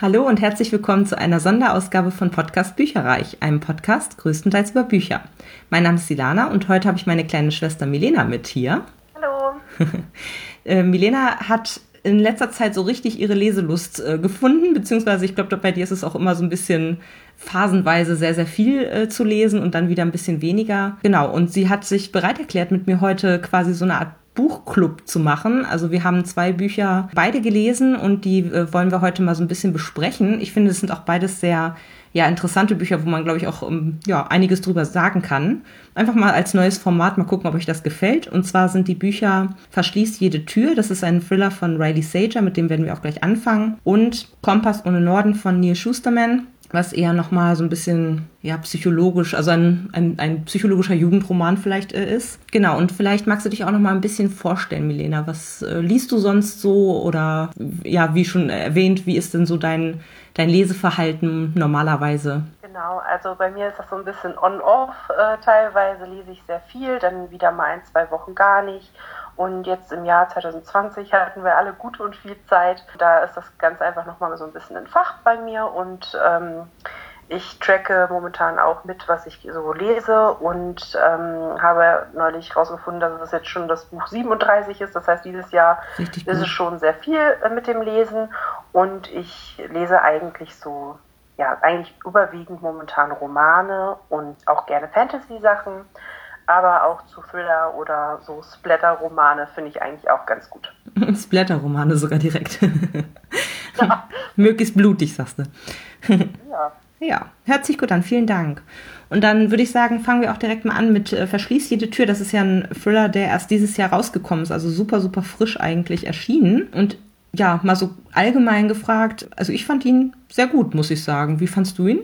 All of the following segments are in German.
Hallo und herzlich willkommen zu einer Sonderausgabe von Podcast Bücherreich, einem Podcast größtenteils über Bücher. Mein Name ist Silana und heute habe ich meine kleine Schwester Milena mit hier. Hallo. äh, Milena hat in letzter Zeit so richtig ihre Leselust äh, gefunden, beziehungsweise ich glaube, bei dir ist es auch immer so ein bisschen phasenweise sehr, sehr viel äh, zu lesen und dann wieder ein bisschen weniger. Genau, und sie hat sich bereit erklärt, mit mir heute quasi so eine Art Buchclub zu machen. Also wir haben zwei Bücher beide gelesen und die äh, wollen wir heute mal so ein bisschen besprechen. Ich finde, es sind auch beides sehr ja, interessante Bücher, wo man, glaube ich, auch ähm, ja, einiges drüber sagen kann. Einfach mal als neues Format mal gucken, ob euch das gefällt. Und zwar sind die Bücher Verschließt jede Tür. Das ist ein Thriller von Riley Sager, mit dem werden wir auch gleich anfangen. Und Kompass ohne Norden von Neil Schusterman was eher nochmal so ein bisschen ja, psychologisch, also ein, ein, ein psychologischer Jugendroman vielleicht äh, ist. Genau, und vielleicht magst du dich auch nochmal ein bisschen vorstellen, Milena. Was äh, liest du sonst so? Oder ja, wie schon erwähnt, wie ist denn so dein, dein Leseverhalten normalerweise? Genau, also bei mir ist das so ein bisschen on-off. Äh, teilweise lese ich sehr viel, dann wieder mal ein, zwei Wochen gar nicht. Und jetzt im Jahr 2020 hatten wir alle gute und viel Zeit. Da ist das ganz einfach nochmal so ein bisschen ein Fach bei mir. Und ähm, ich tracke momentan auch mit, was ich so lese. Und ähm, habe neulich herausgefunden, dass es jetzt schon das Buch 37 ist. Das heißt, dieses Jahr ist es schon sehr viel äh, mit dem Lesen. Und ich lese eigentlich so, ja, eigentlich überwiegend momentan Romane und auch gerne Fantasy-Sachen aber auch zu Thriller oder so Splatter-Romane finde ich eigentlich auch ganz gut. Splatter-Romane sogar direkt. Ja. Möglichst blutig, sagst du. ja. Ja, hört sich gut an. Vielen Dank. Und dann würde ich sagen, fangen wir auch direkt mal an mit äh, Verschließ jede Tür. Das ist ja ein Thriller, der erst dieses Jahr rausgekommen ist, also super, super frisch eigentlich erschienen. Und ja, mal so allgemein gefragt, also ich fand ihn sehr gut, muss ich sagen. Wie fandst du ihn?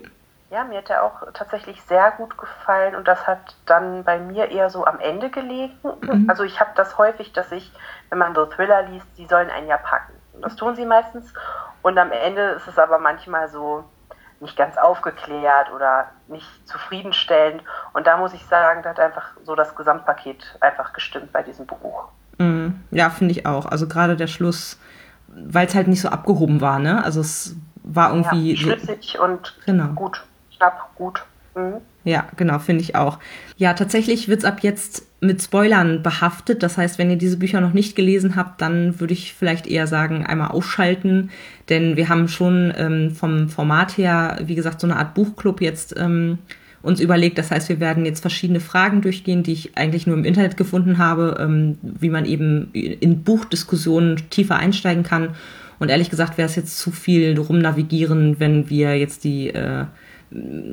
Ja, mir hat er auch tatsächlich sehr gut gefallen und das hat dann bei mir eher so am Ende gelegen. Mhm. Also ich habe das häufig, dass ich, wenn man so Thriller liest, die sollen einen ja packen. Und das tun sie meistens. Und am Ende ist es aber manchmal so nicht ganz aufgeklärt oder nicht zufriedenstellend. Und da muss ich sagen, da hat einfach so das Gesamtpaket einfach gestimmt bei diesem Buch. Mhm. Ja, finde ich auch. Also gerade der Schluss, weil es halt nicht so abgehoben war, ne? Also es war irgendwie. Ja, schlüssig und genau. gut knapp gut. Mhm. Ja, genau, finde ich auch. Ja, tatsächlich wird es ab jetzt mit Spoilern behaftet. Das heißt, wenn ihr diese Bücher noch nicht gelesen habt, dann würde ich vielleicht eher sagen, einmal ausschalten. Denn wir haben schon ähm, vom Format her, wie gesagt, so eine Art Buchclub jetzt ähm, uns überlegt. Das heißt, wir werden jetzt verschiedene Fragen durchgehen, die ich eigentlich nur im Internet gefunden habe, ähm, wie man eben in Buchdiskussionen tiefer einsteigen kann. Und ehrlich gesagt wäre es jetzt zu viel rumnavigieren, wenn wir jetzt die äh,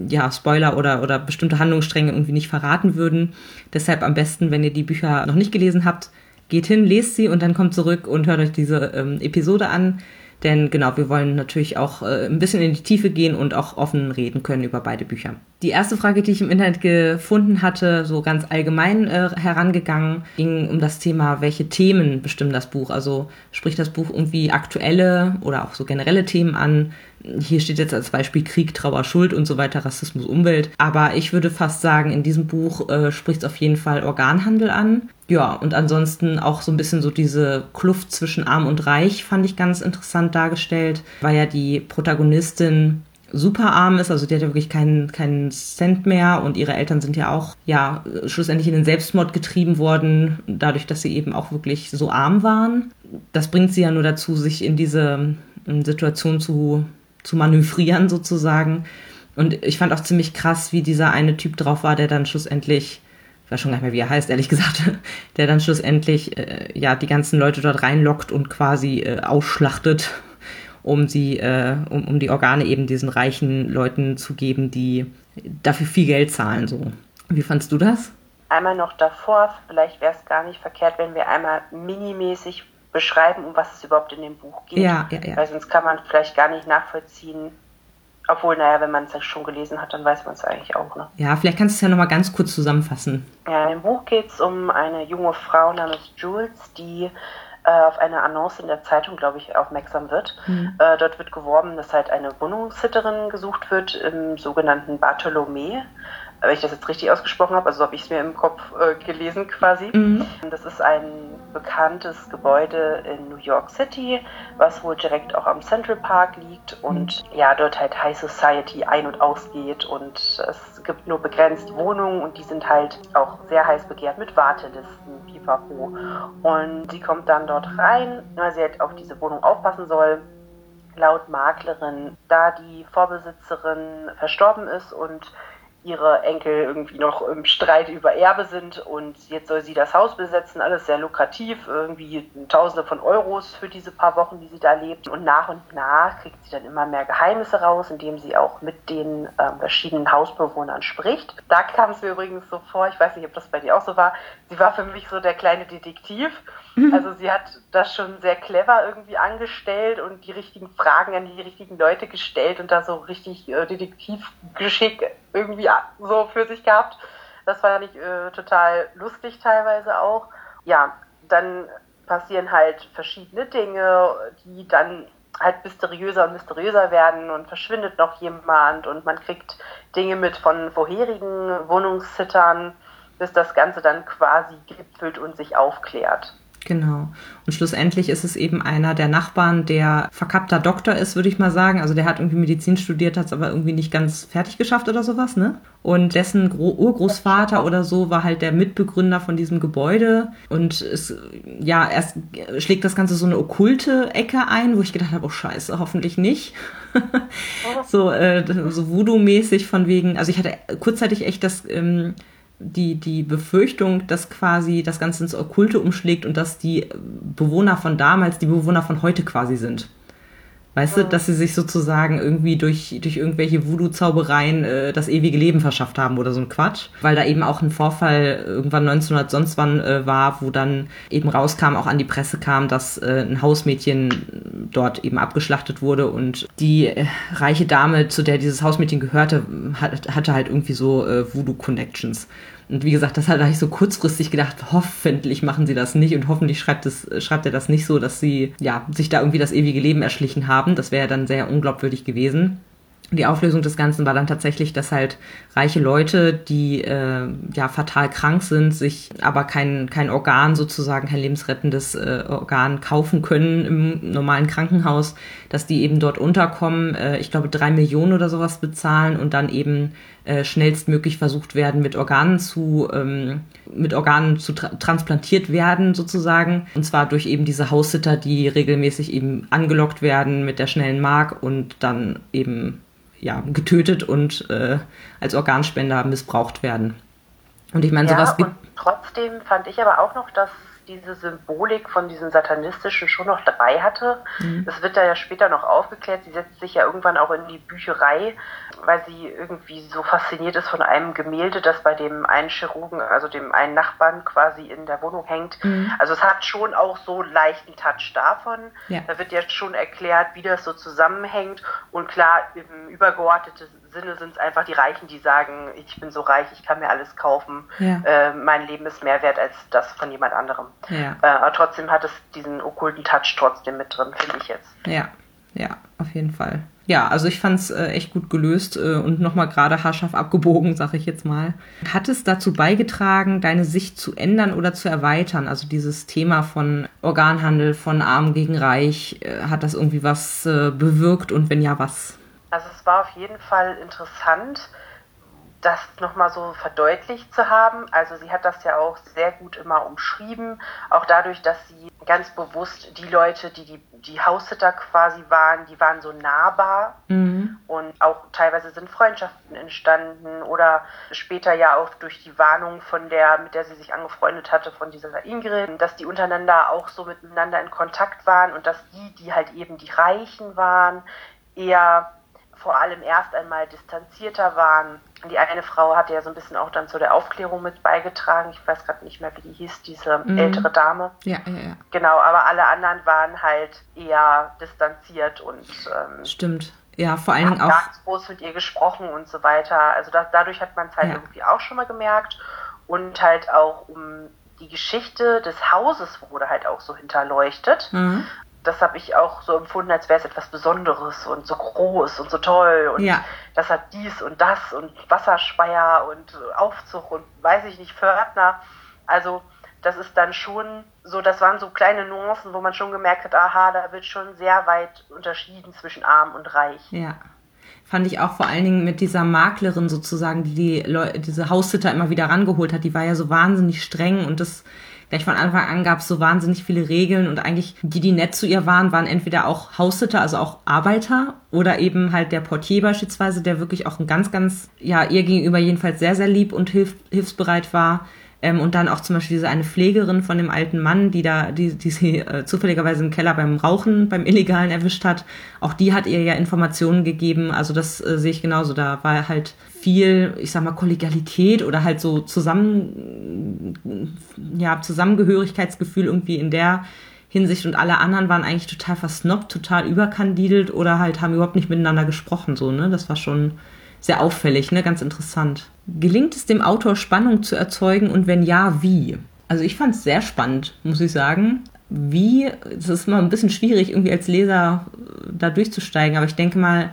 ja, Spoiler oder, oder bestimmte Handlungsstränge irgendwie nicht verraten würden. Deshalb am besten, wenn ihr die Bücher noch nicht gelesen habt, geht hin, lest sie und dann kommt zurück und hört euch diese ähm, Episode an. Denn genau, wir wollen natürlich auch äh, ein bisschen in die Tiefe gehen und auch offen reden können über beide Bücher. Die erste Frage, die ich im Internet gefunden hatte, so ganz allgemein äh, herangegangen, ging um das Thema, welche Themen bestimmen das Buch. Also spricht das Buch irgendwie aktuelle oder auch so generelle Themen an. Hier steht jetzt als Beispiel Krieg, Trauer, Schuld und so weiter, Rassismus, Umwelt. Aber ich würde fast sagen, in diesem Buch äh, spricht es auf jeden Fall Organhandel an. Ja, und ansonsten auch so ein bisschen so diese Kluft zwischen Arm und Reich fand ich ganz interessant dargestellt, weil ja die Protagonistin super arm ist, also die hat ja wirklich keinen, keinen Cent mehr und ihre Eltern sind ja auch, ja, schlussendlich in den Selbstmord getrieben worden, dadurch, dass sie eben auch wirklich so arm waren. Das bringt sie ja nur dazu, sich in diese Situation zu, zu manövrieren sozusagen. Und ich fand auch ziemlich krass, wie dieser eine Typ drauf war, der dann schlussendlich, ich weiß schon gar nicht mehr, wie er heißt, ehrlich gesagt, der dann schlussendlich, äh, ja, die ganzen Leute dort reinlockt und quasi äh, ausschlachtet um sie, äh, um, um die Organe eben diesen reichen Leuten zu geben, die dafür viel Geld zahlen. So. Wie fandst du das? Einmal noch davor, vielleicht wäre es gar nicht verkehrt, wenn wir einmal minimäßig beschreiben, um was es überhaupt in dem Buch geht. Ja, ja, ja. Weil sonst kann man vielleicht gar nicht nachvollziehen, obwohl, naja, wenn man es ja schon gelesen hat, dann weiß man es eigentlich auch. Ne? Ja, vielleicht kannst du es ja nochmal ganz kurz zusammenfassen. Ja, dem Buch geht es um eine junge Frau namens Jules, die äh, auf eine Annonce in der Zeitung, glaube ich, aufmerksam wird. Mhm. Äh, dort wird geworben, dass halt eine Wohnungssitterin gesucht wird im sogenannten Bartholomä. Wenn ich das jetzt richtig ausgesprochen habe, also so habe ich es mir im Kopf äh, gelesen quasi. Mhm. Das ist ein bekanntes Gebäude in New York City, was wohl direkt auch am Central Park liegt und mhm. ja, dort halt High Society ein- und ausgeht und es gibt nur begrenzt Wohnungen und die sind halt auch sehr heiß begehrt mit Wartelisten, pipapo. Und sie kommt dann dort rein, weil sie halt auf diese Wohnung aufpassen soll laut Maklerin, da die Vorbesitzerin verstorben ist und ihre Enkel irgendwie noch im Streit über Erbe sind und jetzt soll sie das Haus besetzen, alles sehr lukrativ, irgendwie Tausende von Euros für diese paar Wochen, die sie da lebt. Und nach und nach kriegt sie dann immer mehr Geheimnisse raus, indem sie auch mit den äh, verschiedenen Hausbewohnern spricht. Da kam es mir übrigens so vor, ich weiß nicht, ob das bei dir auch so war, sie war für mich so der kleine Detektiv. Mhm. Also sie hat das schon sehr clever irgendwie angestellt und die richtigen Fragen an die richtigen Leute gestellt und da so richtig äh, Detektivgeschick irgendwie so für sich gehabt. Das fand ich äh, total lustig teilweise auch. Ja, dann passieren halt verschiedene Dinge, die dann halt mysteriöser und mysteriöser werden und verschwindet noch jemand und man kriegt Dinge mit von vorherigen Wohnungssittern, bis das Ganze dann quasi gipfelt und sich aufklärt. Genau. Und schlussendlich ist es eben einer der Nachbarn, der verkappter Doktor ist, würde ich mal sagen. Also der hat irgendwie Medizin studiert, hat es aber irgendwie nicht ganz fertig geschafft oder sowas, ne? Und dessen Gro Urgroßvater oder so war halt der Mitbegründer von diesem Gebäude. Und es, ja, erst schlägt das Ganze so eine okkulte Ecke ein, wo ich gedacht habe, oh scheiße, hoffentlich nicht. so, äh, so Voodoo-mäßig von wegen, also ich hatte kurzzeitig echt das, ähm, die, die Befürchtung, dass quasi das Ganze ins Okkulte umschlägt und dass die Bewohner von damals die Bewohner von heute quasi sind. Weißt du, dass sie sich sozusagen irgendwie durch, durch irgendwelche Voodoo-Zaubereien äh, das ewige Leben verschafft haben oder so ein Quatsch. Weil da eben auch ein Vorfall irgendwann 1900 sonst wann äh, war, wo dann eben rauskam, auch an die Presse kam, dass äh, ein Hausmädchen dort eben abgeschlachtet wurde und die äh, reiche Dame, zu der dieses Hausmädchen gehörte, hat, hatte halt irgendwie so äh, Voodoo-Connections. Und wie gesagt, das hat ich so kurzfristig gedacht, hoffentlich machen sie das nicht und hoffentlich schreibt, es, schreibt er das nicht so, dass sie ja, sich da irgendwie das ewige Leben erschlichen haben. Das wäre dann sehr unglaubwürdig gewesen die Auflösung des Ganzen war dann tatsächlich, dass halt reiche Leute, die äh, ja fatal krank sind, sich aber kein, kein Organ sozusagen, kein lebensrettendes äh, Organ kaufen können im normalen Krankenhaus, dass die eben dort unterkommen, äh, ich glaube drei Millionen oder sowas bezahlen und dann eben äh, schnellstmöglich versucht werden, mit Organen zu ähm, mit Organen zu tra transplantiert werden sozusagen und zwar durch eben diese Haussitter, die regelmäßig eben angelockt werden mit der schnellen Mark und dann eben ja, getötet und äh, als Organspender missbraucht werden. Und ich meine, ja, sowas gibt. Trotzdem fand ich aber auch noch, dass diese Symbolik von diesem Satanistischen schon noch dabei hatte. Mhm. Das wird da ja später noch aufgeklärt. Sie setzt sich ja irgendwann auch in die Bücherei weil sie irgendwie so fasziniert ist von einem Gemälde, das bei dem einen Chirurgen, also dem einen Nachbarn quasi in der Wohnung hängt. Mhm. Also es hat schon auch so leichten Touch davon. Ja. Da wird ja schon erklärt, wie das so zusammenhängt. Und klar, im übergeordneten Sinne sind es einfach die Reichen, die sagen, ich bin so reich, ich kann mir alles kaufen. Ja. Äh, mein Leben ist mehr wert als das von jemand anderem. Ja. Äh, aber trotzdem hat es diesen okkulten Touch trotzdem mit drin, finde ich jetzt. Ja, ja, auf jeden Fall ja, also ich fand es äh, echt gut gelöst äh, und nochmal gerade haarscharf abgebogen, sag ich jetzt mal. Hat es dazu beigetragen, deine Sicht zu ändern oder zu erweitern? Also dieses Thema von Organhandel, von Arm gegen Reich, äh, hat das irgendwie was äh, bewirkt und wenn ja, was? Also es war auf jeden Fall interessant, das nochmal so verdeutlicht zu haben. Also sie hat das ja auch sehr gut immer umschrieben, auch dadurch, dass sie ganz bewusst die Leute, die die, die Haussitter quasi waren, die waren so nahbar mhm. und auch teilweise sind Freundschaften entstanden oder später ja auch durch die Warnung von der, mit der sie sich angefreundet hatte, von dieser Ingrid, dass die untereinander auch so miteinander in Kontakt waren und dass die, die halt eben die Reichen waren, eher vor allem erst einmal distanzierter waren. Die eine Frau hatte ja so ein bisschen auch dann zu der Aufklärung mit beigetragen. Ich weiß gerade nicht mehr, wie die hieß, diese mhm. ältere Dame. Ja, ja, ja. Genau, aber alle anderen waren halt eher distanziert und ähm, stimmt. Ja, vor allen Dingen auch. Ganz groß mit ihr gesprochen und so weiter. Also das, dadurch hat man es halt ja. irgendwie auch schon mal gemerkt. Und halt auch um die Geschichte des Hauses wurde halt auch so hinterleuchtet. Mhm das habe ich auch so empfunden, als wäre es etwas Besonderes und so groß und so toll und ja. das hat dies und das und Wasserspeier und Aufzug und weiß ich nicht, Fördner. Also das ist dann schon so, das waren so kleine Nuancen, wo man schon gemerkt hat, aha, da wird schon sehr weit unterschieden zwischen arm und reich. Ja. Fand ich auch vor allen Dingen mit dieser Maklerin sozusagen, die, die Leute, diese Haussitter immer wieder rangeholt hat, die war ja so wahnsinnig streng und das gleich von Anfang an gab es so wahnsinnig viele Regeln und eigentlich die, die nett zu ihr waren, waren entweder auch Haussitter, also auch Arbeiter oder eben halt der Portier beispielsweise, der wirklich auch ein ganz, ganz, ja, ihr gegenüber jedenfalls sehr, sehr lieb und hilf, hilfsbereit war. Ähm, und dann auch zum Beispiel diese eine Pflegerin von dem alten Mann, die da, die, die sie äh, zufälligerweise im Keller beim Rauchen, beim Illegalen erwischt hat. Auch die hat ihr ja Informationen gegeben. Also das äh, sehe ich genauso. Da war halt viel, ich sag mal, Kollegialität oder halt so zusammen, ja, Zusammengehörigkeitsgefühl irgendwie in der Hinsicht und alle anderen waren eigentlich total versnobbt, total überkandidelt oder halt haben überhaupt nicht miteinander gesprochen, so, ne? Das war schon sehr auffällig, ne? Ganz interessant. Gelingt es dem Autor Spannung zu erzeugen und wenn ja, wie? Also ich fand es sehr spannend, muss ich sagen. Wie, es ist immer ein bisschen schwierig, irgendwie als Leser da durchzusteigen, aber ich denke mal,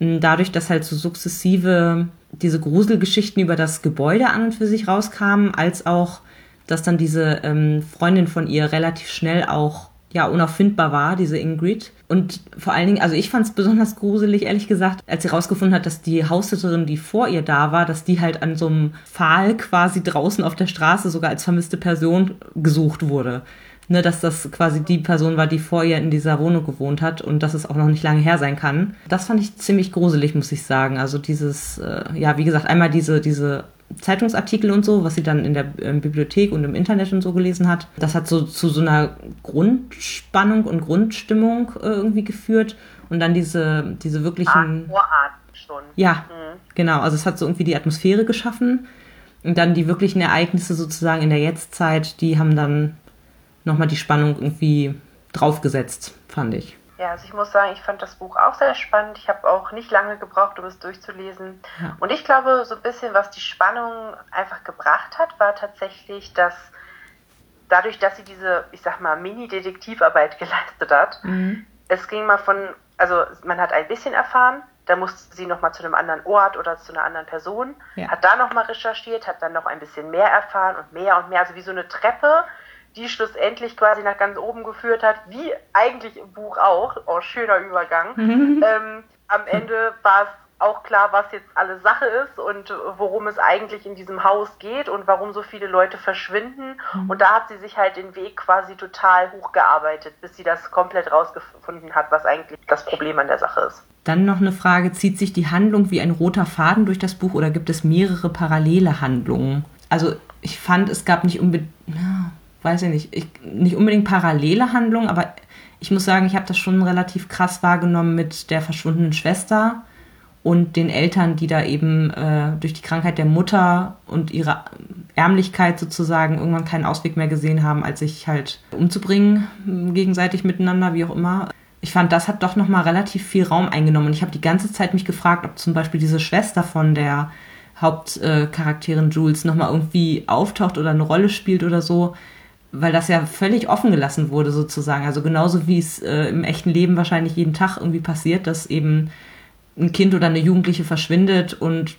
dadurch, dass halt so sukzessive diese Gruselgeschichten über das Gebäude an und für sich rauskamen, als auch, dass dann diese ähm, Freundin von ihr relativ schnell auch ja unauffindbar war, diese Ingrid. Und vor allen Dingen, also ich fand es besonders gruselig, ehrlich gesagt, als sie rausgefunden hat, dass die Haushälterin, die vor ihr da war, dass die halt an so einem Pfahl quasi draußen auf der Straße sogar als vermisste Person gesucht wurde. Ne, dass das quasi die Person war, die vor ihr in dieser Wohnung gewohnt hat und dass es auch noch nicht lange her sein kann. Das fand ich ziemlich gruselig, muss ich sagen. Also dieses, äh, ja, wie gesagt, einmal diese, diese Zeitungsartikel und so, was sie dann in der ähm, Bibliothek und im Internet und so gelesen hat. Das hat so zu so einer Grundspannung und Grundstimmung äh, irgendwie geführt. Und dann diese, diese wirklichen. Ah, Vorart schon. Ja, mhm. genau. Also es hat so irgendwie die Atmosphäre geschaffen. Und dann die wirklichen Ereignisse sozusagen in der Jetztzeit, die haben dann nochmal die Spannung irgendwie draufgesetzt, fand ich. Ja, also ich muss sagen, ich fand das Buch auch sehr spannend. Ich habe auch nicht lange gebraucht, um es durchzulesen. Ja. Und ich glaube, so ein bisschen, was die Spannung einfach gebracht hat, war tatsächlich, dass dadurch, dass sie diese, ich sag mal, Mini-Detektivarbeit geleistet hat, mhm. es ging mal von, also man hat ein bisschen erfahren, da musste sie nochmal zu einem anderen Ort oder zu einer anderen Person, ja. hat da nochmal recherchiert, hat dann noch ein bisschen mehr erfahren und mehr und mehr, also wie so eine Treppe, die schlussendlich quasi nach ganz oben geführt hat, wie eigentlich im Buch auch. Oh, schöner Übergang. ähm, am Ende war es auch klar, was jetzt alle Sache ist und worum es eigentlich in diesem Haus geht und warum so viele Leute verschwinden. Mhm. Und da hat sie sich halt den Weg quasi total hochgearbeitet, bis sie das komplett rausgefunden hat, was eigentlich das Problem an der Sache ist. Dann noch eine Frage, zieht sich die Handlung wie ein roter Faden durch das Buch oder gibt es mehrere parallele Handlungen? Also ich fand, es gab nicht unbedingt, weiß ich nicht, ich, nicht unbedingt parallele Handlungen, aber ich muss sagen, ich habe das schon relativ krass wahrgenommen mit der verschwundenen Schwester und den Eltern, die da eben äh, durch die Krankheit der Mutter und ihre Ärmlichkeit sozusagen irgendwann keinen Ausweg mehr gesehen haben, als sich halt umzubringen, gegenseitig miteinander, wie auch immer. Ich fand, das hat doch nochmal relativ viel Raum eingenommen und ich habe die ganze Zeit mich gefragt, ob zum Beispiel diese Schwester von der Hauptcharakterin Jules nochmal irgendwie auftaucht oder eine Rolle spielt oder so weil das ja völlig offen gelassen wurde sozusagen. Also genauso wie es äh, im echten Leben wahrscheinlich jeden Tag irgendwie passiert, dass eben ein Kind oder eine Jugendliche verschwindet und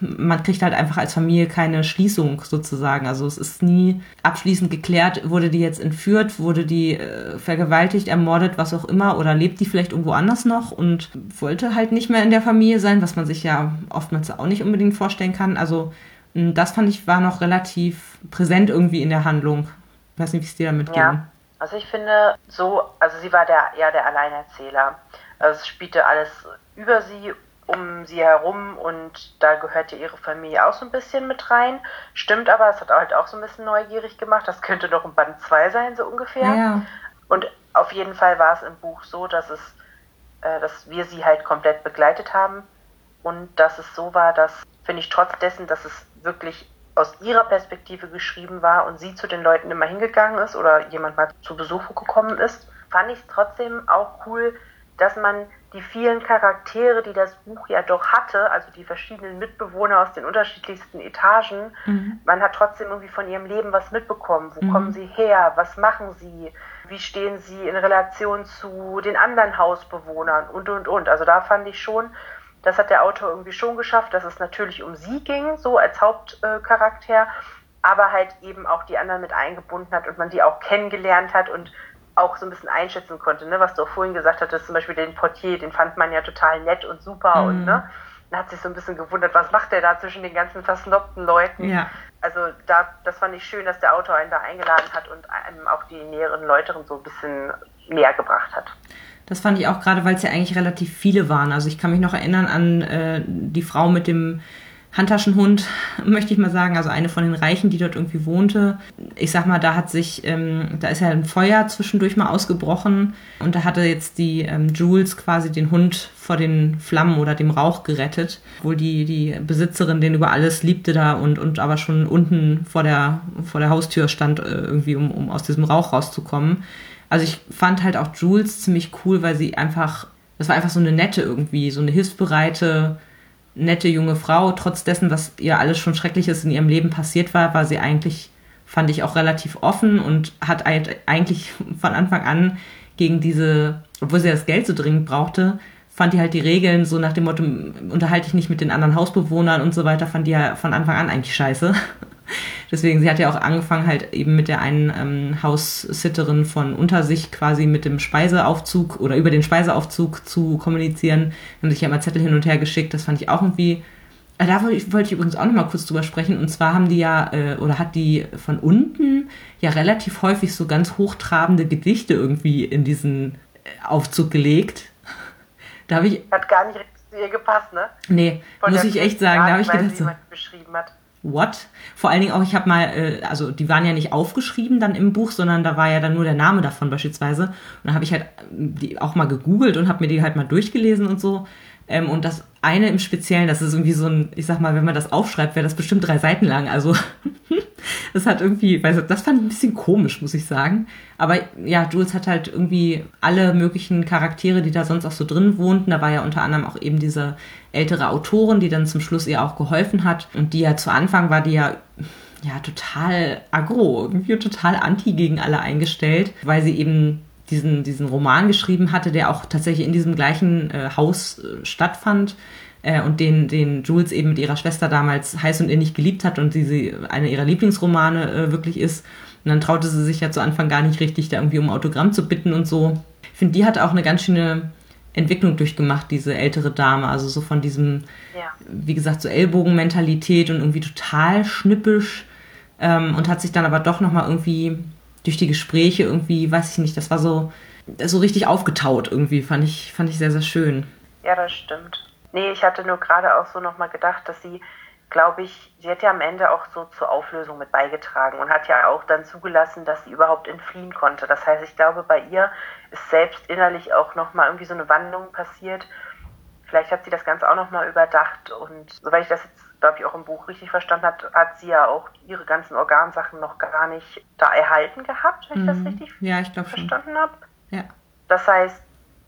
man kriegt halt einfach als Familie keine Schließung sozusagen. Also es ist nie abschließend geklärt, wurde die jetzt entführt, wurde die äh, vergewaltigt, ermordet, was auch immer, oder lebt die vielleicht irgendwo anders noch und wollte halt nicht mehr in der Familie sein, was man sich ja oftmals auch nicht unbedingt vorstellen kann. Also das fand ich war noch relativ präsent irgendwie in der Handlung. Ich weiß nicht, wie es dir damit ja. ging. Also ich finde so, also sie war der eher der Alleinerzähler. Also es spielte alles über sie, um sie herum und da gehörte ihre Familie auch so ein bisschen mit rein. Stimmt aber, es hat halt auch so ein bisschen neugierig gemacht. Das könnte doch ein Band 2 sein, so ungefähr. Ja. Und auf jeden Fall war es im Buch so, dass es, äh, dass wir sie halt komplett begleitet haben und dass es so war, dass, finde ich, trotz dessen, dass es wirklich aus ihrer Perspektive geschrieben war und sie zu den Leuten immer hingegangen ist oder jemand mal zu Besuch gekommen ist, fand ich es trotzdem auch cool, dass man die vielen Charaktere, die das Buch ja doch hatte, also die verschiedenen Mitbewohner aus den unterschiedlichsten Etagen, mhm. man hat trotzdem irgendwie von ihrem Leben was mitbekommen. Wo mhm. kommen sie her? Was machen sie? Wie stehen sie in Relation zu den anderen Hausbewohnern und, und, und. Also da fand ich schon, das hat der Autor irgendwie schon geschafft, dass es natürlich um sie ging, so als Hauptcharakter, aber halt eben auch die anderen mit eingebunden hat und man die auch kennengelernt hat und auch so ein bisschen einschätzen konnte, ne? was du auch vorhin gesagt hattest, zum Beispiel den Portier, den fand man ja total nett und super mhm. und ne, dann hat sich so ein bisschen gewundert, was macht der da zwischen den ganzen versnobten Leuten. Ja. Also da, das fand ich schön, dass der Autor einen da eingeladen hat und einem auch die näheren Leute so ein bisschen näher gebracht hat. Das fand ich auch gerade, weil es ja eigentlich relativ viele waren. Also ich kann mich noch erinnern an äh, die Frau mit dem Handtaschenhund, möchte ich mal sagen, also eine von den Reichen, die dort irgendwie wohnte. Ich sag mal, da hat sich, ähm, da ist ja ein Feuer zwischendurch mal ausgebrochen und da hatte jetzt die ähm, Jules quasi den Hund vor den Flammen oder dem Rauch gerettet, obwohl die, die Besitzerin den über alles liebte da und, und aber schon unten vor der, vor der Haustür stand, äh, irgendwie, um, um aus diesem Rauch rauszukommen. Also ich fand halt auch Jules ziemlich cool, weil sie einfach, das war einfach so eine nette irgendwie, so eine hilfsbereite, nette junge Frau. Trotz dessen, was ihr alles schon Schreckliches in ihrem Leben passiert war, war sie eigentlich, fand ich auch relativ offen und hat eigentlich von Anfang an gegen diese, obwohl sie das Geld so dringend brauchte, fand die halt die Regeln so nach dem Motto, unterhalte ich nicht mit den anderen Hausbewohnern und so weiter, fand die ja von Anfang an eigentlich scheiße. Deswegen, sie hat ja auch angefangen, halt eben mit der einen ähm, Haussitterin von unter sich quasi mit dem Speiseaufzug oder über den Speiseaufzug zu kommunizieren. Haben sich ja immer Zettel hin und her geschickt. Das fand ich auch irgendwie. Äh, da wollte ich, übrigens auch noch mal kurz drüber sprechen. Und zwar haben die ja, äh, oder hat die von unten ja relativ häufig so ganz hochtrabende Gedichte irgendwie in diesen äh, Aufzug gelegt. Da habe ich. Hat gar nicht zu ihr gepasst, ne? Nee, Von muss ich echt sagen. Da habe ich gedacht so. Beschrieben hat what? Vor allen Dingen auch, ich habe mal, äh, also die waren ja nicht aufgeschrieben dann im Buch, sondern da war ja dann nur der Name davon beispielsweise. Und dann habe ich halt die auch mal gegoogelt und habe mir die halt mal durchgelesen und so. Ähm, und das eine im Speziellen, das ist irgendwie so ein, ich sag mal, wenn man das aufschreibt, wäre das bestimmt drei Seiten lang. Also das hat irgendwie, weiß ich, das fand ich ein bisschen komisch, muss ich sagen. Aber ja, Jules hat halt irgendwie alle möglichen Charaktere, die da sonst auch so drin wohnten. Da war ja unter anderem auch eben diese ältere Autorin, die dann zum Schluss ihr auch geholfen hat. Und die ja zu Anfang war die ja ja total aggro, irgendwie total anti gegen alle eingestellt, weil sie eben diesen, diesen Roman geschrieben hatte, der auch tatsächlich in diesem gleichen äh, Haus äh, stattfand äh, und den, den Jules eben mit ihrer Schwester damals heiß und innig geliebt hat und die sie eine ihrer Lieblingsromane äh, wirklich ist. Und dann traute sie sich ja zu Anfang gar nicht richtig, da irgendwie um Autogramm zu bitten und so. Ich finde, die hat auch eine ganz schöne Entwicklung durchgemacht, diese ältere Dame. Also so von diesem, ja. wie gesagt, so Ellbogenmentalität und irgendwie total schnippisch ähm, und hat sich dann aber doch nochmal irgendwie durch die Gespräche irgendwie, weiß ich nicht, das war so, so richtig aufgetaut irgendwie, fand ich, fand ich sehr, sehr schön. Ja, das stimmt. Nee, ich hatte nur gerade auch so nochmal gedacht, dass sie, glaube ich, sie hat ja am Ende auch so zur Auflösung mit beigetragen und hat ja auch dann zugelassen, dass sie überhaupt entfliehen konnte. Das heißt, ich glaube, bei ihr ist selbst innerlich auch nochmal irgendwie so eine Wandlung passiert. Vielleicht hat sie das Ganze auch nochmal überdacht und soweit ich das jetzt glaube ich, auch im Buch richtig verstanden hat, hat sie ja auch ihre ganzen Organsachen noch gar nicht da erhalten gehabt, wenn mhm. ich das mhm. richtig ja, ich verstanden habe. Ja. Das heißt,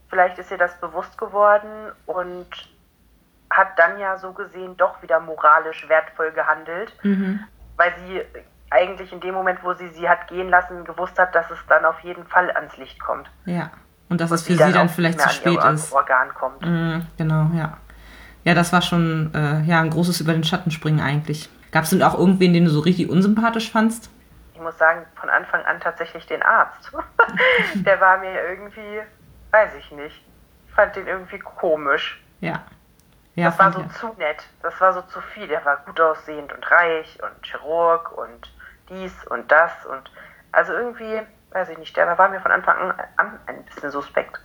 vielleicht ist ihr das bewusst geworden und hat dann ja so gesehen doch wieder moralisch wertvoll gehandelt, mhm. weil sie eigentlich in dem Moment, wo sie sie hat gehen lassen, gewusst hat, dass es dann auf jeden Fall ans Licht kommt. Ja. Und dass und es für sie dann, dann vielleicht zu spät ist. Organ kommt. Mhm, genau, ja. Ja, das war schon äh, ja, ein großes über den Schatten springen eigentlich. Gab es denn auch irgendwen, den du so richtig unsympathisch fandst? Ich muss sagen, von Anfang an tatsächlich den Arzt. der war mir irgendwie, weiß ich nicht, ich fand den irgendwie komisch. Ja. ja das war so ja. zu nett. Das war so zu viel. Der war gut aussehend und reich und Chirurg und dies und das und also irgendwie, weiß ich nicht, der war mir von Anfang an ein bisschen suspekt.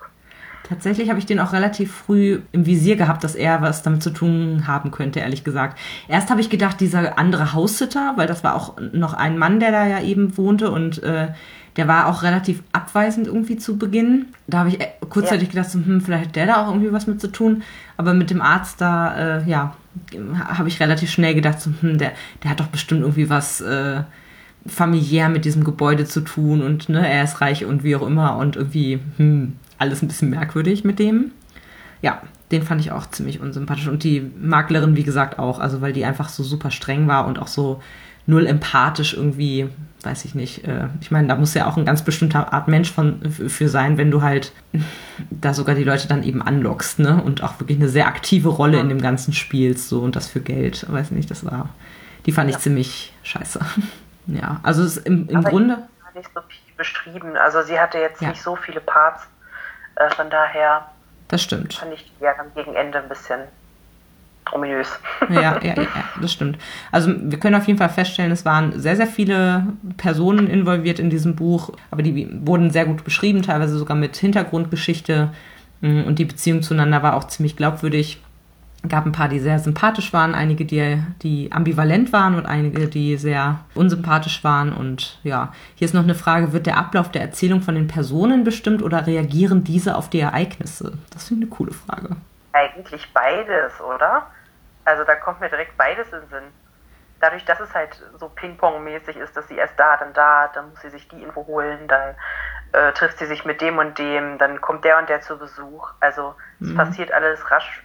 Tatsächlich habe ich den auch relativ früh im Visier gehabt, dass er was damit zu tun haben könnte, ehrlich gesagt. Erst habe ich gedacht, dieser andere Haussitter, weil das war auch noch ein Mann, der da ja eben wohnte und äh, der war auch relativ abweisend irgendwie zu Beginn. Da habe ich äh, kurzzeitig ja. gedacht, so, hm, vielleicht hat der da auch irgendwie was mit zu tun. Aber mit dem Arzt da, äh, ja, habe ich relativ schnell gedacht, so, hm, der, der hat doch bestimmt irgendwie was äh, familiär mit diesem Gebäude zu tun und ne, er ist reich und wie auch immer und irgendwie, hm, alles ein bisschen merkwürdig mit dem. Ja, den fand ich auch ziemlich unsympathisch. Und die Maklerin, wie gesagt, auch. Also, weil die einfach so super streng war und auch so null empathisch irgendwie, weiß ich nicht. Äh, ich meine, da muss ja auch ein ganz bestimmter Art Mensch von, für sein, wenn du halt da sogar die Leute dann eben anlockst, ne? Und auch wirklich eine sehr aktive Rolle in dem ganzen spielst, so und das für Geld. Weiß ich nicht, das war, die fand ich ja. ziemlich scheiße. ja, also es im, im Aber Grunde. Nicht so viel beschrieben. Also sie hatte jetzt ja. nicht so viele Parts. Äh, von daher. Das stimmt. Fand ich ja dann gegen Ende ein bisschen ominös. Ja, ja, ja, das stimmt. Also wir können auf jeden Fall feststellen, es waren sehr, sehr viele Personen involviert in diesem Buch, aber die wurden sehr gut beschrieben, teilweise sogar mit Hintergrundgeschichte mm, und die Beziehung zueinander war auch ziemlich glaubwürdig. Es gab ein paar, die sehr sympathisch waren, einige, die, die ambivalent waren und einige, die sehr unsympathisch waren. Und ja, hier ist noch eine Frage, wird der Ablauf der Erzählung von den Personen bestimmt oder reagieren diese auf die Ereignisse? Das finde ich eine coole Frage. Eigentlich beides, oder? Also da kommt mir direkt beides in den Sinn. Dadurch, dass es halt so Ping-Pong-mäßig ist, dass sie erst da, dann da, dann muss sie sich die Info holen, dann äh, trifft sie sich mit dem und dem, dann kommt der und der zu Besuch. Also es mhm. passiert alles rasch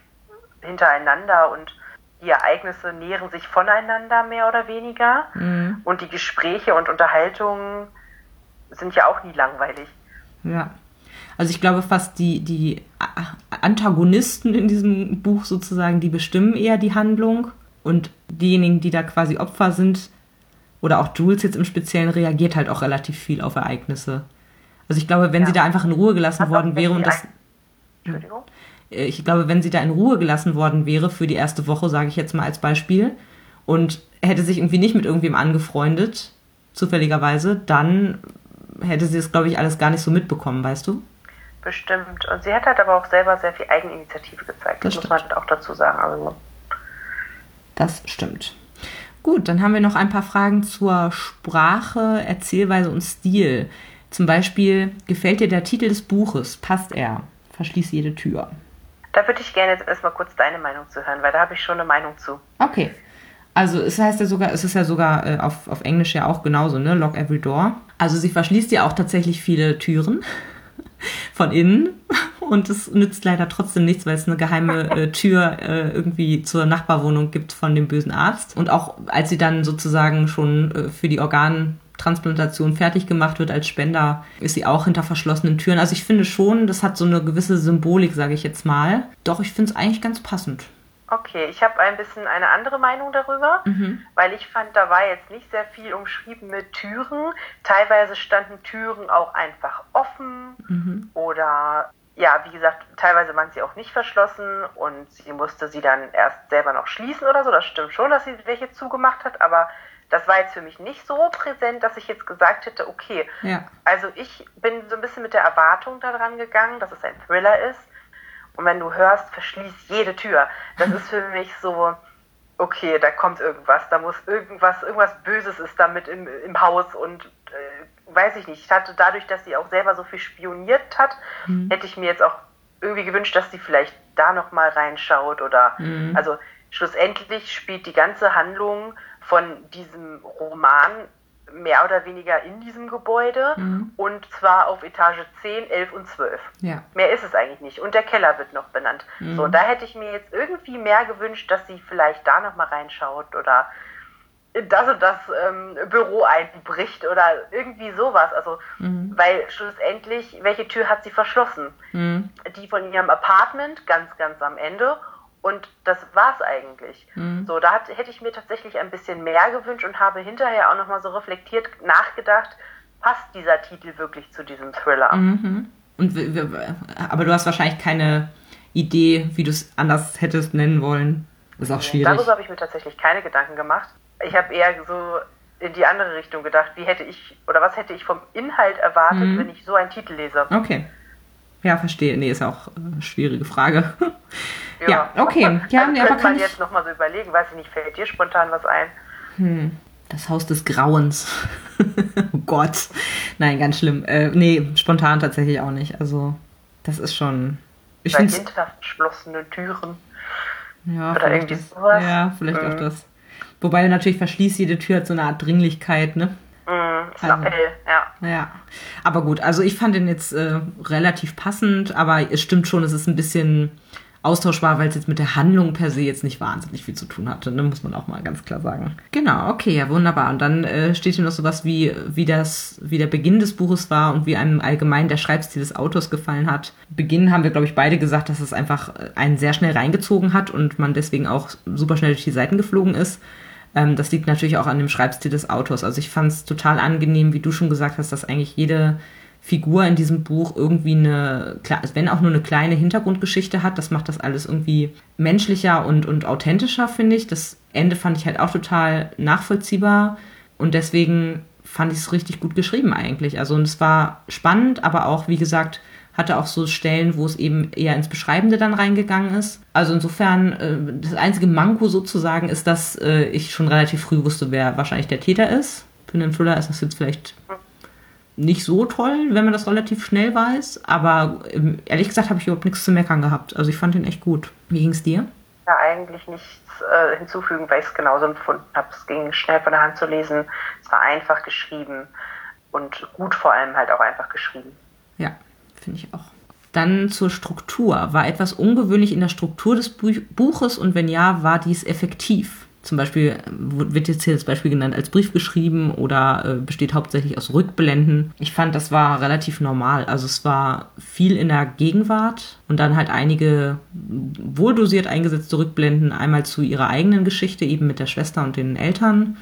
hintereinander und die Ereignisse nähren sich voneinander mehr oder weniger. Mhm. Und die Gespräche und Unterhaltungen sind ja auch nie langweilig. Ja. Also ich glaube fast die, die Antagonisten in diesem Buch sozusagen, die bestimmen eher die Handlung und diejenigen, die da quasi Opfer sind, oder auch Jules jetzt im Speziellen, reagiert halt auch relativ viel auf Ereignisse. Also ich glaube, wenn ja. sie da einfach in Ruhe gelassen worden wäre und das. Entschuldigung? Ich glaube, wenn sie da in Ruhe gelassen worden wäre für die erste Woche, sage ich jetzt mal als Beispiel, und hätte sich irgendwie nicht mit irgendwem angefreundet, zufälligerweise, dann hätte sie das, glaube ich, alles gar nicht so mitbekommen, weißt du? Bestimmt. Und sie hat halt aber auch selber sehr viel Eigeninitiative gezeigt. Das, das muss man halt auch dazu sagen. Also. Das stimmt. Gut, dann haben wir noch ein paar Fragen zur Sprache, Erzählweise und Stil. Zum Beispiel, gefällt dir der Titel des Buches? Passt er? Verschließ jede Tür. Da würde ich gerne jetzt erstmal kurz deine Meinung zu hören, weil da habe ich schon eine Meinung zu. Okay. Also es heißt ja sogar, es ist ja sogar äh, auf, auf Englisch ja auch genauso, ne? Lock every door. Also sie verschließt ja auch tatsächlich viele Türen von innen. Und es nützt leider trotzdem nichts, weil es eine geheime äh, Tür äh, irgendwie zur Nachbarwohnung gibt von dem bösen Arzt. Und auch als sie dann sozusagen schon äh, für die Organtransplantation fertig gemacht wird als Spender, ist sie auch hinter verschlossenen Türen. Also ich finde schon, das hat so eine gewisse Symbolik, sage ich jetzt mal. Doch ich finde es eigentlich ganz passend. Okay, ich habe ein bisschen eine andere Meinung darüber, mhm. weil ich fand, da war jetzt nicht sehr viel umschrieben mit Türen. Teilweise standen Türen auch einfach offen mhm. oder ja, wie gesagt, teilweise waren sie auch nicht verschlossen und sie musste sie dann erst selber noch schließen oder so. Das stimmt schon, dass sie welche zugemacht hat, aber das war jetzt für mich nicht so präsent, dass ich jetzt gesagt hätte, okay, ja. also ich bin so ein bisschen mit der Erwartung daran gegangen, dass es ein Thriller ist und wenn du hörst, verschließ jede Tür. Das ist für mich so, okay, da kommt irgendwas, da muss irgendwas, irgendwas Böses ist damit im, im Haus und äh, weiß ich nicht. Ich hatte dadurch, dass sie auch selber so viel spioniert hat, mhm. hätte ich mir jetzt auch irgendwie gewünscht, dass sie vielleicht da nochmal reinschaut oder mhm. also schlussendlich spielt die ganze Handlung von diesem Roman mehr oder weniger in diesem Gebäude mhm. und zwar auf Etage 10, 11 und 12. Ja. Mehr ist es eigentlich nicht. Und der Keller wird noch benannt. Mhm. So, da hätte ich mir jetzt irgendwie mehr gewünscht, dass sie vielleicht da nochmal reinschaut oder das und das ähm, Büro einbricht oder irgendwie sowas. Also, mhm. weil schlussendlich, welche Tür hat sie verschlossen? Mhm. Die von ihrem Apartment, ganz, ganz am Ende und das war's eigentlich. Mhm. So, da hat, hätte ich mir tatsächlich ein bisschen mehr gewünscht und habe hinterher auch nochmal so reflektiert nachgedacht, passt dieser Titel wirklich zu diesem Thriller? Mhm. Und aber du hast wahrscheinlich keine Idee, wie du es anders hättest nennen wollen. Das ist auch schwierig. Darüber habe ich mir tatsächlich keine Gedanken gemacht. Ich habe eher so in die andere Richtung gedacht, wie hätte ich oder was hätte ich vom Inhalt erwartet, mhm. wenn ich so einen Titel lese. Okay. Ja, verstehe. Nee, ist auch eine schwierige Frage. Ja, ja okay. Ja, also aber kann man jetzt nochmal so überlegen, weiß ich nicht, fällt dir spontan was ein? Hm. Das Haus des Grauens. oh Gott. Nein, ganz schlimm. Äh, nee, spontan tatsächlich auch nicht. Also, das ist schon. Ich Bei hinter verschlossenen Türen. Ja, Oder irgendwie das, sowas. Ja, vielleicht mhm. auch das. Wobei natürlich verschließt jede Tür hat so eine Art Dringlichkeit, ne? Mhm, ist also, Appell, ja. Ja. Aber gut, also ich fand den jetzt äh, relativ passend, aber es stimmt schon, es ist ein bisschen austauschbar, weil es jetzt mit der Handlung per se jetzt nicht wahnsinnig viel zu tun hatte. Ne? Muss man auch mal ganz klar sagen. Genau, okay, ja, wunderbar. Und dann äh, steht hier noch sowas wie, wie das, wie der Beginn des Buches war und wie einem allgemein der Schreibstil des Autors gefallen hat. Beginn haben wir, glaube ich, beide gesagt, dass es einfach einen sehr schnell reingezogen hat und man deswegen auch super schnell durch die Seiten geflogen ist. Ähm, das liegt natürlich auch an dem Schreibstil des Autors. Also ich fand es total angenehm, wie du schon gesagt hast, dass eigentlich jede Figur in diesem Buch irgendwie eine, wenn auch nur eine kleine Hintergrundgeschichte hat, das macht das alles irgendwie menschlicher und, und authentischer, finde ich. Das Ende fand ich halt auch total nachvollziehbar und deswegen fand ich es richtig gut geschrieben eigentlich. Also und es war spannend, aber auch, wie gesagt, hatte auch so Stellen, wo es eben eher ins Beschreibende dann reingegangen ist. Also insofern, äh, das einzige Manko sozusagen ist, dass äh, ich schon relativ früh wusste, wer wahrscheinlich der Täter ist. Für einen Thriller ist das jetzt vielleicht nicht so toll, wenn man das relativ schnell weiß. Aber ähm, ehrlich gesagt habe ich überhaupt nichts zu meckern gehabt. Also ich fand ihn echt gut. Wie ging es dir? Ja, eigentlich nichts äh, hinzufügen, weil ich es genauso empfunden habe. Es ging schnell von der Hand zu lesen. Es war einfach geschrieben und gut vor allem halt auch einfach geschrieben. Ja, finde ich auch. Dann zur Struktur. War etwas ungewöhnlich in der Struktur des Buches und wenn ja, war dies effektiv? Zum Beispiel wird jetzt hier das Beispiel genannt als Brief geschrieben oder äh, besteht hauptsächlich aus Rückblenden. Ich fand, das war relativ normal. Also es war viel in der Gegenwart und dann halt einige wohldosiert eingesetzte Rückblenden, einmal zu ihrer eigenen Geschichte, eben mit der Schwester und den Eltern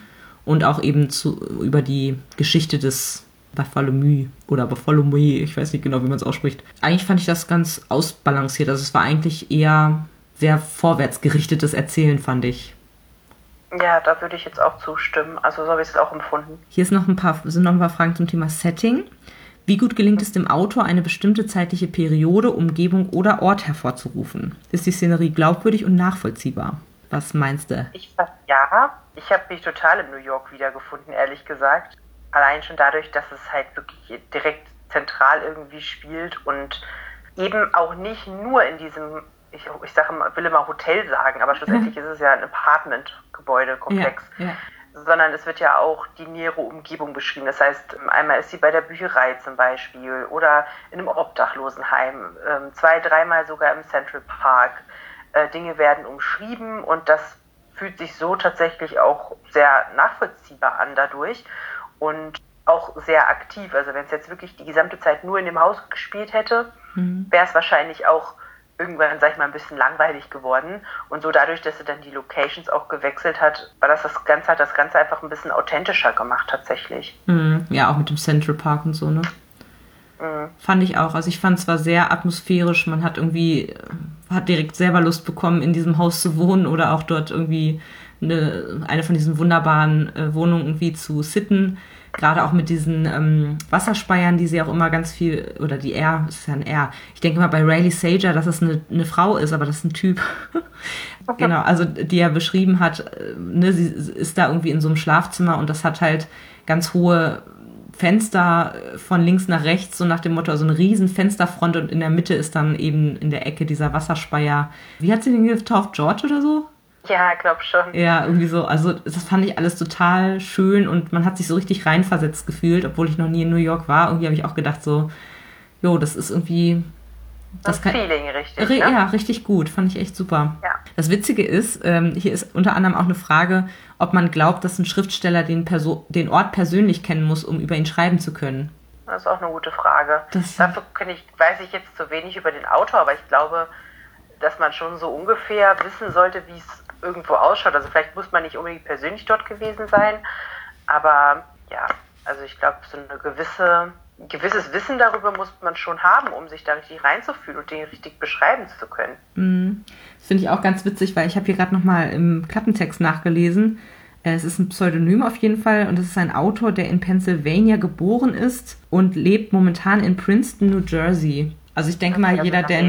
und auch eben zu, über die Geschichte des Bartholomew oder Bartholomew, ich weiß nicht genau, wie man es ausspricht. Eigentlich fand ich das ganz ausbalanciert. Also es war eigentlich eher sehr vorwärtsgerichtetes Erzählen, fand ich. Ja, da würde ich jetzt auch zustimmen. Also so habe ich es auch empfunden. Hier ist noch ein paar, sind noch ein paar Fragen zum Thema Setting. Wie gut gelingt es dem Autor, eine bestimmte zeitliche Periode, Umgebung oder Ort hervorzurufen? Ist die Szenerie glaubwürdig und nachvollziehbar? Was meinst du? Ich ja. Ich habe mich total in New York wiedergefunden, ehrlich gesagt. Allein schon dadurch, dass es halt wirklich direkt zentral irgendwie spielt und eben auch nicht nur in diesem ich, ich sage, will immer Hotel sagen, aber schlussendlich ist es ja ein Apartment-Gebäudekomplex. Ja, ja. Sondern es wird ja auch die nähere Umgebung beschrieben. Das heißt, einmal ist sie bei der Bücherei zum Beispiel oder in einem Obdachlosenheim, ähm, zwei, dreimal sogar im Central Park. Äh, Dinge werden umschrieben und das fühlt sich so tatsächlich auch sehr nachvollziehbar an dadurch und auch sehr aktiv. Also wenn es jetzt wirklich die gesamte Zeit nur in dem Haus gespielt hätte, mhm. wäre es wahrscheinlich auch irgendwann, sag ich mal, ein bisschen langweilig geworden. Und so dadurch, dass sie dann die Locations auch gewechselt hat, war das das Ganze, hat das Ganze einfach ein bisschen authentischer gemacht tatsächlich. Mhm. Ja, auch mit dem Central Park und so, ne? Mhm. Fand ich auch. Also ich fand es zwar sehr atmosphärisch, man hat irgendwie, hat direkt selber Lust bekommen, in diesem Haus zu wohnen oder auch dort irgendwie eine, eine von diesen wunderbaren äh, Wohnungen irgendwie zu sitten gerade auch mit diesen ähm, Wasserspeiern, die sie auch immer ganz viel, oder die R, ist ja ein R. Ich denke mal bei Rayleigh Sager, dass es eine, eine Frau ist, aber das ist ein Typ. genau, also die er beschrieben hat, äh, ne, sie ist da irgendwie in so einem Schlafzimmer und das hat halt ganz hohe Fenster von links nach rechts, so nach dem Motto, also eine riesen Fensterfront und in der Mitte ist dann eben in der Ecke dieser Wasserspeier. Wie hat sie den getauft? George oder so? Ja, glaub schon. Ja, irgendwie so. Also das fand ich alles total schön und man hat sich so richtig reinversetzt gefühlt, obwohl ich noch nie in New York war. Irgendwie habe ich auch gedacht so, jo, das ist irgendwie das, das kann, Feeling richtig. Ne? Ja, richtig gut. Fand ich echt super. Ja. Das Witzige ist, ähm, hier ist unter anderem auch eine Frage, ob man glaubt, dass ein Schriftsteller den, Perso den Ort persönlich kennen muss, um über ihn schreiben zu können. Das ist auch eine gute Frage. Das Dafür ich, weiß ich jetzt zu wenig über den Autor, aber ich glaube, dass man schon so ungefähr wissen sollte, wie es irgendwo ausschaut. Also vielleicht muss man nicht unbedingt persönlich dort gewesen sein, aber ja, also ich glaube, so eine gewisse gewisses Wissen darüber muss man schon haben, um sich da richtig reinzufühlen und den richtig beschreiben zu können. Mhm. Das finde ich auch ganz witzig, weil ich habe hier gerade nochmal im Klappentext nachgelesen. Äh, es ist ein Pseudonym auf jeden Fall und es ist ein Autor, der in Pennsylvania geboren ist und lebt momentan in Princeton, New Jersey. Also ich denke mal, jeder, der in,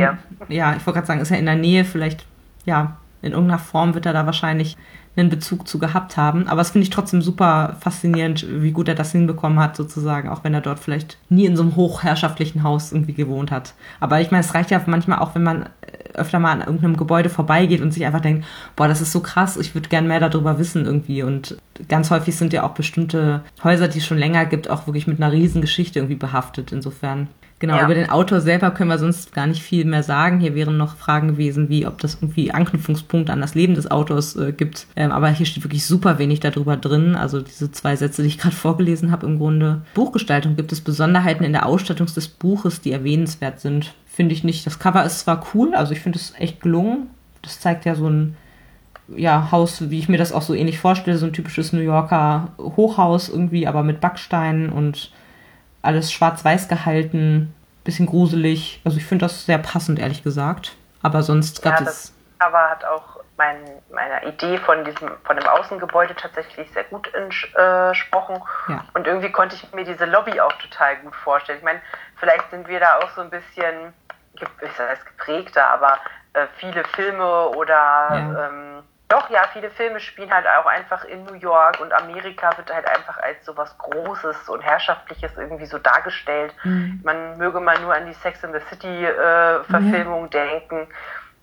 ja, ich wollte gerade sagen, ist ja in der Nähe, vielleicht, ja, in irgendeiner Form wird er da wahrscheinlich einen Bezug zu gehabt haben. Aber es finde ich trotzdem super faszinierend, wie gut er das hinbekommen hat, sozusagen, auch wenn er dort vielleicht nie in so einem hochherrschaftlichen Haus irgendwie gewohnt hat. Aber ich meine, es reicht ja manchmal auch, wenn man öfter mal an irgendeinem Gebäude vorbeigeht und sich einfach denkt, boah, das ist so krass, ich würde gern mehr darüber wissen irgendwie. Und ganz häufig sind ja auch bestimmte Häuser, die es schon länger gibt, auch wirklich mit einer riesen Geschichte irgendwie behaftet. Insofern Genau, ja. über den Autor selber können wir sonst gar nicht viel mehr sagen. Hier wären noch Fragen gewesen, wie ob das irgendwie Anknüpfungspunkte an das Leben des Autors äh, gibt. Ähm, aber hier steht wirklich super wenig darüber drin. Also diese zwei Sätze, die ich gerade vorgelesen habe im Grunde. Buchgestaltung gibt es Besonderheiten in der Ausstattung des Buches, die erwähnenswert sind. Finde ich nicht. Das Cover ist zwar cool, also ich finde es echt gelungen. Das zeigt ja so ein ja, Haus, wie ich mir das auch so ähnlich vorstelle, so ein typisches New Yorker Hochhaus irgendwie, aber mit Backsteinen und alles schwarz-weiß gehalten, bisschen gruselig. Also ich finde das sehr passend, ehrlich gesagt. Aber sonst gab ja, es. Das Cover hat auch mein, meiner Idee von diesem, von dem Außengebäude tatsächlich sehr gut entsprochen. Ja. Und irgendwie konnte ich mir diese Lobby auch total gut vorstellen. Ich meine, vielleicht sind wir da auch so ein bisschen, ich sage es geprägter, aber äh, viele Filme oder ja. ähm, doch, ja, viele Filme spielen halt auch einfach in New York und Amerika wird halt einfach als so was Großes und Herrschaftliches irgendwie so dargestellt. Mhm. Man möge mal nur an die Sex in the City äh, Verfilmung ja. denken.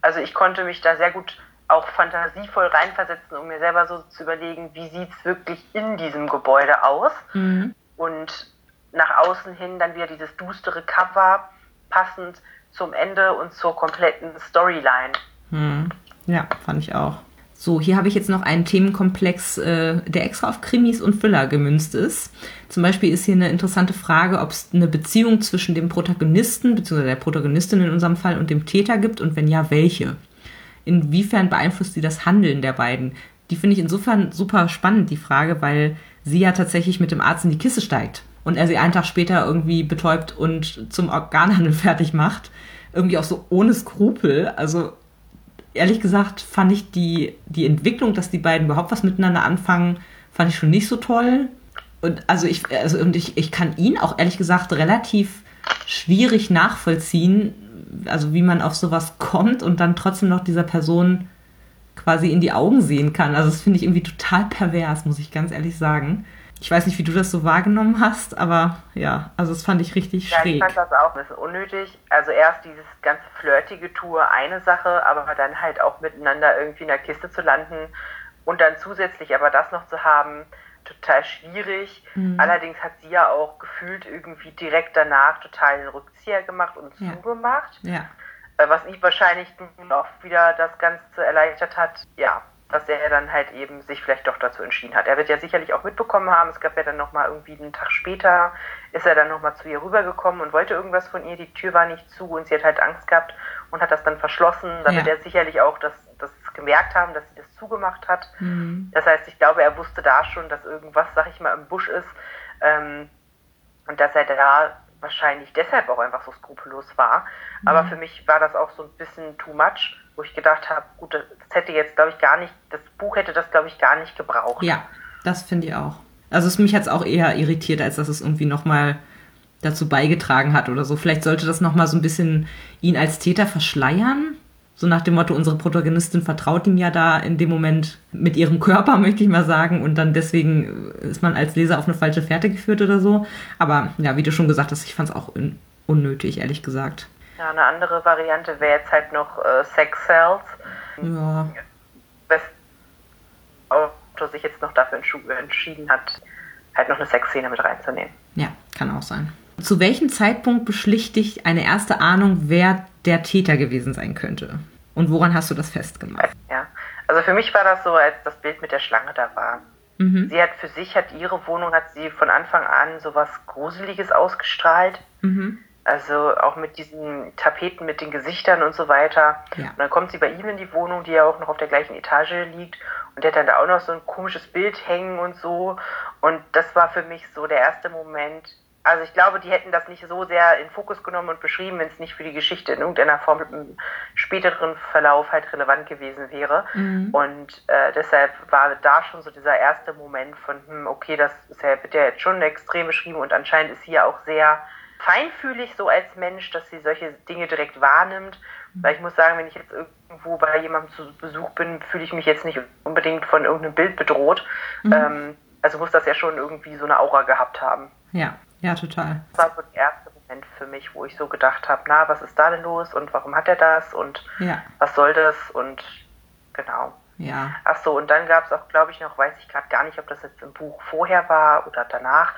Also ich konnte mich da sehr gut auch fantasievoll reinversetzen, um mir selber so zu überlegen, wie sieht es wirklich in diesem Gebäude aus. Mhm. Und nach außen hin dann wieder dieses düstere Cover, passend zum Ende und zur kompletten Storyline. Mhm. Ja, fand ich auch. So, hier habe ich jetzt noch einen Themenkomplex, äh, der extra auf Krimis und Füller gemünzt ist. Zum Beispiel ist hier eine interessante Frage, ob es eine Beziehung zwischen dem Protagonisten, beziehungsweise der Protagonistin in unserem Fall, und dem Täter gibt und wenn ja, welche. Inwiefern beeinflusst sie das Handeln der beiden? Die finde ich insofern super spannend, die Frage, weil sie ja tatsächlich mit dem Arzt in die Kiste steigt und er sie einen Tag später irgendwie betäubt und zum Organhandel fertig macht. Irgendwie auch so ohne Skrupel. Also ehrlich gesagt fand ich die, die Entwicklung, dass die beiden überhaupt was miteinander anfangen, fand ich schon nicht so toll. Und also ich, also und ich, ich kann ihn auch ehrlich gesagt relativ schwierig nachvollziehen, also wie man auf sowas kommt und dann trotzdem noch dieser Person quasi in die Augen sehen kann. Also das finde ich irgendwie total pervers, muss ich ganz ehrlich sagen. Ich weiß nicht, wie du das so wahrgenommen hast, aber ja, also das fand ich richtig ja, schräg. Ich fand das auch ein bisschen unnötig. Also erst dieses ganze flirtige Tour eine Sache, aber dann halt auch miteinander irgendwie in der Kiste zu landen und dann zusätzlich aber das noch zu haben, total schwierig. Mhm. Allerdings hat sie ja auch gefühlt irgendwie direkt danach total den Rückzieher gemacht und ja. zugemacht. Ja. Äh, was ich wahrscheinlich nun auch wieder das Ganze erleichtert hat. Ja, dass er dann halt eben sich vielleicht doch dazu entschieden hat. Er wird ja sicherlich auch mitbekommen haben, es gab ja dann nochmal irgendwie einen Tag später, ist er dann nochmal zu ihr rübergekommen und wollte irgendwas von ihr, die Tür war nicht zu und sie hat halt Angst gehabt und hat das dann verschlossen. Da ja. wird er sicherlich auch das, das gemerkt haben, dass sie das zugemacht hat. Mhm. Das heißt, ich glaube, er wusste da schon, dass irgendwas, sag ich mal, im Busch ist ähm, und dass er da wahrscheinlich deshalb auch einfach so skrupellos war. Mhm. Aber für mich war das auch so ein bisschen too much wo ich gedacht habe, gut, das hätte jetzt, glaube ich, gar nicht, das Buch hätte das, glaube ich, gar nicht gebraucht. Ja, das finde ich auch. Also es mich hat es auch eher irritiert, als dass es irgendwie nochmal dazu beigetragen hat oder so. Vielleicht sollte das nochmal so ein bisschen ihn als Täter verschleiern. So nach dem Motto, unsere Protagonistin vertraut ihm ja da in dem Moment mit ihrem Körper, möchte ich mal sagen. Und dann deswegen ist man als Leser auf eine falsche Fährte geführt oder so. Aber ja, wie du schon gesagt hast, ich fand es auch unnötig, ehrlich gesagt. Ja, eine andere Variante wäre jetzt halt noch äh, Sex Cells. Ja. Wes Autor sich jetzt noch dafür entschieden hat, halt noch eine Sexszene mit reinzunehmen. Ja, kann auch sein. Zu welchem Zeitpunkt beschlicht dich eine erste Ahnung, wer der Täter gewesen sein könnte? Und woran hast du das festgemacht? Ja, also für mich war das so, als das Bild mit der Schlange da war. Mhm. Sie hat für sich, hat ihre Wohnung, hat sie von Anfang an so was Gruseliges ausgestrahlt. Mhm. Also auch mit diesen Tapeten mit den Gesichtern und so weiter. Ja. Und dann kommt sie bei ihm in die Wohnung, die ja auch noch auf der gleichen Etage liegt. Und der hat dann da auch noch so ein komisches Bild hängen und so. Und das war für mich so der erste Moment. Also ich glaube, die hätten das nicht so sehr in Fokus genommen und beschrieben, wenn es nicht für die Geschichte in irgendeiner Form im späteren Verlauf halt relevant gewesen wäre. Mhm. Und äh, deshalb war da schon so dieser erste Moment von, hm, okay, das ist ja, wird ja jetzt schon extrem beschrieben und anscheinend ist sie ja auch sehr feinfühlig so als Mensch, dass sie solche Dinge direkt wahrnimmt. Weil ich muss sagen, wenn ich jetzt irgendwo bei jemandem zu Besuch bin, fühle ich mich jetzt nicht unbedingt von irgendeinem Bild bedroht. Mhm. Ähm, also muss das ja schon irgendwie so eine Aura gehabt haben. Ja, ja, total. Das war so der erste Moment für mich, wo ich so gedacht habe, na, was ist da denn los und warum hat er das und ja. was soll das und genau. Ja. Ach so, und dann gab es auch, glaube ich, noch, weiß ich gerade gar nicht, ob das jetzt im Buch vorher war oder danach,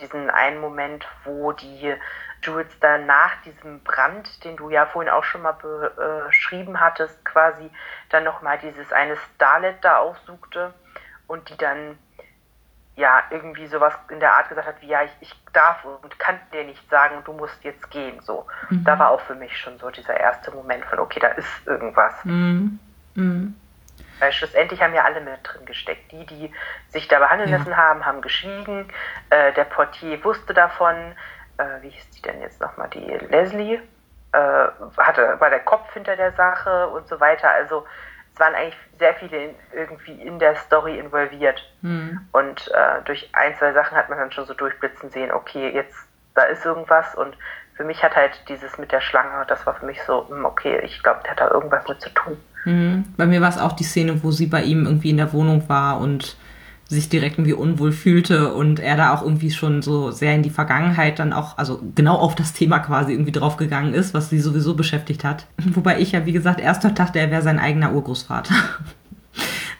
diesen einen Moment, wo die Jules dann nach diesem Brand, den du ja vorhin auch schon mal beschrieben hattest, quasi dann nochmal dieses eine Starlet da aufsuchte und die dann ja irgendwie sowas in der Art gesagt hat, wie ja, ich, ich darf und kann dir nicht sagen, du musst jetzt gehen. So. Mhm. Da war auch für mich schon so dieser erste Moment von, okay, da ist irgendwas. Mhm. Mhm. Weil schlussendlich haben ja alle mit drin gesteckt. Die, die sich da behandeln ja. lassen haben, haben geschwiegen. Äh, der Portier wusste davon. Äh, wie hieß die denn jetzt nochmal? Die Leslie äh, hatte, war der Kopf hinter der Sache und so weiter. Also es waren eigentlich sehr viele irgendwie in der Story involviert. Mhm. Und äh, durch ein, zwei Sachen hat man dann schon so durchblitzen sehen, okay, jetzt da ist irgendwas und für mich hat halt dieses mit der Schlange, das war für mich so, hm, okay, ich glaube, der hat da irgendwas mit zu tun. Mhm. Bei mir war es auch die Szene, wo sie bei ihm irgendwie in der Wohnung war und sich direkt irgendwie unwohl fühlte und er da auch irgendwie schon so sehr in die Vergangenheit dann auch, also genau auf das Thema quasi irgendwie draufgegangen ist, was sie sowieso beschäftigt hat. Wobei ich ja, wie gesagt, erst dachte, er wäre sein eigener Urgroßvater.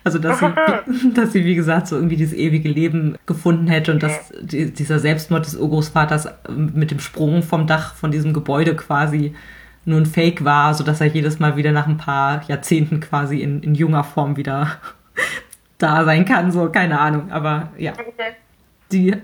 Also, dass sie, dass sie, wie gesagt, so irgendwie dieses ewige Leben gefunden hätte und dass die, dieser Selbstmord des Urgroßvaters mit dem Sprung vom Dach von diesem Gebäude quasi nur ein Fake war, sodass er jedes Mal wieder nach ein paar Jahrzehnten quasi in, in junger Form wieder da sein kann, so, keine Ahnung. Aber ja, die, äh,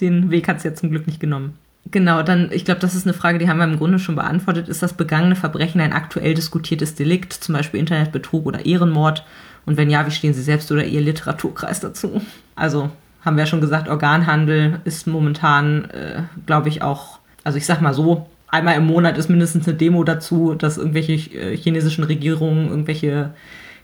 den Weg hat es ja zum Glück nicht genommen. Genau, dann, ich glaube, das ist eine Frage, die haben wir im Grunde schon beantwortet. Ist das begangene Verbrechen ein aktuell diskutiertes Delikt, zum Beispiel Internetbetrug oder Ehrenmord? Und wenn ja, wie stehen Sie selbst oder Ihr Literaturkreis dazu? Also, haben wir ja schon gesagt, Organhandel ist momentan, äh, glaube ich, auch, also ich sag mal so, einmal im Monat ist mindestens eine Demo dazu, dass irgendwelche äh, chinesischen Regierungen irgendwelche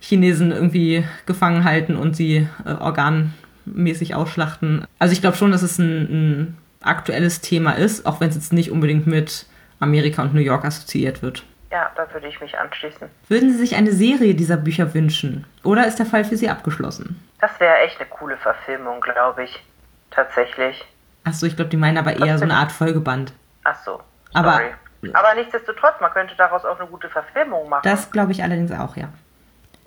Chinesen irgendwie gefangen halten und sie äh, organmäßig ausschlachten. Also ich glaube schon, dass es ein, ein aktuelles Thema ist, auch wenn es jetzt nicht unbedingt mit Amerika und New York assoziiert wird. Ja, da würde ich mich anschließen. Würden Sie sich eine Serie dieser Bücher wünschen? Oder ist der Fall für Sie abgeschlossen? Das wäre echt eine coole Verfilmung, glaube ich. Tatsächlich. Achso, ich glaube, die meinen aber eher so eine Art Folgeband. Ach so. Aber, aber nichtsdestotrotz, man könnte daraus auch eine gute Verfilmung machen. Das glaube ich allerdings auch, ja.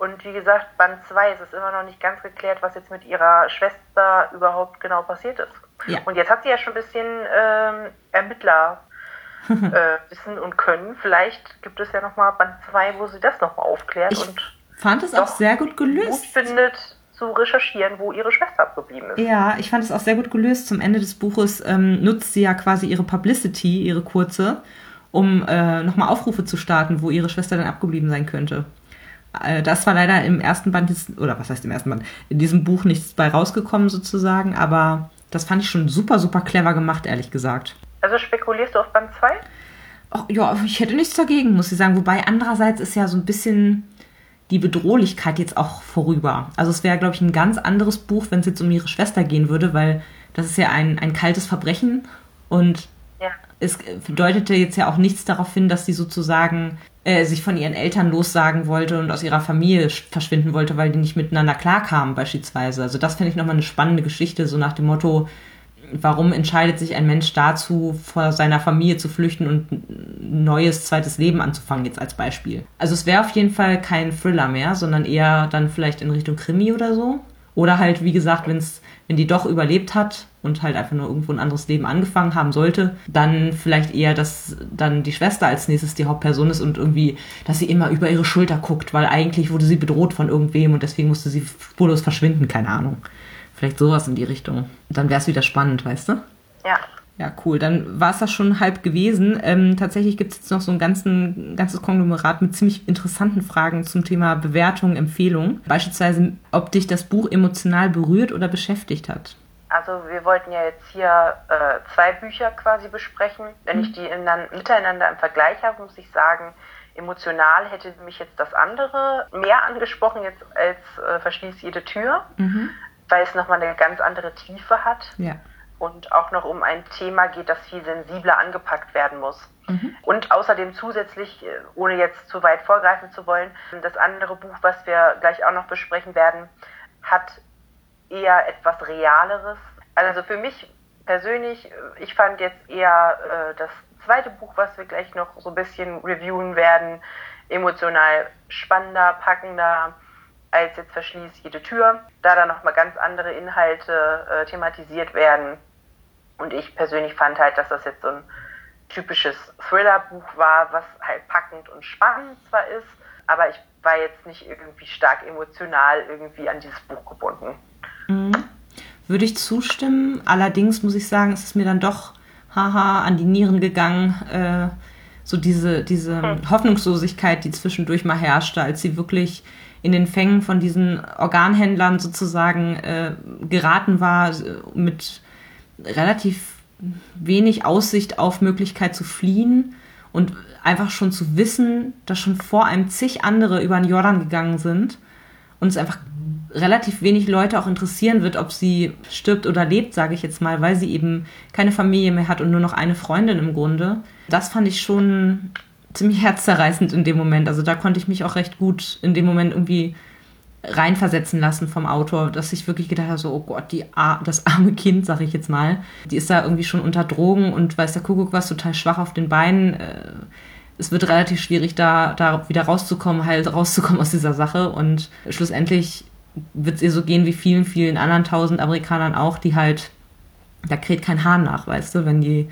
Und wie gesagt, Band 2 ist es immer noch nicht ganz geklärt, was jetzt mit ihrer Schwester überhaupt genau passiert ist. Ja. Und jetzt hat sie ja schon ein bisschen ähm, Ermittler äh, wissen und können. Vielleicht gibt es ja nochmal Band 2, wo sie das nochmal aufklärt ich und fand es auch sehr gut gelöst. Gut findet zu recherchieren, wo ihre Schwester abgeblieben ist. Ja, ich fand es auch sehr gut gelöst. Zum Ende des Buches ähm, nutzt sie ja quasi ihre Publicity, ihre kurze, um äh, nochmal Aufrufe zu starten, wo ihre Schwester dann abgeblieben sein könnte. Äh, das war leider im ersten Band, jetzt, oder was heißt im ersten Band, in diesem Buch nichts bei rausgekommen sozusagen, aber das fand ich schon super, super clever gemacht, ehrlich gesagt. Also spekulierst du auf Band 2? ja, ich hätte nichts dagegen, muss ich sagen. Wobei andererseits ist ja so ein bisschen die Bedrohlichkeit jetzt auch vorüber. Also es wäre, glaube ich, ein ganz anderes Buch, wenn es jetzt um ihre Schwester gehen würde, weil das ist ja ein, ein kaltes Verbrechen und. Es bedeutete jetzt ja auch nichts darauf hin, dass sie sozusagen äh, sich von ihren Eltern lossagen wollte und aus ihrer Familie verschwinden wollte, weil die nicht miteinander klarkamen beispielsweise. Also das finde ich nochmal eine spannende Geschichte, so nach dem Motto, warum entscheidet sich ein Mensch dazu, vor seiner Familie zu flüchten und ein neues zweites Leben anzufangen, jetzt als Beispiel. Also es wäre auf jeden Fall kein Thriller mehr, sondern eher dann vielleicht in Richtung Krimi oder so. Oder halt, wie gesagt, wenn's, wenn die doch überlebt hat und halt einfach nur irgendwo ein anderes Leben angefangen haben sollte, dann vielleicht eher, dass dann die Schwester als nächstes die Hauptperson ist und irgendwie, dass sie immer über ihre Schulter guckt, weil eigentlich wurde sie bedroht von irgendwem und deswegen musste sie spurlos verschwinden, keine Ahnung. Vielleicht sowas in die Richtung. Dann wäre es wieder spannend, weißt du? Ja. Ja, cool. Dann war es das schon halb gewesen. Ähm, tatsächlich gibt es jetzt noch so ein ganzen, ganzes Konglomerat mit ziemlich interessanten Fragen zum Thema Bewertung, Empfehlung. Beispielsweise, ob dich das Buch emotional berührt oder beschäftigt hat. Also wir wollten ja jetzt hier äh, zwei Bücher quasi besprechen. Wenn mhm. ich die in, miteinander im Vergleich habe, muss ich sagen, emotional hätte mich jetzt das andere mehr angesprochen jetzt als äh, Verschließ jede Tür. Mhm weil es nochmal eine ganz andere Tiefe hat. Ja. Und auch noch um ein Thema geht, das viel sensibler angepackt werden muss. Mhm. Und außerdem zusätzlich, äh, ohne jetzt zu weit vorgreifen zu wollen, das andere Buch, was wir gleich auch noch besprechen werden, hat eher etwas Realeres. Also für mich persönlich, äh, ich fand jetzt eher äh, das zweite Buch, was wir gleich noch so ein bisschen reviewen werden, emotional spannender, packender, als jetzt verschließt jede Tür, da dann nochmal ganz andere Inhalte äh, thematisiert werden. Und ich persönlich fand halt, dass das jetzt so ein typisches Thriller-Buch war, was halt packend und spannend zwar ist, aber ich war jetzt nicht irgendwie stark emotional irgendwie an dieses Buch gebunden. Mhm. Würde ich zustimmen. Allerdings muss ich sagen, es ist mir dann doch haha an die Nieren gegangen. Äh, so diese, diese hm. Hoffnungslosigkeit, die zwischendurch mal herrschte, als sie wirklich in den Fängen von diesen Organhändlern sozusagen äh, geraten war, mit relativ wenig Aussicht auf Möglichkeit zu fliehen und einfach schon zu wissen, dass schon vor einem zig andere über den Jordan gegangen sind und es einfach relativ wenig Leute auch interessieren wird, ob sie stirbt oder lebt, sage ich jetzt mal, weil sie eben keine Familie mehr hat und nur noch eine Freundin im Grunde. Das fand ich schon ziemlich herzzerreißend in dem Moment. Also da konnte ich mich auch recht gut in dem Moment irgendwie reinversetzen lassen vom Autor, dass ich wirklich gedacht habe, so, oh Gott, die das arme Kind, sag ich jetzt mal, die ist da irgendwie schon unter Drogen und weiß der Kuckuck was, total schwach auf den Beinen. Äh, es wird relativ schwierig, da, da wieder rauszukommen, halt rauszukommen aus dieser Sache. Und schlussendlich wird es ihr so gehen wie vielen, vielen anderen tausend Amerikanern auch, die halt, da kräht kein Hahn nach, weißt du, wenn die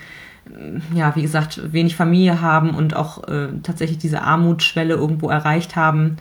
ja, wie gesagt, wenig Familie haben und auch äh, tatsächlich diese Armutsschwelle irgendwo erreicht haben,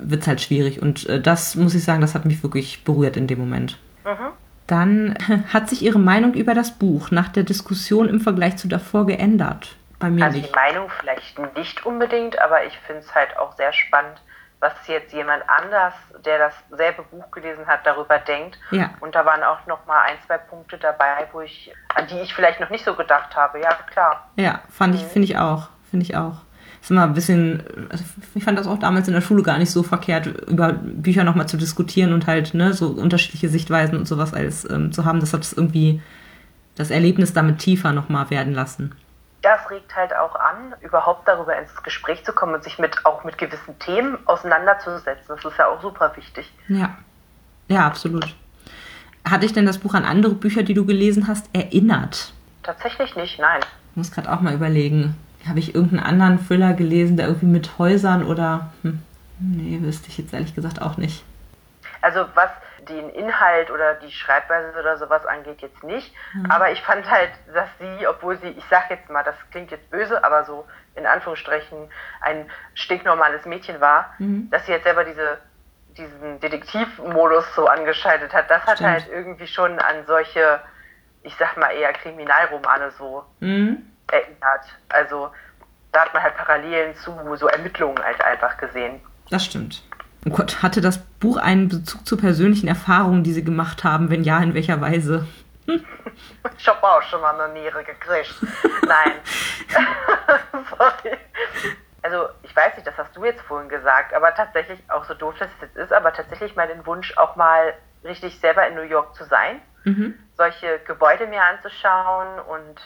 wird es halt schwierig. Und äh, das muss ich sagen, das hat mich wirklich berührt in dem Moment. Mhm. Dann hat sich Ihre Meinung über das Buch nach der Diskussion im Vergleich zu davor geändert? Bei mir also nicht. die Meinung vielleicht nicht unbedingt, aber ich finde es halt auch sehr spannend, was jetzt jemand anders, der dasselbe Buch gelesen hat, darüber denkt. Ja. Und da waren auch noch mal ein, zwei Punkte dabei, wo ich, an die ich vielleicht noch nicht so gedacht habe. Ja, klar. Ja, fand ich, mhm. finde ich auch. Finde ich auch. Ist immer ein bisschen, also ich fand das auch damals in der Schule gar nicht so verkehrt, über Bücher nochmal zu diskutieren und halt, ne, so unterschiedliche Sichtweisen und sowas alles ähm, zu haben. Das hat es irgendwie das Erlebnis damit tiefer nochmal werden lassen das regt halt auch an, überhaupt darüber ins Gespräch zu kommen und sich mit auch mit gewissen Themen auseinanderzusetzen. Das ist ja auch super wichtig. Ja, ja, absolut. Hat dich denn das Buch an andere Bücher, die du gelesen hast, erinnert? Tatsächlich nicht, nein. Ich muss gerade auch mal überlegen. Habe ich irgendeinen anderen Thriller gelesen, der irgendwie mit Häusern oder. Hm, nee, wüsste ich jetzt ehrlich gesagt auch nicht. Also was den Inhalt oder die Schreibweise oder sowas angeht, jetzt nicht. Mhm. Aber ich fand halt, dass sie, obwohl sie, ich sag jetzt mal, das klingt jetzt böse, aber so in Anführungsstrichen ein stinknormales Mädchen war, mhm. dass sie jetzt selber diese diesen Detektivmodus so angeschaltet hat, das Stimmt. hat halt irgendwie schon an solche, ich sag mal eher Kriminalromane so mhm. Erinnert. Also da hat man halt Parallelen zu so Ermittlungen halt einfach gesehen. Das stimmt. Oh Gott, hatte das Buch einen Bezug zu persönlichen Erfahrungen, die Sie gemacht haben? Wenn ja, in welcher Weise? Ich habe auch schon mal eine Niere gekriegt. Nein. Sorry. Also, ich weiß nicht, das hast du jetzt vorhin gesagt, aber tatsächlich, auch so doof das jetzt ist, aber tatsächlich mal den Wunsch, auch mal richtig selber in New York zu sein, mhm. solche Gebäude mir anzuschauen und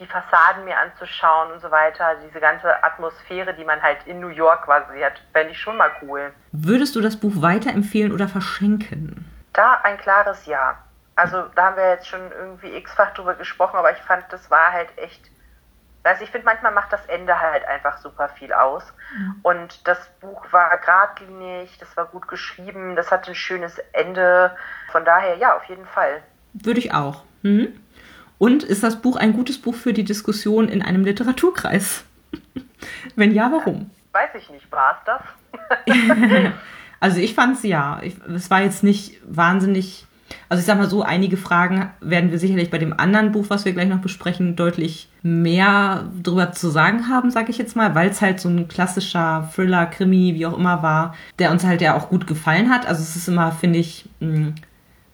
die Fassaden mir anzuschauen und so weiter, diese ganze Atmosphäre, die man halt in New York quasi hat, fände ich schon mal cool. Würdest du das Buch weiterempfehlen oder verschenken? Da ein klares Ja. Also da haben wir jetzt schon irgendwie x-fach drüber gesprochen, aber ich fand, das war halt echt. Also ich finde, manchmal macht das Ende halt einfach super viel aus. Mhm. Und das Buch war geradlinig, das war gut geschrieben, das hat ein schönes Ende. Von daher, ja, auf jeden Fall. Würde ich auch. Mhm. Und ist das Buch ein gutes Buch für die Diskussion in einem Literaturkreis? Wenn ja, warum? Weiß ich nicht, war es das? also ich fand es ja. es war jetzt nicht wahnsinnig. Also ich sag mal so, einige Fragen werden wir sicherlich bei dem anderen Buch, was wir gleich noch besprechen, deutlich mehr drüber zu sagen haben, sage ich jetzt mal, weil es halt so ein klassischer Thriller, Krimi, wie auch immer war, der uns halt ja auch gut gefallen hat. Also es ist immer, finde ich,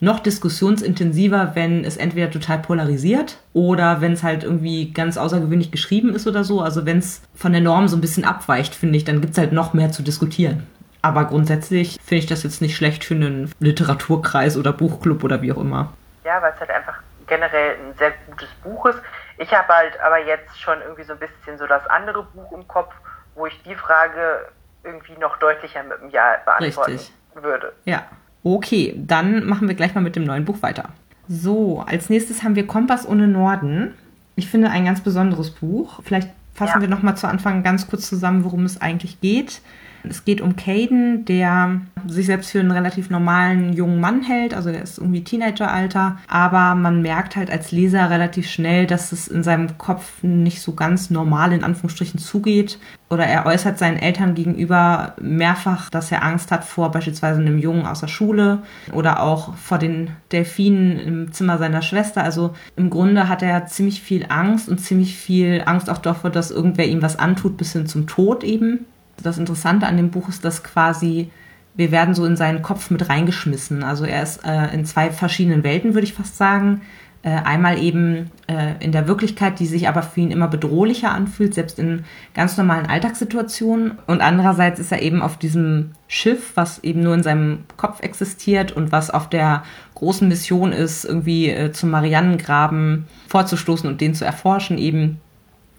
noch diskussionsintensiver, wenn es entweder total polarisiert oder wenn es halt irgendwie ganz außergewöhnlich geschrieben ist oder so. Also wenn es von der Norm so ein bisschen abweicht, finde ich, dann gibt es halt noch mehr zu diskutieren. Aber grundsätzlich finde ich das jetzt nicht schlecht für einen Literaturkreis oder Buchclub oder wie auch immer. Ja, weil es halt einfach generell ein sehr gutes Buch ist. Ich habe halt aber jetzt schon irgendwie so ein bisschen so das andere Buch im Kopf, wo ich die Frage irgendwie noch deutlicher mit dem Ja beantworten Richtig. würde. Ja. Okay, dann machen wir gleich mal mit dem neuen Buch weiter. So, als nächstes haben wir Kompass ohne Norden. Ich finde ein ganz besonderes Buch. Vielleicht fassen ja. wir noch mal zu Anfang ganz kurz zusammen, worum es eigentlich geht. Es geht um Caden, der sich selbst für einen relativ normalen jungen Mann hält, also der ist irgendwie Teenageralter, aber man merkt halt als Leser relativ schnell, dass es in seinem Kopf nicht so ganz normal in Anführungsstrichen zugeht. Oder er äußert seinen Eltern gegenüber mehrfach, dass er Angst hat vor beispielsweise einem Jungen aus der Schule oder auch vor den Delfinen im Zimmer seiner Schwester. Also im Grunde hat er ziemlich viel Angst und ziemlich viel Angst auch davor, dass irgendwer ihm was antut, bis hin zum Tod eben. Das Interessante an dem Buch ist, dass quasi wir werden so in seinen Kopf mit reingeschmissen. Also er ist äh, in zwei verschiedenen Welten, würde ich fast sagen. Äh, einmal eben äh, in der Wirklichkeit, die sich aber für ihn immer bedrohlicher anfühlt, selbst in ganz normalen Alltagssituationen. Und andererseits ist er eben auf diesem Schiff, was eben nur in seinem Kopf existiert und was auf der großen Mission ist, irgendwie äh, zum Mariannengraben vorzustoßen und den zu erforschen eben.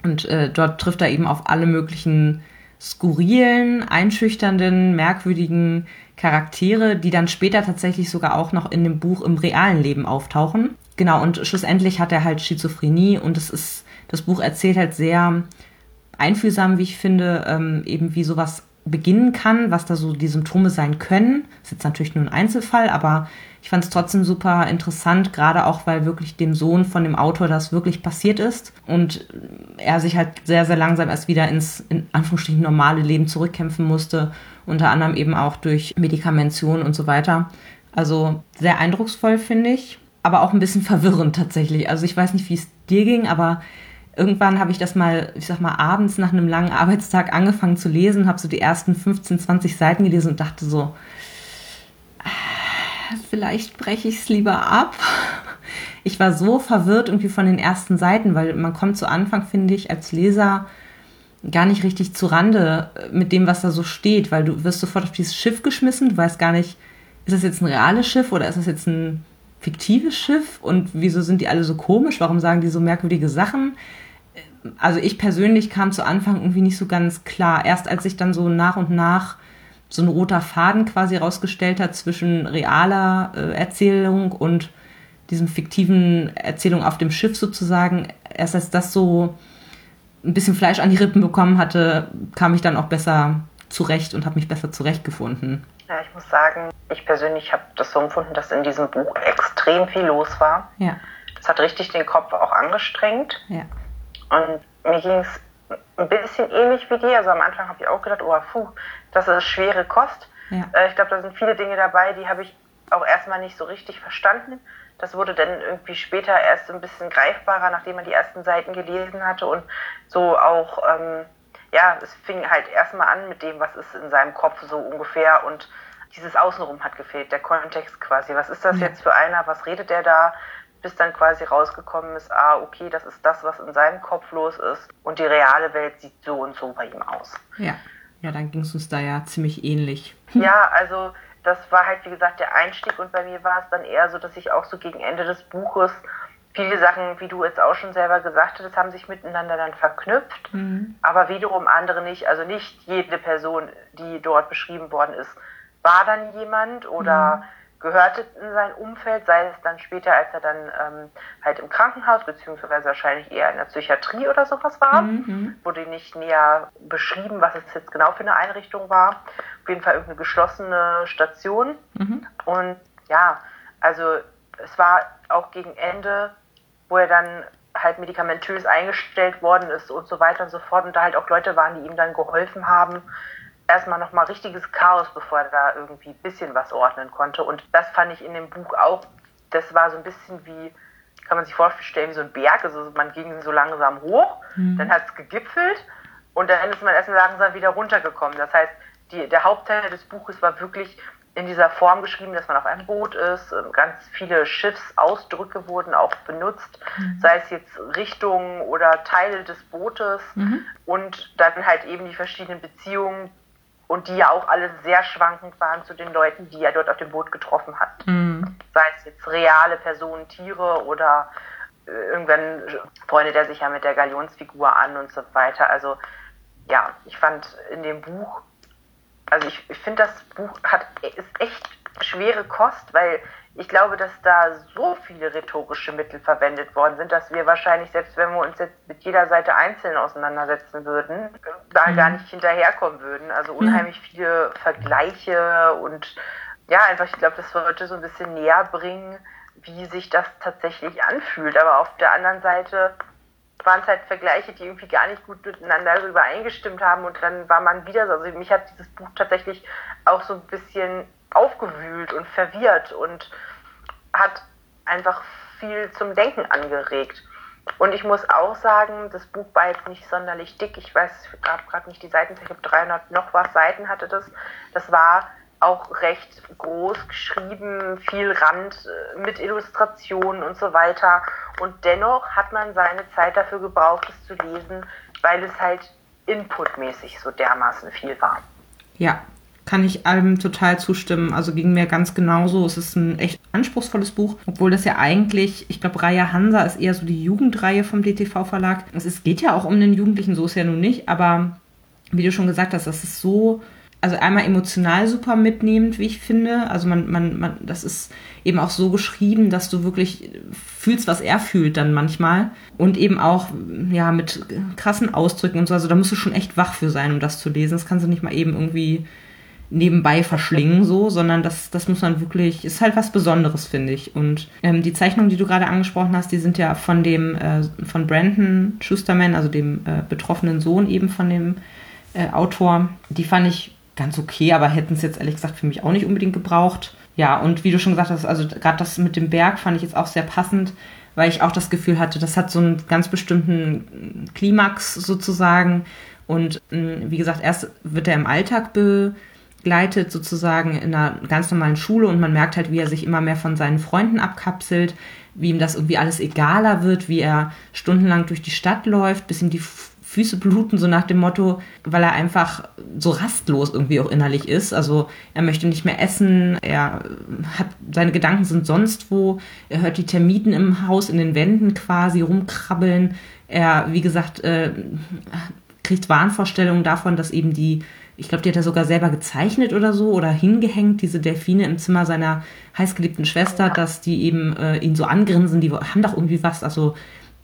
Und äh, dort trifft er eben auf alle möglichen skurrilen, einschüchternden, merkwürdigen Charaktere, die dann später tatsächlich sogar auch noch in dem Buch im realen Leben auftauchen. Genau, und schlussendlich hat er halt Schizophrenie und es ist, das Buch erzählt halt sehr einfühlsam, wie ich finde, ähm, eben wie sowas beginnen kann, was da so die Symptome sein können. Das ist jetzt natürlich nur ein Einzelfall, aber ich fand es trotzdem super interessant, gerade auch, weil wirklich dem Sohn von dem Autor das wirklich passiert ist und er sich halt sehr, sehr langsam erst wieder ins, in Anführungsstrichen, normale Leben zurückkämpfen musste, unter anderem eben auch durch Medikamention und so weiter. Also sehr eindrucksvoll, finde ich, aber auch ein bisschen verwirrend tatsächlich. Also ich weiß nicht, wie es dir ging, aber irgendwann habe ich das mal, ich sag mal, abends nach einem langen Arbeitstag angefangen zu lesen, habe so die ersten 15, 20 Seiten gelesen und dachte so, vielleicht breche ich es lieber ab. Ich war so verwirrt irgendwie von den ersten Seiten, weil man kommt zu Anfang, finde ich, als Leser gar nicht richtig zu Rande mit dem, was da so steht, weil du wirst sofort auf dieses Schiff geschmissen, du weißt gar nicht, ist das jetzt ein reales Schiff oder ist das jetzt ein fiktives Schiff und wieso sind die alle so komisch, warum sagen die so merkwürdige Sachen? Also ich persönlich kam zu Anfang irgendwie nicht so ganz klar. Erst als ich dann so nach und nach so ein roter Faden quasi rausgestellt hat zwischen realer äh, Erzählung und diesem fiktiven Erzählung auf dem Schiff sozusagen. Erst als das so ein bisschen Fleisch an die Rippen bekommen hatte, kam ich dann auch besser zurecht und habe mich besser zurechtgefunden. Ja, ich muss sagen, ich persönlich habe das so empfunden, dass in diesem Buch extrem viel los war. Ja. Das hat richtig den Kopf auch angestrengt. Ja. Und mir ging es ein bisschen ähnlich wie dir. Also am Anfang habe ich auch gedacht, oh, puh, das ist schwere Kost. Ja. Äh, ich glaube, da sind viele Dinge dabei, die habe ich auch erstmal nicht so richtig verstanden. Das wurde dann irgendwie später erst ein bisschen greifbarer, nachdem man die ersten Seiten gelesen hatte und so auch, ähm, ja, es fing halt erstmal an mit dem, was ist in seinem Kopf so ungefähr und dieses Außenrum hat gefehlt, der Kontext quasi. Was ist das ja. jetzt für einer? Was redet der da? Bis dann quasi rausgekommen ist, ah, okay, das ist das, was in seinem Kopf los ist und die reale Welt sieht so und so bei ihm aus. Ja. Ja, dann ging es uns da ja ziemlich ähnlich. Ja, also das war halt, wie gesagt, der Einstieg und bei mir war es dann eher so, dass ich auch so gegen Ende des Buches viele Sachen, wie du jetzt auch schon selber gesagt hast, haben sich miteinander dann verknüpft, mhm. aber wiederum andere nicht. Also nicht jede Person, die dort beschrieben worden ist, war dann jemand oder mhm gehörte in sein Umfeld, sei es dann später, als er dann ähm, halt im Krankenhaus, beziehungsweise wahrscheinlich eher in der Psychiatrie oder sowas war. Mhm. Wurde nicht näher beschrieben, was es jetzt genau für eine Einrichtung war. Auf jeden Fall irgendeine geschlossene Station. Mhm. Und ja, also es war auch gegen Ende, wo er dann halt medikamentös eingestellt worden ist und so weiter und so fort. Und da halt auch Leute waren, die ihm dann geholfen haben, erstmal nochmal richtiges Chaos, bevor er da irgendwie ein bisschen was ordnen konnte. Und das fand ich in dem Buch auch, das war so ein bisschen wie, kann man sich vorstellen, wie so ein Berg. Also man ging so langsam hoch, mhm. dann hat es gegipfelt und dann ist man erst langsam wieder runtergekommen. Das heißt, die, der Hauptteil des Buches war wirklich in dieser Form geschrieben, dass man auf einem Boot ist. Ganz viele Schiffsausdrücke wurden auch benutzt, mhm. sei es jetzt Richtungen oder Teile des Bootes mhm. und dann halt eben die verschiedenen Beziehungen und die ja auch alle sehr schwankend waren zu den Leuten, die er dort auf dem Boot getroffen hat. Mhm. Sei es jetzt reale Personen, Tiere oder äh, irgendwann freundet er sich ja mit der Galionsfigur an und so weiter. Also ja, ich fand in dem Buch, also ich, ich finde das Buch hat ist echt schwere Kost, weil ich glaube, dass da so viele rhetorische Mittel verwendet worden sind, dass wir wahrscheinlich, selbst wenn wir uns jetzt mit jeder Seite einzeln auseinandersetzen würden, da mhm. gar nicht hinterherkommen würden. Also unheimlich viele Vergleiche und ja, einfach, ich glaube, das sollte so ein bisschen näher bringen, wie sich das tatsächlich anfühlt. Aber auf der anderen Seite waren es halt Vergleiche, die irgendwie gar nicht gut miteinander übereingestimmt haben und dann war man wieder so. Also mich hat dieses Buch tatsächlich auch so ein bisschen aufgewühlt und verwirrt und hat einfach viel zum Denken angeregt. Und ich muss auch sagen, das Buch war jetzt nicht sonderlich dick. Ich weiß gerade nicht die Seiten, ich glaube 300 noch was Seiten hatte das. Das war auch recht groß geschrieben, viel Rand äh, mit Illustrationen und so weiter. Und dennoch hat man seine Zeit dafür gebraucht, es zu lesen, weil es halt inputmäßig so dermaßen viel war. Ja, kann ich allem total zustimmen. Also ging mir ganz genauso. Es ist ein echt anspruchsvolles Buch, obwohl das ja eigentlich, ich glaube, Raya Hansa ist eher so die Jugendreihe vom DTV Verlag. Es geht ja auch um den Jugendlichen, so ist ja nun nicht, aber wie du schon gesagt hast, das ist so also einmal emotional super mitnehmend, wie ich finde. Also man, man, man, das ist eben auch so geschrieben, dass du wirklich fühlst, was er fühlt dann manchmal. Und eben auch, ja, mit krassen Ausdrücken und so. Also da musst du schon echt wach für sein, um das zu lesen. Das kannst du nicht mal eben irgendwie nebenbei verschlingen, so, sondern das, das muss man wirklich, ist halt was Besonderes, finde ich. Und ähm, die Zeichnungen, die du gerade angesprochen hast, die sind ja von dem, äh, von Brandon Schusterman, also dem äh, betroffenen Sohn eben von dem äh, Autor. Die fand ich ganz okay, aber hätten es jetzt ehrlich gesagt für mich auch nicht unbedingt gebraucht. Ja, und wie du schon gesagt hast, also gerade das mit dem Berg fand ich jetzt auch sehr passend, weil ich auch das Gefühl hatte, das hat so einen ganz bestimmten Klimax sozusagen. Und wie gesagt, erst wird er im Alltag begleitet, sozusagen in einer ganz normalen Schule und man merkt halt, wie er sich immer mehr von seinen Freunden abkapselt, wie ihm das irgendwie alles egaler wird, wie er stundenlang durch die Stadt läuft, bis ihm die Füße bluten, so nach dem Motto, weil er einfach so rastlos irgendwie auch innerlich ist. Also er möchte nicht mehr essen, er hat, seine Gedanken sind sonst wo, er hört die Termiten im Haus in den Wänden quasi rumkrabbeln. Er, wie gesagt, äh, kriegt Wahnvorstellungen davon, dass eben die, ich glaube, die hat er sogar selber gezeichnet oder so oder hingehängt, diese Delfine im Zimmer seiner heißgeliebten Schwester, dass die eben äh, ihn so angrinsen, die haben doch irgendwie was, also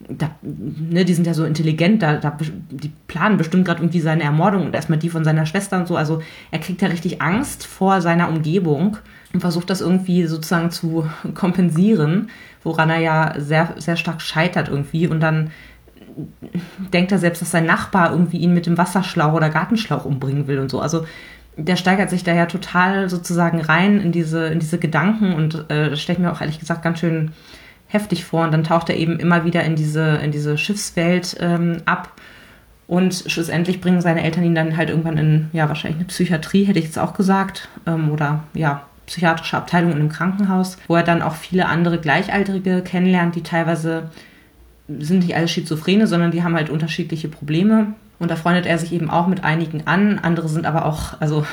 da, ne, die sind ja so intelligent, da, da die planen bestimmt gerade irgendwie seine Ermordung und erstmal die von seiner Schwester und so. Also er kriegt ja richtig Angst vor seiner Umgebung und versucht das irgendwie sozusagen zu kompensieren, woran er ja sehr, sehr stark scheitert irgendwie. Und dann denkt er selbst, dass sein Nachbar irgendwie ihn mit dem Wasserschlauch oder Gartenschlauch umbringen will und so. Also der steigert sich da ja total sozusagen rein in diese, in diese Gedanken und äh, das stelle ich mir auch ehrlich gesagt ganz schön heftig vor. Und dann taucht er eben immer wieder in diese, in diese Schiffswelt ähm, ab. Und schlussendlich bringen seine Eltern ihn dann halt irgendwann in, ja, wahrscheinlich eine Psychiatrie, hätte ich jetzt auch gesagt. Ähm, oder ja, psychiatrische Abteilung in einem Krankenhaus, wo er dann auch viele andere Gleichaltrige kennenlernt, die teilweise sind nicht alle Schizophrene, sondern die haben halt unterschiedliche Probleme. Und da freundet er sich eben auch mit einigen an. Andere sind aber auch, also,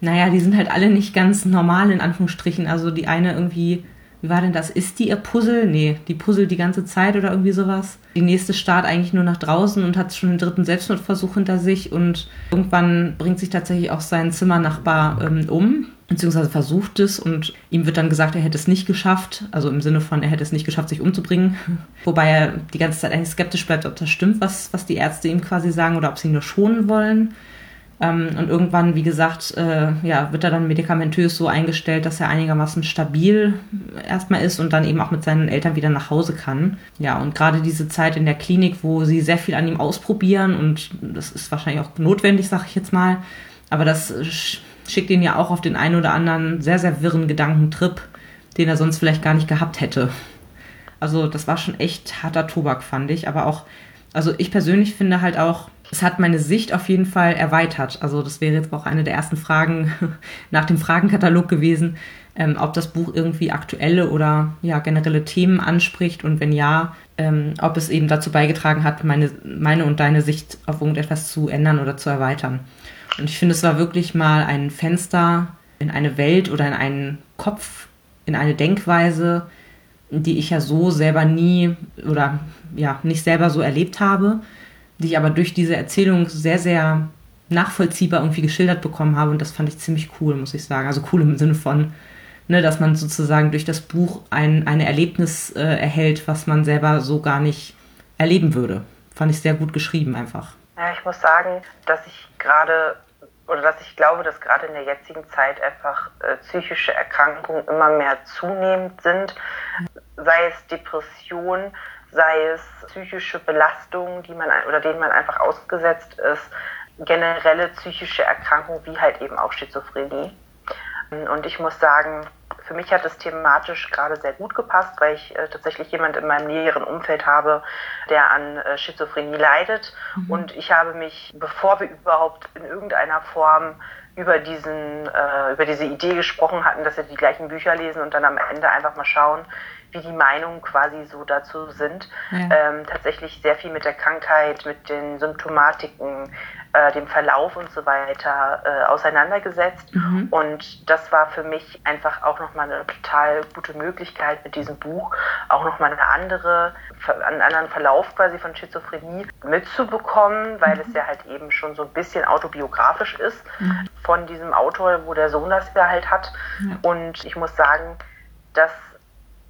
naja, die sind halt alle nicht ganz normal in Anführungsstrichen. Also die eine irgendwie wie war denn das? Ist die ihr Puzzle? Nee, die puzzelt die ganze Zeit oder irgendwie sowas. Die nächste starrt eigentlich nur nach draußen und hat schon den dritten Selbstmordversuch hinter sich und irgendwann bringt sich tatsächlich auch sein Zimmernachbar ähm, um, beziehungsweise versucht es und ihm wird dann gesagt, er hätte es nicht geschafft, also im Sinne von, er hätte es nicht geschafft, sich umzubringen. Wobei er die ganze Zeit eigentlich skeptisch bleibt, ob das stimmt, was, was die Ärzte ihm quasi sagen oder ob sie ihn nur schonen wollen. Ähm, und irgendwann, wie gesagt, äh, ja, wird er dann medikamentös so eingestellt, dass er einigermaßen stabil erstmal ist und dann eben auch mit seinen Eltern wieder nach Hause kann. Ja, und gerade diese Zeit in der Klinik, wo sie sehr viel an ihm ausprobieren und das ist wahrscheinlich auch notwendig, sag ich jetzt mal, aber das schickt ihn ja auch auf den einen oder anderen sehr, sehr wirren Gedankentrip, den er sonst vielleicht gar nicht gehabt hätte. Also das war schon echt harter Tobak, fand ich, aber auch, also ich persönlich finde halt auch, es hat meine Sicht auf jeden Fall erweitert. Also das wäre jetzt auch eine der ersten Fragen nach dem Fragenkatalog gewesen, ähm, ob das Buch irgendwie aktuelle oder ja generelle Themen anspricht und wenn ja, ähm, ob es eben dazu beigetragen hat, meine, meine und deine Sicht auf irgendetwas zu ändern oder zu erweitern. Und ich finde, es war wirklich mal ein Fenster in eine Welt oder in einen Kopf, in eine Denkweise, die ich ja so selber nie oder ja nicht selber so erlebt habe die ich aber durch diese Erzählung sehr, sehr nachvollziehbar irgendwie geschildert bekommen habe. Und das fand ich ziemlich cool, muss ich sagen. Also cool im Sinne von, ne, dass man sozusagen durch das Buch ein eine Erlebnis äh, erhält, was man selber so gar nicht erleben würde. Fand ich sehr gut geschrieben einfach. Ja, ich muss sagen, dass ich gerade oder dass ich glaube, dass gerade in der jetzigen Zeit einfach äh, psychische Erkrankungen immer mehr zunehmend sind, sei es Depression, sei es psychische Belastungen, die man oder denen man einfach ausgesetzt ist, generelle psychische Erkrankungen wie halt eben auch Schizophrenie. Und ich muss sagen, für mich hat es thematisch gerade sehr gut gepasst, weil ich äh, tatsächlich jemand in meinem näheren Umfeld habe, der an äh, Schizophrenie leidet. Mhm. Und ich habe mich, bevor wir überhaupt in irgendeiner Form über diesen, äh, über diese Idee gesprochen hatten, dass wir die gleichen Bücher lesen und dann am Ende einfach mal schauen, wie die Meinungen quasi so dazu sind. Ja. Ähm, tatsächlich sehr viel mit der Krankheit, mit den Symptomatiken, äh, dem Verlauf und so weiter äh, auseinandergesetzt. Mhm. Und das war für mich einfach auch nochmal eine total gute Möglichkeit mit diesem Buch, auch nochmal eine andere, einen anderen Verlauf quasi von Schizophrenie mitzubekommen, weil mhm. es ja halt eben schon so ein bisschen autobiografisch ist mhm. von diesem Autor, wo der Sohn das ja halt hat. Und ich muss sagen, dass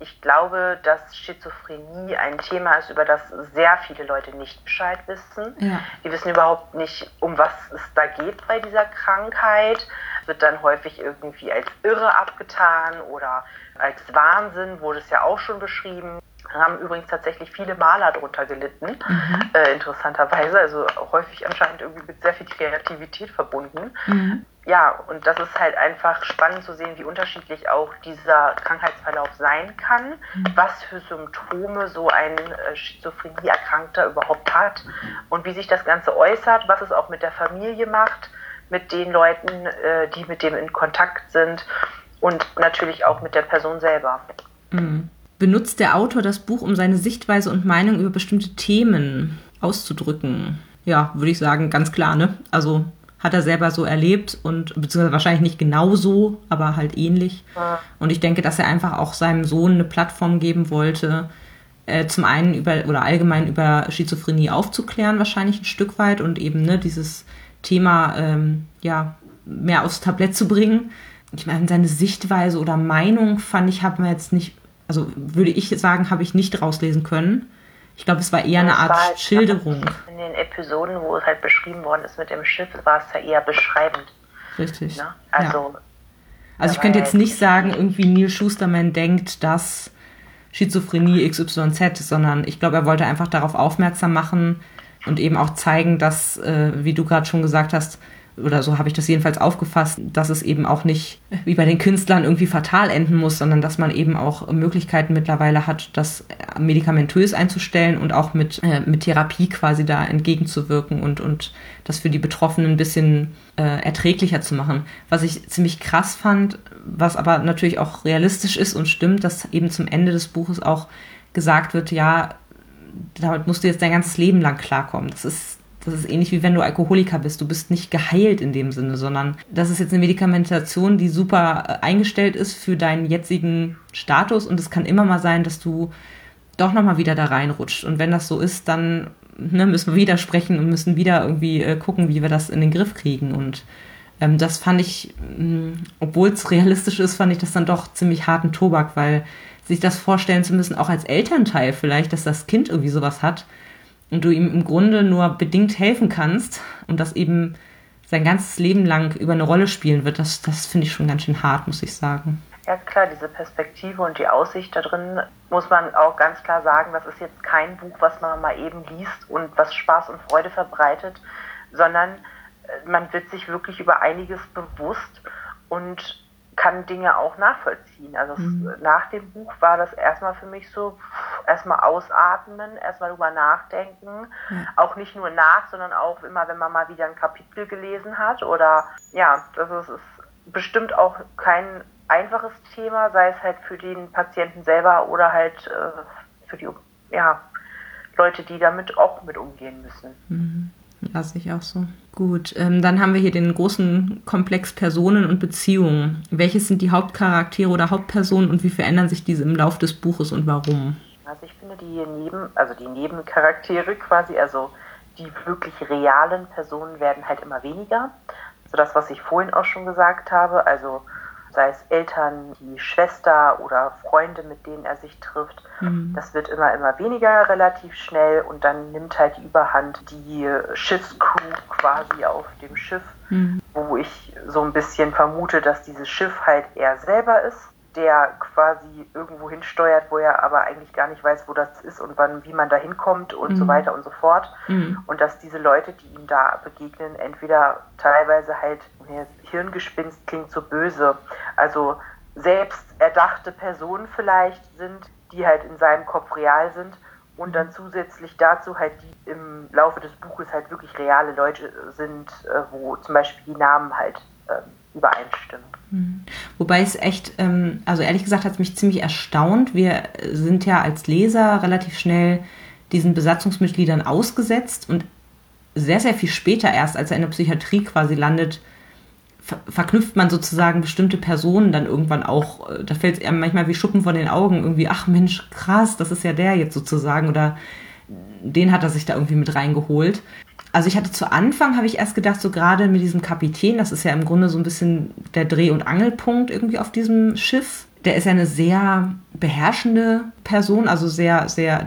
ich glaube, dass Schizophrenie ein Thema ist, über das sehr viele Leute nicht Bescheid wissen. Ja. Die wissen überhaupt nicht, um was es da geht bei dieser Krankheit. Wird dann häufig irgendwie als Irre abgetan oder als Wahnsinn, wurde es ja auch schon beschrieben haben übrigens tatsächlich viele Maler darunter gelitten, mhm. äh, interessanterweise, also häufig anscheinend irgendwie mit sehr viel Kreativität verbunden. Mhm. Ja, und das ist halt einfach spannend zu sehen, wie unterschiedlich auch dieser Krankheitsverlauf sein kann, mhm. was für Symptome so ein äh, Schizophrenie-Erkrankter überhaupt hat und wie sich das Ganze äußert, was es auch mit der Familie macht, mit den Leuten, äh, die mit dem in Kontakt sind und natürlich auch mit der Person selber. Mhm benutzt der Autor das Buch, um seine Sichtweise und Meinung über bestimmte Themen auszudrücken? Ja, würde ich sagen, ganz klar, ne? Also hat er selber so erlebt und beziehungsweise wahrscheinlich nicht genau so, aber halt ähnlich. Und ich denke, dass er einfach auch seinem Sohn eine Plattform geben wollte, äh, zum einen über oder allgemein über Schizophrenie aufzuklären, wahrscheinlich ein Stück weit und eben ne, dieses Thema ähm, ja mehr aufs Tablett zu bringen. Ich meine, seine Sichtweise oder Meinung fand ich, hat man jetzt nicht also würde ich sagen, habe ich nicht rauslesen können. Ich glaube, es war eher eine Art halt, Schilderung. In den Episoden, wo es halt beschrieben worden ist mit dem Schiff, war es ja eher beschreibend. Richtig. Ne? Also, ja. also ich könnte jetzt nicht sagen, irgendwie Neil Schusterman denkt, dass Schizophrenie XYZ, sondern ich glaube, er wollte einfach darauf aufmerksam machen und eben auch zeigen, dass, äh, wie du gerade schon gesagt hast, oder so habe ich das jedenfalls aufgefasst, dass es eben auch nicht wie bei den Künstlern irgendwie fatal enden muss, sondern dass man eben auch Möglichkeiten mittlerweile hat, das medikamentös einzustellen und auch mit, äh, mit Therapie quasi da entgegenzuwirken und, und das für die Betroffenen ein bisschen äh, erträglicher zu machen. Was ich ziemlich krass fand, was aber natürlich auch realistisch ist und stimmt, dass eben zum Ende des Buches auch gesagt wird, ja, damit musst du jetzt dein ganzes Leben lang klarkommen. Das ist das ist ähnlich wie wenn du Alkoholiker bist. Du bist nicht geheilt in dem Sinne, sondern das ist jetzt eine Medikamentation, die super äh, eingestellt ist für deinen jetzigen Status und es kann immer mal sein, dass du doch nochmal wieder da reinrutscht. Und wenn das so ist, dann ne, müssen wir wieder sprechen und müssen wieder irgendwie äh, gucken, wie wir das in den Griff kriegen. Und ähm, das fand ich, obwohl es realistisch ist, fand ich das dann doch ziemlich harten Tobak, weil sich das vorstellen zu müssen, auch als Elternteil vielleicht, dass das Kind irgendwie sowas hat, und du ihm im Grunde nur bedingt helfen kannst und das eben sein ganzes Leben lang über eine Rolle spielen wird, das, das finde ich schon ganz schön hart, muss ich sagen. Ja klar, diese Perspektive und die Aussicht da drin, muss man auch ganz klar sagen, das ist jetzt kein Buch, was man mal eben liest und was Spaß und Freude verbreitet, sondern äh, man wird sich wirklich über einiges bewusst und kann Dinge auch nachvollziehen. Also mhm. nach dem Buch war das erstmal für mich so, erstmal ausatmen, erstmal drüber nachdenken. Mhm. Auch nicht nur nach, sondern auch immer, wenn man mal wieder ein Kapitel gelesen hat. Oder ja, das ist, ist bestimmt auch kein einfaches Thema, sei es halt für den Patienten selber oder halt äh, für die ja, Leute, die damit auch mit umgehen müssen. Mhm. Ja, sehe ich auch so. Gut, ähm, dann haben wir hier den großen Komplex Personen und Beziehungen. Welches sind die Hauptcharaktere oder Hauptpersonen und wie verändern sich diese im Laufe des Buches und warum? Also ich finde die Neben, also die Nebencharaktere quasi, also die wirklich realen Personen werden halt immer weniger. So das, was ich vorhin auch schon gesagt habe, also sei es Eltern, die Schwester oder Freunde, mit denen er sich trifft. Mhm. Das wird immer, immer weniger relativ schnell und dann nimmt halt die Überhand die Schiffscrew quasi auf dem Schiff, mhm. wo ich so ein bisschen vermute, dass dieses Schiff halt er selber ist der quasi irgendwo hinsteuert, wo er aber eigentlich gar nicht weiß, wo das ist und wann, wie man da hinkommt und mhm. so weiter und so fort. Mhm. Und dass diese Leute, die ihm da begegnen, entweder teilweise halt, Hirngespinst klingt so böse, also selbst erdachte Personen vielleicht sind, die halt in seinem Kopf real sind und dann zusätzlich dazu halt die im Laufe des Buches halt wirklich reale Leute sind, äh, wo zum Beispiel die Namen halt ähm, übereinstimmen. Mhm. Wobei es echt, ähm, also ehrlich gesagt hat es mich ziemlich erstaunt. Wir sind ja als Leser relativ schnell diesen Besatzungsmitgliedern ausgesetzt und sehr, sehr viel später erst, als er in der Psychiatrie quasi landet, ver verknüpft man sozusagen bestimmte Personen dann irgendwann auch. Äh, da fällt es einem manchmal wie Schuppen von den Augen, irgendwie, ach Mensch, krass, das ist ja der jetzt sozusagen oder den hat er sich da irgendwie mit reingeholt. Also ich hatte zu Anfang, habe ich erst gedacht, so gerade mit diesem Kapitän, das ist ja im Grunde so ein bisschen der Dreh- und Angelpunkt irgendwie auf diesem Schiff. Der ist ja eine sehr beherrschende Person, also sehr, sehr,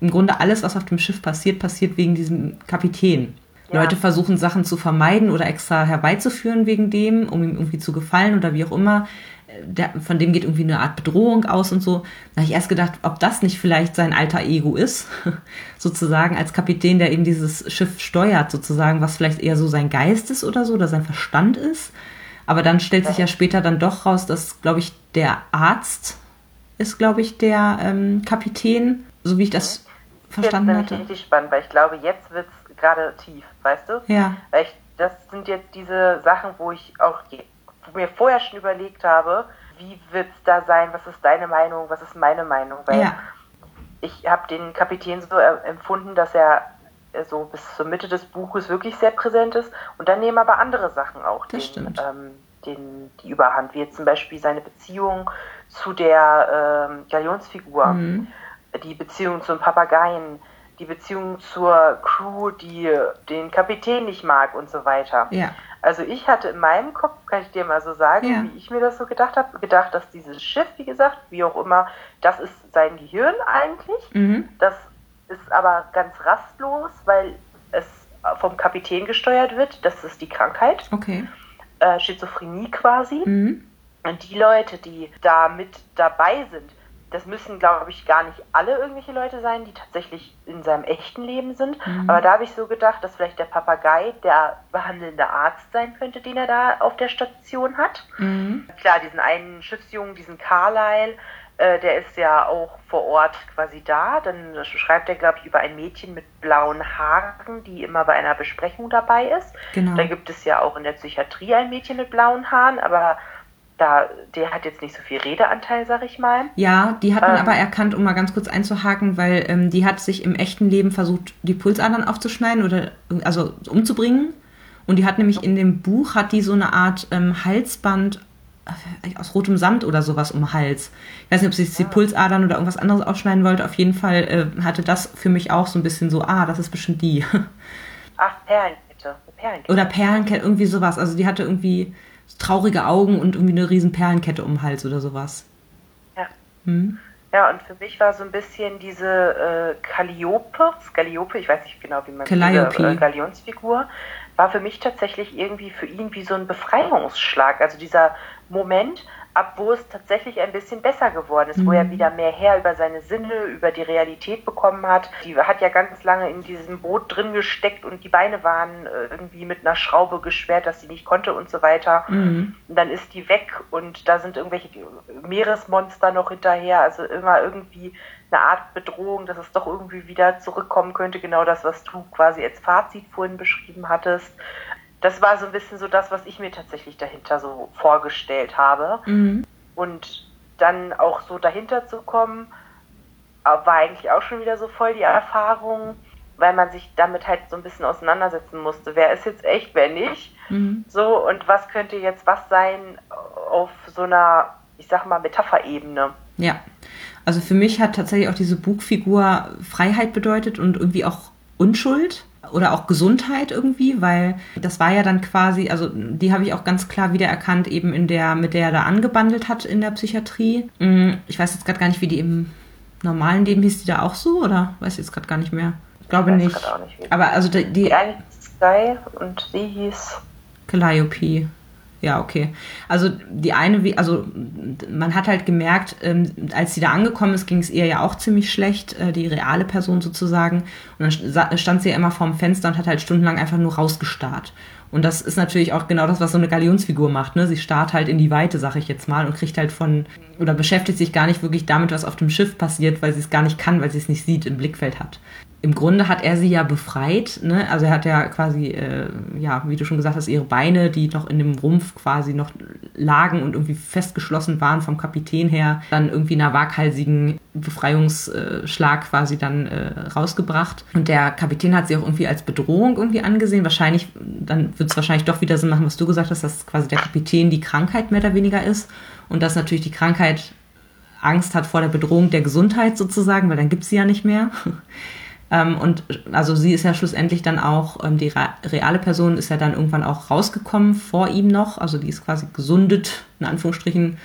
im Grunde alles, was auf dem Schiff passiert, passiert wegen diesem Kapitän. Ja. Leute versuchen Sachen zu vermeiden oder extra herbeizuführen wegen dem, um ihm irgendwie zu gefallen oder wie auch immer der, von dem geht irgendwie eine Art Bedrohung aus und so. Da habe ich erst gedacht, ob das nicht vielleicht sein alter Ego ist, sozusagen als Kapitän, der eben dieses Schiff steuert, sozusagen, was vielleicht eher so sein Geist ist oder so, oder sein Verstand ist. Aber dann stellt sich ja später dann doch raus, dass, glaube ich, der Arzt ist, glaube ich, der ähm, Kapitän, so wie ich das verstanden jetzt hatte. Ich richtig spannend, weil ich glaube, jetzt wird es gerade tief, weißt du? Ja. Weil ich, das sind jetzt diese Sachen, wo ich auch mir vorher schon überlegt habe, wie wird es da sein, was ist deine Meinung, was ist meine Meinung, weil ja. ich habe den Kapitän so empfunden, dass er so bis zur Mitte des Buches wirklich sehr präsent ist und dann nehmen aber andere Sachen auch den, ähm, den, die Überhand, wie jetzt zum Beispiel seine Beziehung zu der ähm, Galionsfigur, mhm. die Beziehung zum Papageien, die Beziehung zur Crew, die den Kapitän nicht mag und so weiter. Ja. Also ich hatte in meinem Kopf, kann ich dir mal so sagen, ja. wie ich mir das so gedacht habe, gedacht, dass dieses Schiff, wie gesagt, wie auch immer, das ist sein Gehirn eigentlich. Mhm. Das ist aber ganz rastlos, weil es vom Kapitän gesteuert wird. Das ist die Krankheit. Okay. Äh, Schizophrenie quasi. Mhm. Und die Leute, die da mit dabei sind, das müssen, glaube ich, gar nicht alle irgendwelche Leute sein, die tatsächlich in seinem echten Leben sind. Mhm. Aber da habe ich so gedacht, dass vielleicht der Papagei der behandelnde Arzt sein könnte, den er da auf der Station hat. Mhm. Klar, diesen einen Schiffsjungen, diesen Carlyle, äh, der ist ja auch vor Ort quasi da. Dann schreibt er, glaube ich, über ein Mädchen mit blauen Haaren, die immer bei einer Besprechung dabei ist. Genau. Da gibt es ja auch in der Psychiatrie ein Mädchen mit blauen Haaren, aber da, der hat jetzt nicht so viel Redeanteil, sag ich mal. Ja, die hat man ähm, aber erkannt, um mal ganz kurz einzuhaken, weil ähm, die hat sich im echten Leben versucht, die Pulsadern aufzuschneiden oder also umzubringen. Und die hat nämlich in dem Buch hat die so eine Art ähm, Halsband äh, aus rotem Samt oder sowas um den Hals. Ich weiß nicht, ob sie die ah. Pulsadern oder irgendwas anderes aufschneiden wollte. Auf jeden Fall äh, hatte das für mich auch so ein bisschen so, ah, das ist bestimmt die. Ach, Perlenkette. Perlenkette. Oder Perlenkette, irgendwie sowas. Also die hatte irgendwie traurige Augen und irgendwie eine riesen Perlenkette um den Hals oder sowas. Ja. Hm? Ja, und für mich war so ein bisschen diese äh, Calliope, Scalliope, ich weiß nicht genau, wie man Calliope. diese äh, Galionsfigur, war für mich tatsächlich irgendwie für ihn wie so ein Befreiungsschlag. Also dieser Moment, ab wo es tatsächlich ein bisschen besser geworden ist, mhm. wo er mhm. wieder mehr her über seine Sinne, über die Realität bekommen hat. Die hat ja ganz lange in diesem Boot drin gesteckt und die Beine waren äh, irgendwie mit einer Schraube gesperrt, dass sie nicht konnte und so weiter. Mhm. Und dann ist die weg und da sind irgendwelche Meeresmonster noch hinterher, also immer irgendwie eine Art Bedrohung, dass es doch irgendwie wieder zurückkommen könnte, genau das, was du quasi als Fazit vorhin beschrieben hattest das war so ein bisschen so das, was ich mir tatsächlich dahinter so vorgestellt habe. Mhm. Und dann auch so dahinter zu kommen, äh, war eigentlich auch schon wieder so voll die Erfahrung, weil man sich damit halt so ein bisschen auseinandersetzen musste. Wer ist jetzt echt, wer nicht? Mhm. So, und was könnte jetzt was sein auf so einer, ich sag mal, Metapherebene? Ja. Also für mich hat tatsächlich auch diese Buchfigur Freiheit bedeutet und irgendwie auch Unschuld oder auch Gesundheit irgendwie, weil das war ja dann quasi, also die habe ich auch ganz klar wiedererkannt, eben in der, mit der er da angebandelt hat in der Psychiatrie. Mm, ich weiß jetzt gerade gar nicht, wie die im normalen Leben hieß die da auch so, oder weiß ich jetzt gerade gar nicht mehr. Ich glaube nicht. nicht Aber also die, die, die eine Sky und sie hieß Calliope. Ja, okay. Also die eine, also man hat halt gemerkt, ähm, als sie da angekommen ist, ging es ihr ja auch ziemlich schlecht, äh, die reale Person sozusagen. Und dann stand sie ja immer vorm Fenster und hat halt stundenlang einfach nur rausgestarrt. Und das ist natürlich auch genau das, was so eine Galionsfigur macht. Ne? Sie starrt halt in die Weite, sag ich jetzt mal, und kriegt halt von, oder beschäftigt sich gar nicht wirklich damit, was auf dem Schiff passiert, weil sie es gar nicht kann, weil sie es nicht sieht, im Blickfeld hat im Grunde hat er sie ja befreit. Ne? Also er hat ja quasi, äh, ja, wie du schon gesagt hast, ihre Beine, die noch in dem Rumpf quasi noch lagen und irgendwie festgeschlossen waren vom Kapitän her, dann irgendwie in einer waghalsigen Befreiungsschlag quasi dann äh, rausgebracht. Und der Kapitän hat sie auch irgendwie als Bedrohung irgendwie angesehen. Wahrscheinlich, dann wird es wahrscheinlich doch wieder Sinn machen, was du gesagt hast, dass quasi der Kapitän die Krankheit mehr oder weniger ist. Und dass natürlich die Krankheit Angst hat vor der Bedrohung der Gesundheit sozusagen, weil dann gibt sie ja nicht mehr. Ähm, und also sie ist ja schlussendlich dann auch, ähm, die reale Person ist ja dann irgendwann auch rausgekommen vor ihm noch. Also die ist quasi gesundet, in Anführungsstrichen,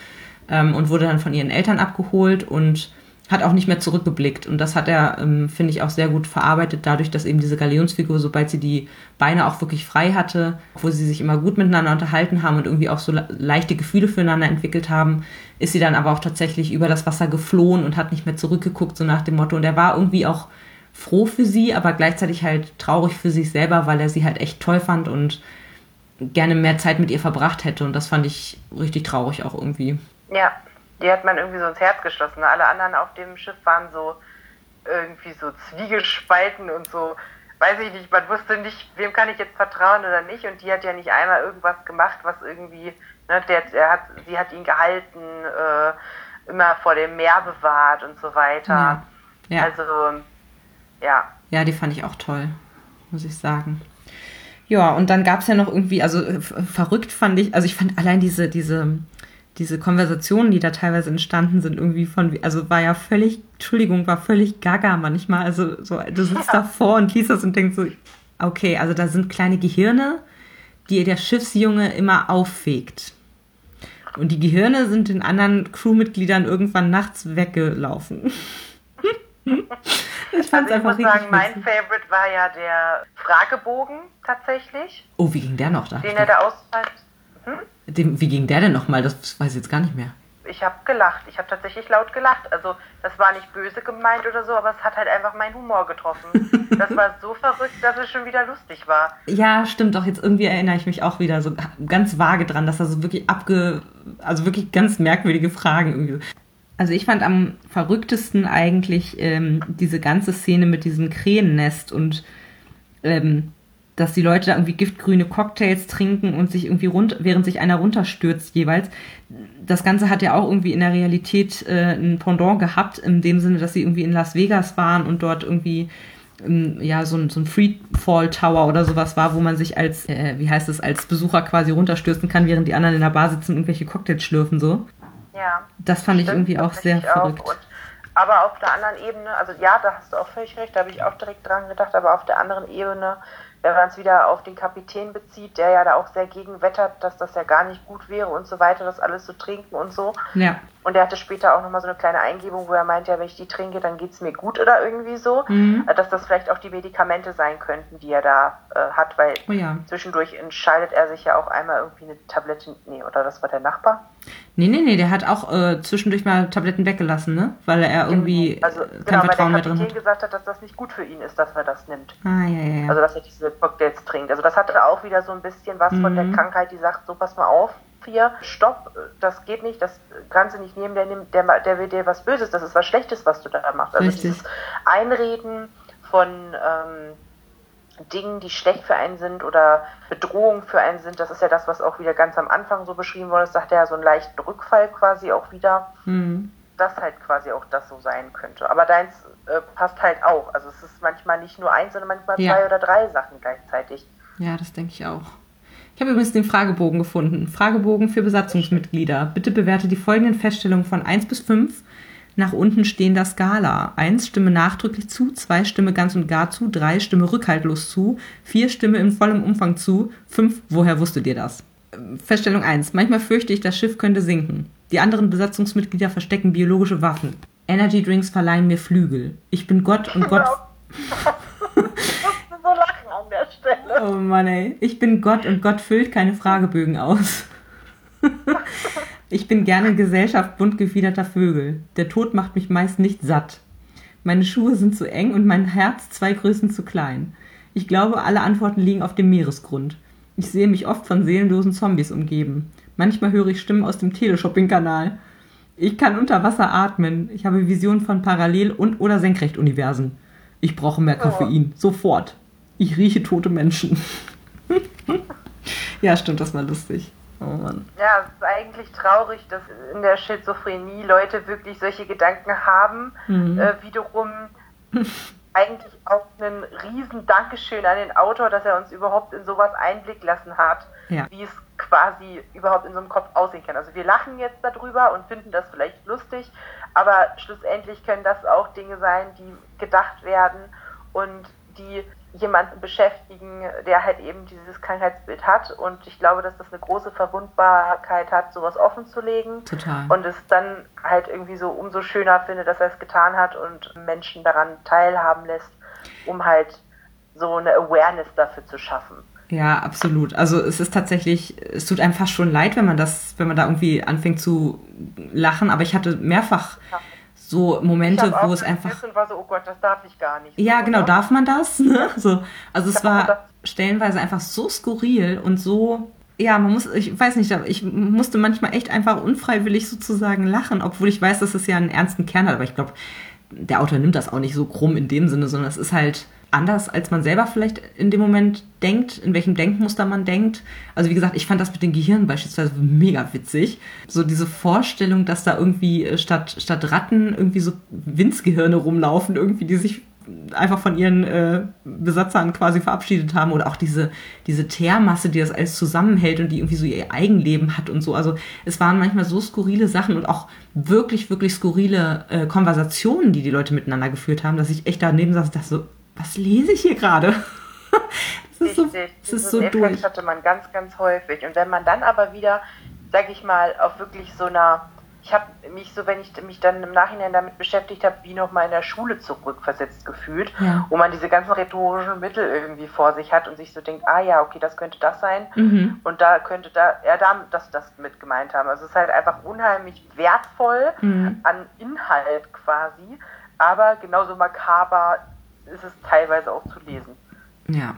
ähm, und wurde dann von ihren Eltern abgeholt und hat auch nicht mehr zurückgeblickt. Und das hat er, finde ich, auch sehr gut verarbeitet, dadurch, dass eben diese Galeonsfigur, sobald sie die Beine auch wirklich frei hatte, wo sie sich immer gut miteinander unterhalten haben und irgendwie auch so leichte Gefühle füreinander entwickelt haben, ist sie dann aber auch tatsächlich über das Wasser geflohen und hat nicht mehr zurückgeguckt, so nach dem Motto. Und er war irgendwie auch froh für sie, aber gleichzeitig halt traurig für sich selber, weil er sie halt echt toll fand und gerne mehr Zeit mit ihr verbracht hätte. Und das fand ich richtig traurig auch irgendwie. Ja, die hat man irgendwie so ins Herz geschlossen. Alle anderen auf dem Schiff waren so irgendwie so zwiegespalten und so, weiß ich nicht, man wusste nicht, wem kann ich jetzt vertrauen oder nicht. Und die hat ja nicht einmal irgendwas gemacht, was irgendwie, ne, der, der hat, sie hat ihn gehalten, äh, immer vor dem Meer bewahrt und so weiter. Ja. Ja. Also ja. Ja, die fand ich auch toll, muss ich sagen. Ja, und dann gab es ja noch irgendwie, also äh, verrückt fand ich, also ich fand allein diese, diese, diese Konversationen, die da teilweise entstanden sind, irgendwie von, also war ja völlig, Entschuldigung, war völlig gaga manchmal. Also so, du sitzt ja. davor und liest das und denkst so, okay, also da sind kleine Gehirne, die der Schiffsjunge immer auffegt. Und die Gehirne sind den anderen Crewmitgliedern irgendwann nachts weggelaufen. Ich fand's also ich muss sagen, mein Favorite war ja der Fragebogen tatsächlich. Oh, wie ging der noch da? Den er da ausfällt. Hm? wie ging der denn nochmal? Das weiß ich jetzt gar nicht mehr. Ich habe gelacht. Ich habe tatsächlich laut gelacht. Also das war nicht böse gemeint oder so, aber es hat halt einfach meinen Humor getroffen. das war so verrückt, dass es schon wieder lustig war. Ja, stimmt doch. Jetzt irgendwie erinnere ich mich auch wieder so ganz vage dran, dass er so wirklich abge... Also wirklich ganz merkwürdige Fragen irgendwie. Also ich fand am verrücktesten eigentlich ähm, diese ganze Szene mit diesem Krähennest und ähm, dass die Leute da irgendwie giftgrüne Cocktails trinken und sich irgendwie rund, während sich einer runterstürzt jeweils. Das Ganze hat ja auch irgendwie in der Realität äh, ein Pendant gehabt, in dem Sinne, dass sie irgendwie in Las Vegas waren und dort irgendwie ähm, ja so ein, so ein Freefall Tower oder sowas war, wo man sich als, äh, wie heißt es, als Besucher quasi runterstürzen kann, während die anderen in der Bar sitzen und irgendwelche Cocktails schlürfen so. Ja. Das fand ich irgendwie auch sehr verrückt. Auch. Und, aber auf der anderen Ebene, also ja, da hast du auch völlig recht, da habe ich auch direkt dran gedacht, aber auf der anderen Ebene, wenn man es wieder auf den Kapitän bezieht, der ja da auch sehr gegen wettert, dass das ja gar nicht gut wäre und so weiter, das alles zu trinken und so. Ja. Und er hatte später auch nochmal so eine kleine Eingebung, wo er meint, ja, wenn ich die trinke, dann geht es mir gut oder irgendwie so. Mhm. Äh, dass das vielleicht auch die Medikamente sein könnten, die er da äh, hat, weil oh ja. zwischendurch entscheidet er sich ja auch einmal irgendwie eine Tablette, nee, oder das war der Nachbar? Nee, nee, nee, der hat auch äh, zwischendurch mal Tabletten weggelassen, ne? Weil er irgendwie also, kein genau, Vertrauen weil der Kapitän gesagt hat, dass das nicht gut für ihn ist, dass er das nimmt. Ah, ja, ja, ja. Also, dass er diese Cocktails trinkt. Also, das hatte auch wieder so ein bisschen was mhm. von der mhm. Krankheit, die sagt, so, pass mal auf, hier, stopp, das geht nicht, das kannst du nicht nehmen, der, nimmt, der, der will dir was Böses, das ist was Schlechtes, was du da machst. Also Richtig. dieses Einreden von ähm, Dingen, die schlecht für einen sind oder Bedrohungen für einen sind, das ist ja das, was auch wieder ganz am Anfang so beschrieben wurde, das sagt er ja so einen leichten Rückfall quasi auch wieder. Mhm. Das halt quasi auch das so sein könnte. Aber deins äh, passt halt auch. Also es ist manchmal nicht nur eins, sondern manchmal ja. zwei oder drei Sachen gleichzeitig. Ja, das denke ich auch. Ich habe übrigens den Fragebogen gefunden. Fragebogen für Besatzungsmitglieder. Bitte bewerte die folgenden Feststellungen von 1 bis 5 nach unten stehender Skala. Eins stimme nachdrücklich zu, zwei stimme ganz und gar zu, drei stimme rückhaltlos zu, vier stimme in vollem Umfang zu, fünf, woher wusstet ihr das? Feststellung 1. Manchmal fürchte ich, das Schiff könnte sinken. Die anderen Besatzungsmitglieder verstecken biologische Waffen. Energy Drinks verleihen mir Flügel. Ich bin Gott und Gott. so lachen an der Stelle. Oh Mann, ey. Ich bin Gott und Gott füllt keine Fragebögen aus. ich bin gerne Gesellschaft bunt gefiederter Vögel. Der Tod macht mich meist nicht satt. Meine Schuhe sind zu eng und mein Herz zwei Größen zu klein. Ich glaube, alle Antworten liegen auf dem Meeresgrund. Ich sehe mich oft von seelenlosen Zombies umgeben. Manchmal höre ich Stimmen aus dem Teleshopping-Kanal. Ich kann unter Wasser atmen. Ich habe Visionen von Parallel- und oder Senkrechtuniversen. Ich brauche mehr Koffein. Oh. Sofort. Ich rieche tote Menschen. ja, stimmt, das war lustig. Oh Mann. Ja, es ist eigentlich traurig, dass in der Schizophrenie Leute wirklich solche Gedanken haben. Mhm. Äh, wiederum eigentlich auch ein riesen Dankeschön an den Autor, dass er uns überhaupt in sowas Einblick lassen hat, ja. wie es quasi überhaupt in so einem Kopf aussehen kann. Also wir lachen jetzt darüber und finden das vielleicht lustig, aber schlussendlich können das auch Dinge sein, die gedacht werden und die jemanden beschäftigen, der halt eben dieses Krankheitsbild hat. Und ich glaube, dass das eine große Verwundbarkeit hat, sowas offen zu legen. Total. Und es dann halt irgendwie so umso schöner finde, dass er es getan hat und Menschen daran teilhaben lässt, um halt so eine Awareness dafür zu schaffen. Ja, absolut. Also es ist tatsächlich, es tut einem fast schon leid, wenn man das, wenn man da irgendwie anfängt zu lachen, aber ich hatte mehrfach ja so Momente, wo es einfach. Und war so, oh Gott, das darf ich gar nicht. Ja, genau, darf man das? Ne? So, also es war stellenweise einfach so skurril und so. Ja, man muss, ich weiß nicht, ich musste manchmal echt einfach unfreiwillig sozusagen lachen, obwohl ich weiß, dass es ja einen ernsten Kern hat. Aber ich glaube, der Autor nimmt das auch nicht so krumm in dem Sinne, sondern es ist halt anders, als man selber vielleicht in dem Moment denkt, in welchem Denkmuster man denkt. Also wie gesagt, ich fand das mit den Gehirnen beispielsweise mega witzig. So diese Vorstellung, dass da irgendwie äh, statt, statt Ratten irgendwie so Winzgehirne rumlaufen, irgendwie, die sich einfach von ihren äh, Besatzern quasi verabschiedet haben oder auch diese, diese Teermasse, die das alles zusammenhält und die irgendwie so ihr Eigenleben hat und so. Also es waren manchmal so skurrile Sachen und auch wirklich, wirklich skurrile äh, Konversationen, die die Leute miteinander geführt haben, dass ich echt daneben saß und dachte so, was lese ich hier gerade? das ist so, das ist so durch. hatte man ganz, ganz häufig. Und wenn man dann aber wieder, sag ich mal, auf wirklich so einer, ich habe mich so, wenn ich mich dann im Nachhinein damit beschäftigt habe, wie nochmal in der Schule zurückversetzt gefühlt, ja. wo man diese ganzen rhetorischen Mittel irgendwie vor sich hat und sich so denkt, ah ja, okay, das könnte das sein mhm. und da könnte da, er da das, das mit gemeint haben. Also es ist halt einfach unheimlich wertvoll mhm. an Inhalt quasi, aber genauso makaber ist es teilweise auch zu lesen. Ja.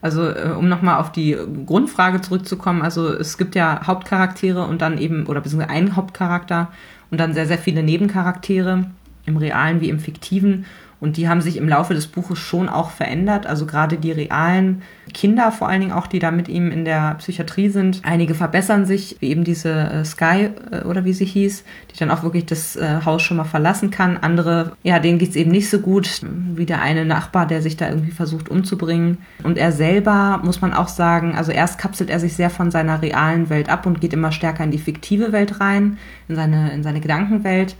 Also äh, um nochmal auf die Grundfrage zurückzukommen, also es gibt ja Hauptcharaktere und dann eben, oder beziehungsweise einen Hauptcharakter und dann sehr, sehr viele Nebencharaktere im realen wie im fiktiven. Und die haben sich im Laufe des Buches schon auch verändert. Also gerade die realen Kinder, vor allen Dingen auch, die da mit ihm in der Psychiatrie sind. Einige verbessern sich, wie eben diese äh, Sky äh, oder wie sie hieß, die dann auch wirklich das äh, Haus schon mal verlassen kann. Andere, ja, denen geht's eben nicht so gut, wie der eine Nachbar, der sich da irgendwie versucht umzubringen. Und er selber, muss man auch sagen, also erst kapselt er sich sehr von seiner realen Welt ab und geht immer stärker in die fiktive Welt rein, in seine, in seine Gedankenwelt.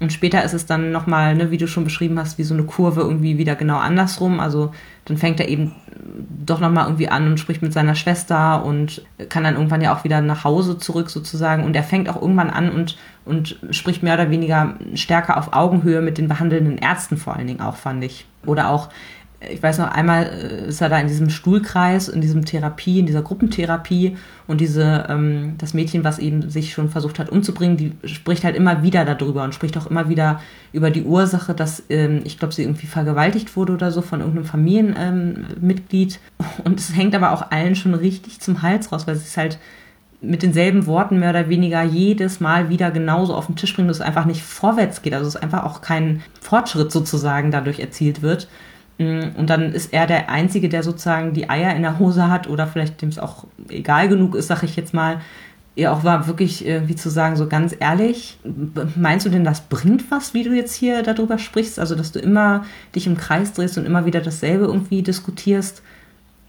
Und später ist es dann nochmal, ne, wie du schon beschrieben hast, wie so eine Kurve irgendwie wieder genau andersrum. Also dann fängt er eben doch nochmal irgendwie an und spricht mit seiner Schwester und kann dann irgendwann ja auch wieder nach Hause zurück sozusagen. Und er fängt auch irgendwann an und, und spricht mehr oder weniger stärker auf Augenhöhe mit den behandelnden Ärzten vor allen Dingen auch, fand ich. Oder auch ich weiß noch, einmal äh, ist er da in diesem Stuhlkreis, in diesem Therapie, in dieser Gruppentherapie und diese, ähm, das Mädchen, was eben sich schon versucht hat umzubringen, die spricht halt immer wieder darüber und spricht auch immer wieder über die Ursache, dass ähm, ich glaube, sie irgendwie vergewaltigt wurde oder so von irgendeinem Familienmitglied. Ähm, und es hängt aber auch allen schon richtig zum Hals raus, weil sie es halt mit denselben Worten mehr oder weniger jedes Mal wieder genauso auf den Tisch bringt, dass es einfach nicht vorwärts geht. Also es einfach auch kein Fortschritt sozusagen dadurch erzielt wird. Mm, und dann ist er der Einzige, der sozusagen die Eier in der Hose hat oder vielleicht dem es auch egal genug ist, sag ich jetzt mal. Ja, auch war wirklich irgendwie zu sagen, so ganz ehrlich, meinst du denn, das bringt was, wie du jetzt hier darüber sprichst? Also, dass du immer dich im Kreis drehst und immer wieder dasselbe irgendwie diskutierst?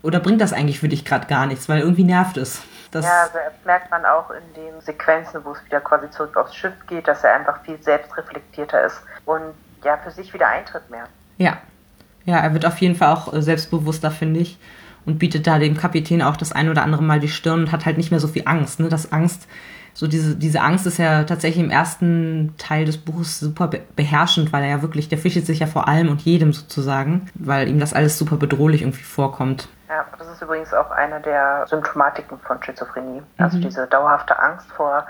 Oder bringt das eigentlich für dich gerade gar nichts, weil irgendwie nervt es? Das ja, also das merkt man auch in den Sequenzen, wo es wieder quasi zurück aufs Schiff geht, dass er einfach viel selbstreflektierter ist und ja, für sich wieder Eintritt mehr. Ja. Ja, er wird auf jeden Fall auch äh, selbstbewusster, finde ich. Und bietet da dem Kapitän auch das ein oder andere Mal die Stirn und hat halt nicht mehr so viel Angst. Ne? Das Angst, so diese, diese Angst ist ja tatsächlich im ersten Teil des Buches super beherrschend, weil er ja wirklich, der fischelt sich ja vor allem und jedem sozusagen, weil ihm das alles super bedrohlich irgendwie vorkommt. Ja, das ist übrigens auch eine der Symptomatiken von Schizophrenie. Also mhm. diese dauerhafte Angst vor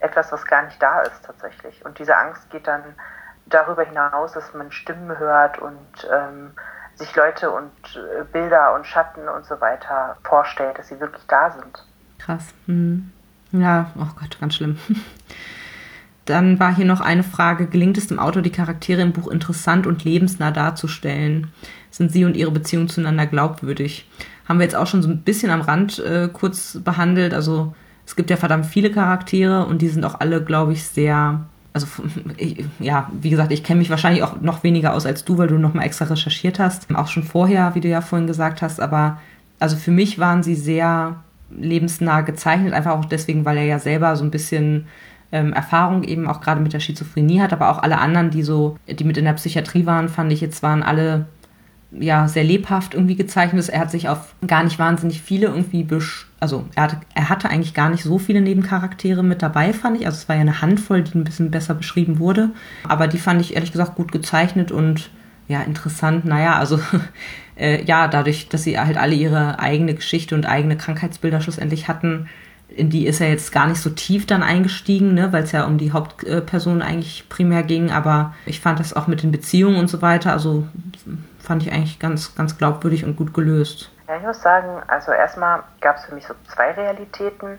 etwas, was gar nicht da ist tatsächlich. Und diese Angst geht dann darüber hinaus, dass man Stimmen hört und ähm, sich Leute und äh, Bilder und Schatten und so weiter vorstellt, dass sie wirklich da sind. Krass. Mhm. Ja, oh Gott, ganz schlimm. Dann war hier noch eine Frage, gelingt es dem Autor, die Charaktere im Buch interessant und lebensnah darzustellen? Sind sie und ihre Beziehung zueinander glaubwürdig? Haben wir jetzt auch schon so ein bisschen am Rand äh, kurz behandelt. Also es gibt ja verdammt viele Charaktere und die sind auch alle, glaube ich, sehr also ja, wie gesagt, ich kenne mich wahrscheinlich auch noch weniger aus als du, weil du nochmal extra recherchiert hast. Auch schon vorher, wie du ja vorhin gesagt hast, aber also für mich waren sie sehr lebensnah gezeichnet, einfach auch deswegen, weil er ja selber so ein bisschen ähm, Erfahrung eben auch gerade mit der Schizophrenie hat, aber auch alle anderen, die so, die mit in der Psychiatrie waren, fand ich jetzt waren alle ja sehr lebhaft irgendwie gezeichnet. Er hat sich auf gar nicht wahnsinnig viele irgendwie besch also er hatte, er hatte eigentlich gar nicht so viele Nebencharaktere mit dabei, fand ich. Also es war ja eine Handvoll, die ein bisschen besser beschrieben wurde. Aber die fand ich ehrlich gesagt gut gezeichnet und ja, interessant. Naja, also äh, ja, dadurch, dass sie halt alle ihre eigene Geschichte und eigene Krankheitsbilder schlussendlich hatten, in die ist er jetzt gar nicht so tief dann eingestiegen, ne, weil es ja um die Hauptperson eigentlich primär ging. Aber ich fand das auch mit den Beziehungen und so weiter, also fand ich eigentlich ganz, ganz glaubwürdig und gut gelöst. Ja, ich muss sagen, also erstmal gab es für mich so zwei Realitäten.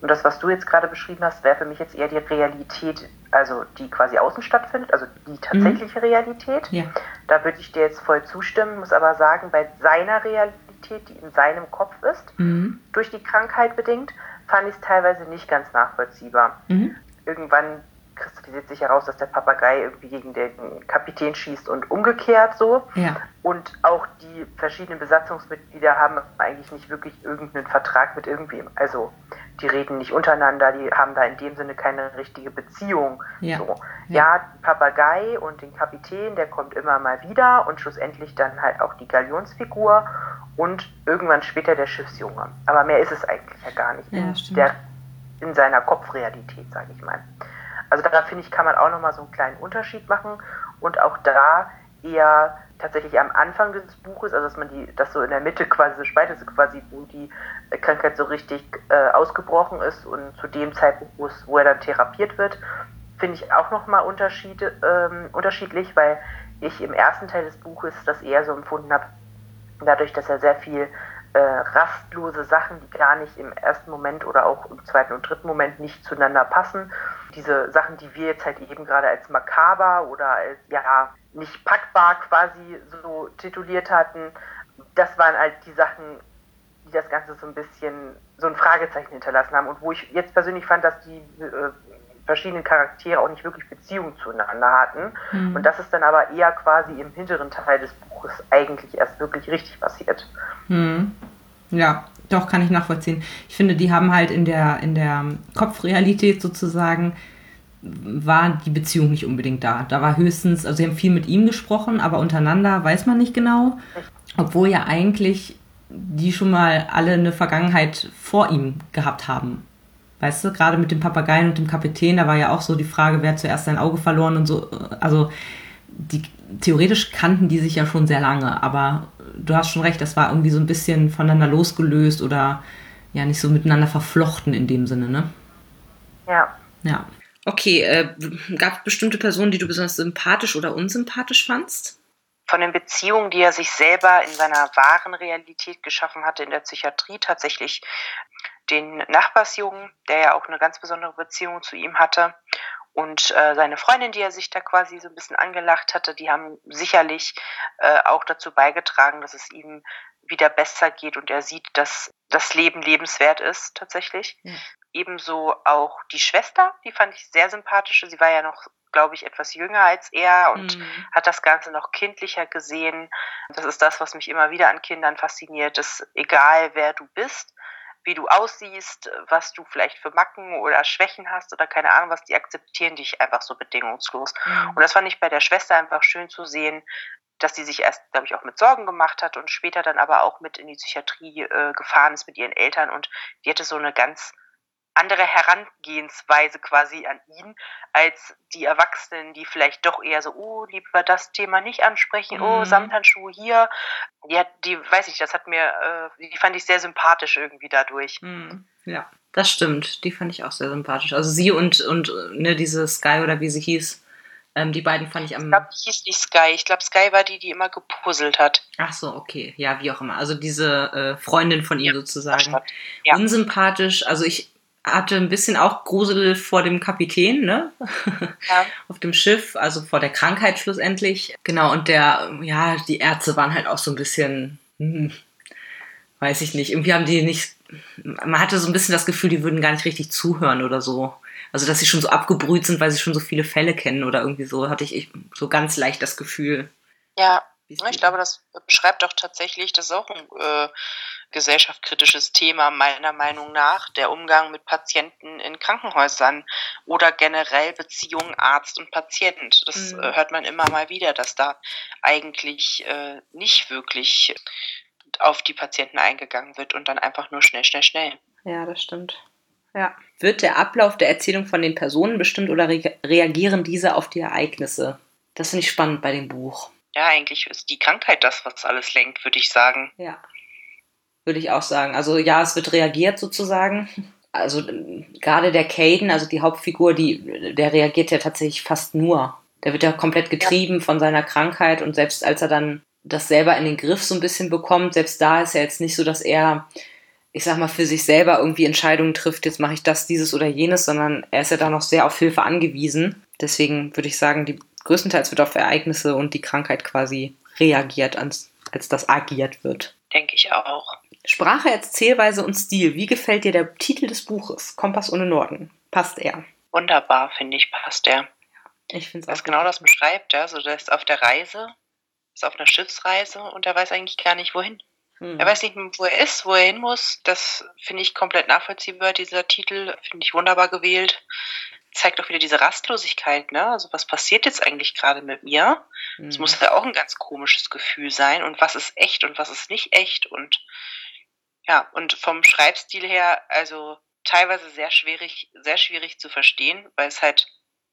Und das, was du jetzt gerade beschrieben hast, wäre für mich jetzt eher die Realität, also die quasi außen stattfindet, also die tatsächliche mhm. Realität. Ja. Da würde ich dir jetzt voll zustimmen, muss aber sagen, bei seiner Realität, die in seinem Kopf ist, mhm. durch die Krankheit bedingt, fand ich es teilweise nicht ganz nachvollziehbar. Mhm. Irgendwann kristallisiert sich heraus, dass der Papagei irgendwie gegen den Kapitän schießt und umgekehrt so. Ja. Und auch die verschiedenen Besatzungsmitglieder haben eigentlich nicht wirklich irgendeinen Vertrag mit irgendwem. Also die reden nicht untereinander, die haben da in dem Sinne keine richtige Beziehung. Ja, so. ja. ja Papagei und den Kapitän, der kommt immer mal wieder und schlussendlich dann halt auch die Galionsfigur und irgendwann später der Schiffsjunge. Aber mehr ist es eigentlich ja gar nicht. Ja, der, in seiner Kopfrealität, sage ich mal. Also da finde ich, kann man auch nochmal so einen kleinen Unterschied machen und auch da eher tatsächlich am Anfang des Buches, also dass man die, das so in der Mitte quasi so spaltet, also quasi, wo die Krankheit so richtig äh, ausgebrochen ist und zu dem Zeitpunkt, wo er dann therapiert wird, finde ich auch nochmal Unterschiede, ähm, unterschiedlich, weil ich im ersten Teil des Buches das eher so empfunden habe, dadurch, dass er sehr viel äh, rastlose Sachen, die gar nicht im ersten Moment oder auch im zweiten und dritten Moment nicht zueinander passen. Diese Sachen, die wir jetzt halt eben gerade als makaber oder als ja nicht packbar quasi so tituliert hatten, das waren halt die Sachen, die das Ganze so ein bisschen so ein Fragezeichen hinterlassen haben und wo ich jetzt persönlich fand, dass die äh, verschiedenen Charaktere auch nicht wirklich Beziehungen zueinander hatten. Mhm. Und das ist dann aber eher quasi im hinteren Teil des Buches eigentlich erst wirklich richtig passiert. Mhm. Ja, doch, kann ich nachvollziehen. Ich finde, die haben halt in der, in der Kopfrealität sozusagen, war die Beziehung nicht unbedingt da. Da war höchstens, also sie haben viel mit ihm gesprochen, aber untereinander weiß man nicht genau. Obwohl ja eigentlich die schon mal alle eine Vergangenheit vor ihm gehabt haben. Weißt du, gerade mit dem Papageien und dem Kapitän, da war ja auch so die Frage, wer hat zuerst sein Auge verloren und so. Also die, theoretisch kannten die sich ja schon sehr lange, aber du hast schon recht, das war irgendwie so ein bisschen voneinander losgelöst oder ja nicht so miteinander verflochten in dem Sinne, ne? Ja. Ja. Okay, äh, gab es bestimmte Personen, die du besonders sympathisch oder unsympathisch fandst? Von den Beziehungen, die er sich selber in seiner wahren Realität geschaffen hatte in der Psychiatrie, tatsächlich den Nachbarsjungen, der ja auch eine ganz besondere Beziehung zu ihm hatte und äh, seine Freundin, die er sich da quasi so ein bisschen angelacht hatte, die haben sicherlich äh, auch dazu beigetragen, dass es ihm wieder besser geht und er sieht, dass das Leben lebenswert ist tatsächlich. Ja. Ebenso auch die Schwester, die fand ich sehr sympathisch. Sie war ja noch, glaube ich, etwas jünger als er und mhm. hat das Ganze noch kindlicher gesehen. Das ist das, was mich immer wieder an Kindern fasziniert, dass egal wer du bist, wie du aussiehst, was du vielleicht für Macken oder Schwächen hast oder keine Ahnung was, die akzeptieren dich einfach so bedingungslos. Mhm. Und das fand ich bei der Schwester einfach schön zu sehen, dass sie sich erst, glaube ich, auch mit Sorgen gemacht hat und später dann aber auch mit in die Psychiatrie äh, gefahren ist mit ihren Eltern und die hatte so eine ganz andere Herangehensweise quasi an ihn als die Erwachsenen, die vielleicht doch eher so, oh, lieber das Thema nicht ansprechen, oh, mhm. oh, Samthandschuhe hier. Hat, die, weiß ich, das hat mir, äh, die fand ich sehr sympathisch irgendwie dadurch. Mhm. Ja, das stimmt. Die fand ich auch sehr sympathisch. Also sie und, und ne, diese Sky oder wie sie hieß, ähm, die beiden fand ich am. Ich glaube, die hieß nicht Sky. Ich glaube, Sky war die, die immer gepuzzelt hat. Ach so, okay. Ja, wie auch immer. Also diese äh, Freundin von ihm ja, sozusagen. Ja. Unsympathisch. Also ich hatte ein bisschen auch Grusel vor dem Kapitän, ne? Ja. Auf dem Schiff, also vor der Krankheit schlussendlich. Genau, und der, ja, die Ärzte waren halt auch so ein bisschen, hm, weiß ich nicht, irgendwie haben die nicht, man hatte so ein bisschen das Gefühl, die würden gar nicht richtig zuhören oder so. Also, dass sie schon so abgebrüht sind, weil sie schon so viele Fälle kennen oder irgendwie so, hatte ich so ganz leicht das Gefühl. Ja, ich glaube, das beschreibt auch tatsächlich, das ist auch ein äh, gesellschaftskritisches Thema meiner Meinung nach, der Umgang mit Patienten in Krankenhäusern oder generell Beziehung Arzt und Patient. Das mhm. äh, hört man immer mal wieder, dass da eigentlich äh, nicht wirklich auf die Patienten eingegangen wird und dann einfach nur schnell, schnell, schnell. Ja, das stimmt. Ja. Wird der Ablauf der Erzählung von den Personen bestimmt oder re reagieren diese auf die Ereignisse? Das finde ich spannend bei dem Buch. Ja, eigentlich ist die Krankheit das, was alles lenkt, würde ich sagen. Ja. Würde ich auch sagen. Also ja, es wird reagiert sozusagen. Also gerade der Caden, also die Hauptfigur, die, der reagiert ja tatsächlich fast nur. Der wird ja komplett getrieben ja. von seiner Krankheit und selbst als er dann das selber in den Griff so ein bisschen bekommt, selbst da ist ja jetzt nicht so, dass er ich sag mal, für sich selber irgendwie Entscheidungen trifft, jetzt mache ich das, dieses oder jenes, sondern er ist ja da noch sehr auf Hilfe angewiesen. Deswegen würde ich sagen, die größtenteils wird auf Ereignisse und die Krankheit quasi reagiert, als, als das agiert wird. Denke ich auch. Sprache, Erzählweise und Stil. Wie gefällt dir der Titel des Buches? Kompass ohne Norden. Passt er? Wunderbar, finde ich, passt er. Ich finde es auch. Das genau das beschreibt, ja. Also, der ist auf der Reise, ist auf einer Schiffsreise und er weiß eigentlich gar nicht, wohin. Hm. Er weiß nicht, wo er ist, wo er hin muss. Das finde ich komplett nachvollziehbar, dieser Titel. Finde ich wunderbar gewählt. Zeigt auch wieder diese Rastlosigkeit, ne? Also was passiert jetzt eigentlich gerade mit mir? Es hm. muss ja auch ein ganz komisches Gefühl sein. Und was ist echt und was ist nicht echt? Und ja, und vom Schreibstil her, also teilweise sehr schwierig, sehr schwierig zu verstehen, weil es halt,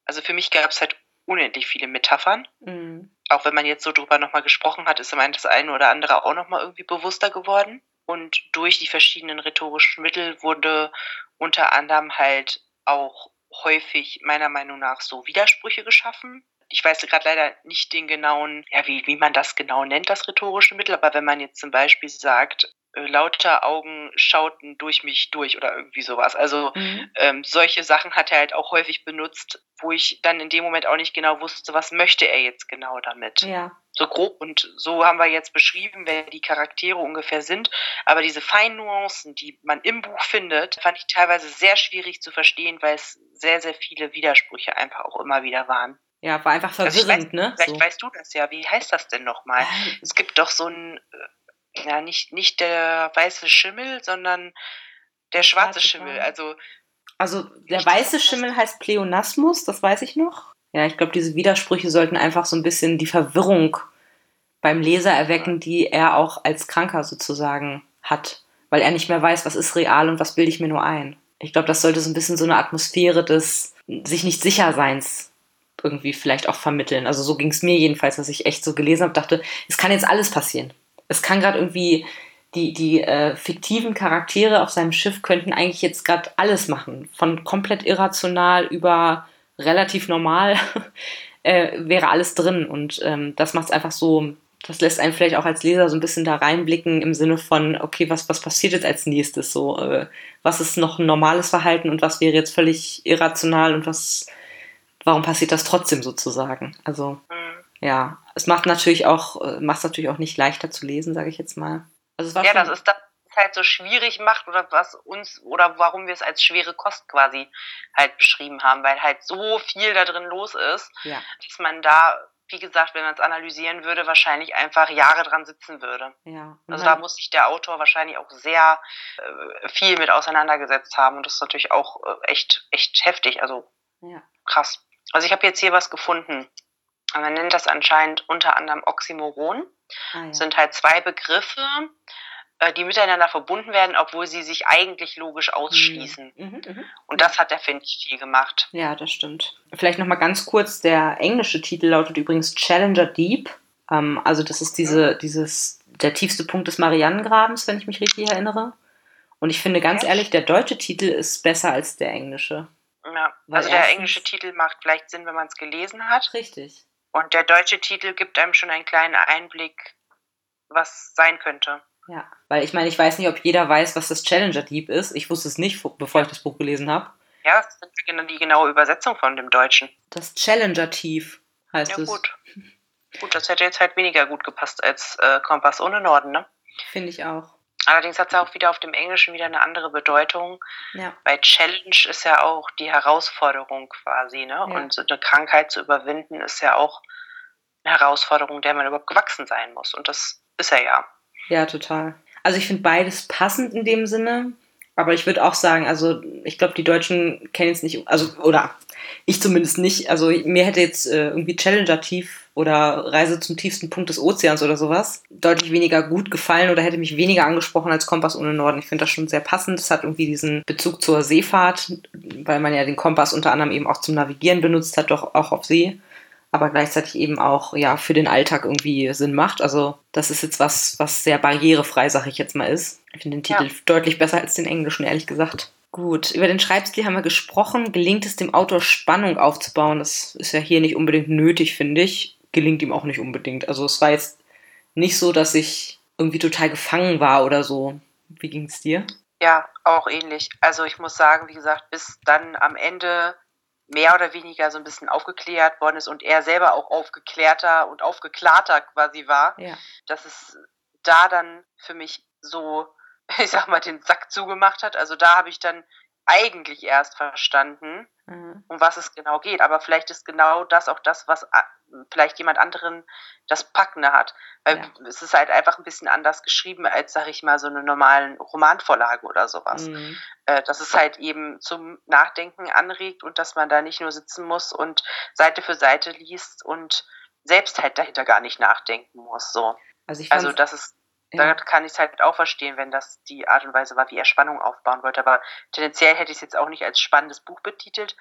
also für mich gab es halt unendlich viele Metaphern. Mhm. Auch wenn man jetzt so drüber nochmal gesprochen hat, ist einem das eine oder andere auch nochmal irgendwie bewusster geworden. Und durch die verschiedenen rhetorischen Mittel wurde unter anderem halt auch häufig meiner Meinung nach so Widersprüche geschaffen. Ich weiß gerade leider nicht den genauen, ja, wie, wie man das genau nennt, das rhetorische Mittel, aber wenn man jetzt zum Beispiel sagt, äh, lauter Augen schauten durch mich durch oder irgendwie sowas. Also mhm. ähm, solche Sachen hat er halt auch häufig benutzt, wo ich dann in dem Moment auch nicht genau wusste, was möchte er jetzt genau damit. Ja. So grob und so haben wir jetzt beschrieben, wer die Charaktere ungefähr sind. Aber diese feinen Nuancen, die man im Buch findet, fand ich teilweise sehr schwierig zu verstehen, weil es sehr, sehr viele Widersprüche einfach auch immer wieder waren. Ja, war einfach verwirrend, also weiß, ne? Vielleicht so. weißt du das ja. Wie heißt das denn nochmal? Es gibt doch so ein äh, ja, nicht, nicht der weiße Schimmel, sondern der schwarze Schimmel. Also, also der weiße Schimmel heißt Pleonasmus, das weiß ich noch. Ja, ich glaube, diese Widersprüche sollten einfach so ein bisschen die Verwirrung beim Leser erwecken, die er auch als Kranker sozusagen hat, weil er nicht mehr weiß, was ist real und was bilde ich mir nur ein. Ich glaube, das sollte so ein bisschen so eine Atmosphäre des sich nicht sicher Seins irgendwie vielleicht auch vermitteln. Also so ging es mir jedenfalls, dass ich echt so gelesen habe, dachte, es kann jetzt alles passieren es kann gerade irgendwie die, die äh, fiktiven Charaktere auf seinem Schiff könnten eigentlich jetzt gerade alles machen. Von komplett irrational über relativ normal äh, wäre alles drin. Und ähm, das macht es einfach so, das lässt einen vielleicht auch als Leser so ein bisschen da reinblicken im Sinne von, okay, was, was passiert jetzt als nächstes? So, äh, was ist noch ein normales Verhalten und was wäre jetzt völlig irrational und was, warum passiert das trotzdem sozusagen? Also. Mhm ja, es macht natürlich auch, äh, macht es natürlich auch nicht leichter zu lesen, sage ich jetzt mal. Also es war ja, das ist das halt so schwierig macht oder was uns oder warum wir es als schwere Kost quasi halt beschrieben haben, weil halt so viel da drin los ist, ja. dass man da wie gesagt, wenn man es analysieren würde, wahrscheinlich einfach Jahre dran sitzen würde. Ja. Also da muss sich der Autor wahrscheinlich auch sehr äh, viel mit auseinandergesetzt haben und das ist natürlich auch äh, echt, echt heftig, also ja. krass. Also ich habe jetzt hier was gefunden. Man nennt das anscheinend unter anderem Oxymoron. Ah, ja. sind halt zwei Begriffe, äh, die miteinander verbunden werden, obwohl sie sich eigentlich logisch ausschließen. Mhm, mh, mh. Und das hat der, finde ich, viel gemacht. Ja, das stimmt. Vielleicht nochmal ganz kurz, der englische Titel lautet übrigens Challenger Deep. Ähm, also das ist diese, dieses, der tiefste Punkt des Marianengrabens, wenn ich mich richtig erinnere. Und ich finde ganz ehrlich, der deutsche Titel ist besser als der englische. Ja, also der englische Titel macht vielleicht Sinn, wenn man es gelesen hat. Richtig. Und der deutsche Titel gibt einem schon einen kleinen Einblick, was sein könnte. Ja, weil ich meine, ich weiß nicht, ob jeder weiß, was das Challenger Deep ist. Ich wusste es nicht, bevor ich das Buch gelesen habe. Ja, das ist die genaue Übersetzung von dem Deutschen. Das Challenger Tief heißt ja, es. Gut. gut, das hätte jetzt halt weniger gut gepasst als äh, Kompass ohne Norden, ne? Finde ich auch. Allerdings hat es auch wieder auf dem Englischen wieder eine andere Bedeutung. Ja. Bei Challenge ist ja auch die Herausforderung quasi, ne? Ja. Und so eine Krankheit zu überwinden ist ja auch eine Herausforderung, der man überhaupt gewachsen sein muss. Und das ist er ja. Ja, total. Also ich finde beides passend in dem Sinne. Aber ich würde auch sagen, also ich glaube, die Deutschen kennen es nicht, also oder ich zumindest nicht. Also mir hätte jetzt äh, irgendwie Challenger Tief oder Reise zum tiefsten Punkt des Ozeans oder sowas deutlich weniger gut gefallen oder hätte mich weniger angesprochen als Kompass ohne Norden. Ich finde das schon sehr passend. Es hat irgendwie diesen Bezug zur Seefahrt, weil man ja den Kompass unter anderem eben auch zum Navigieren benutzt hat, doch auch auf See aber gleichzeitig eben auch ja für den Alltag irgendwie Sinn macht. Also das ist jetzt was, was sehr barrierefrei, sag ich jetzt mal, ist. Ich finde den Titel ja. deutlich besser als den englischen, ehrlich gesagt. Gut, über den Schreibstil haben wir gesprochen. Gelingt es dem Autor Spannung aufzubauen? Das ist ja hier nicht unbedingt nötig, finde ich. Gelingt ihm auch nicht unbedingt. Also es war jetzt nicht so, dass ich irgendwie total gefangen war oder so. Wie ging es dir? Ja, auch ähnlich. Also ich muss sagen, wie gesagt, bis dann am Ende mehr oder weniger so ein bisschen aufgeklärt worden ist und er selber auch aufgeklärter und aufgeklarter quasi war, ja. dass es da dann für mich so, ich sag mal, den Sack zugemacht hat. Also da habe ich dann eigentlich erst verstanden, mhm. um was es genau geht. Aber vielleicht ist genau das auch das, was vielleicht jemand anderen das Packende hat. Weil ja. es ist halt einfach ein bisschen anders geschrieben als, sag ich mal, so eine normalen Romanvorlage oder sowas. Mhm. Äh, dass es halt eben zum Nachdenken anregt und dass man da nicht nur sitzen muss und Seite für Seite liest und selbst halt dahinter gar nicht nachdenken muss. So. Also, ich also das ist. Da kann ich es halt auch verstehen, wenn das die Art und Weise war, wie er Spannung aufbauen wollte. Aber tendenziell hätte ich es jetzt auch nicht als spannendes Buch betitelt,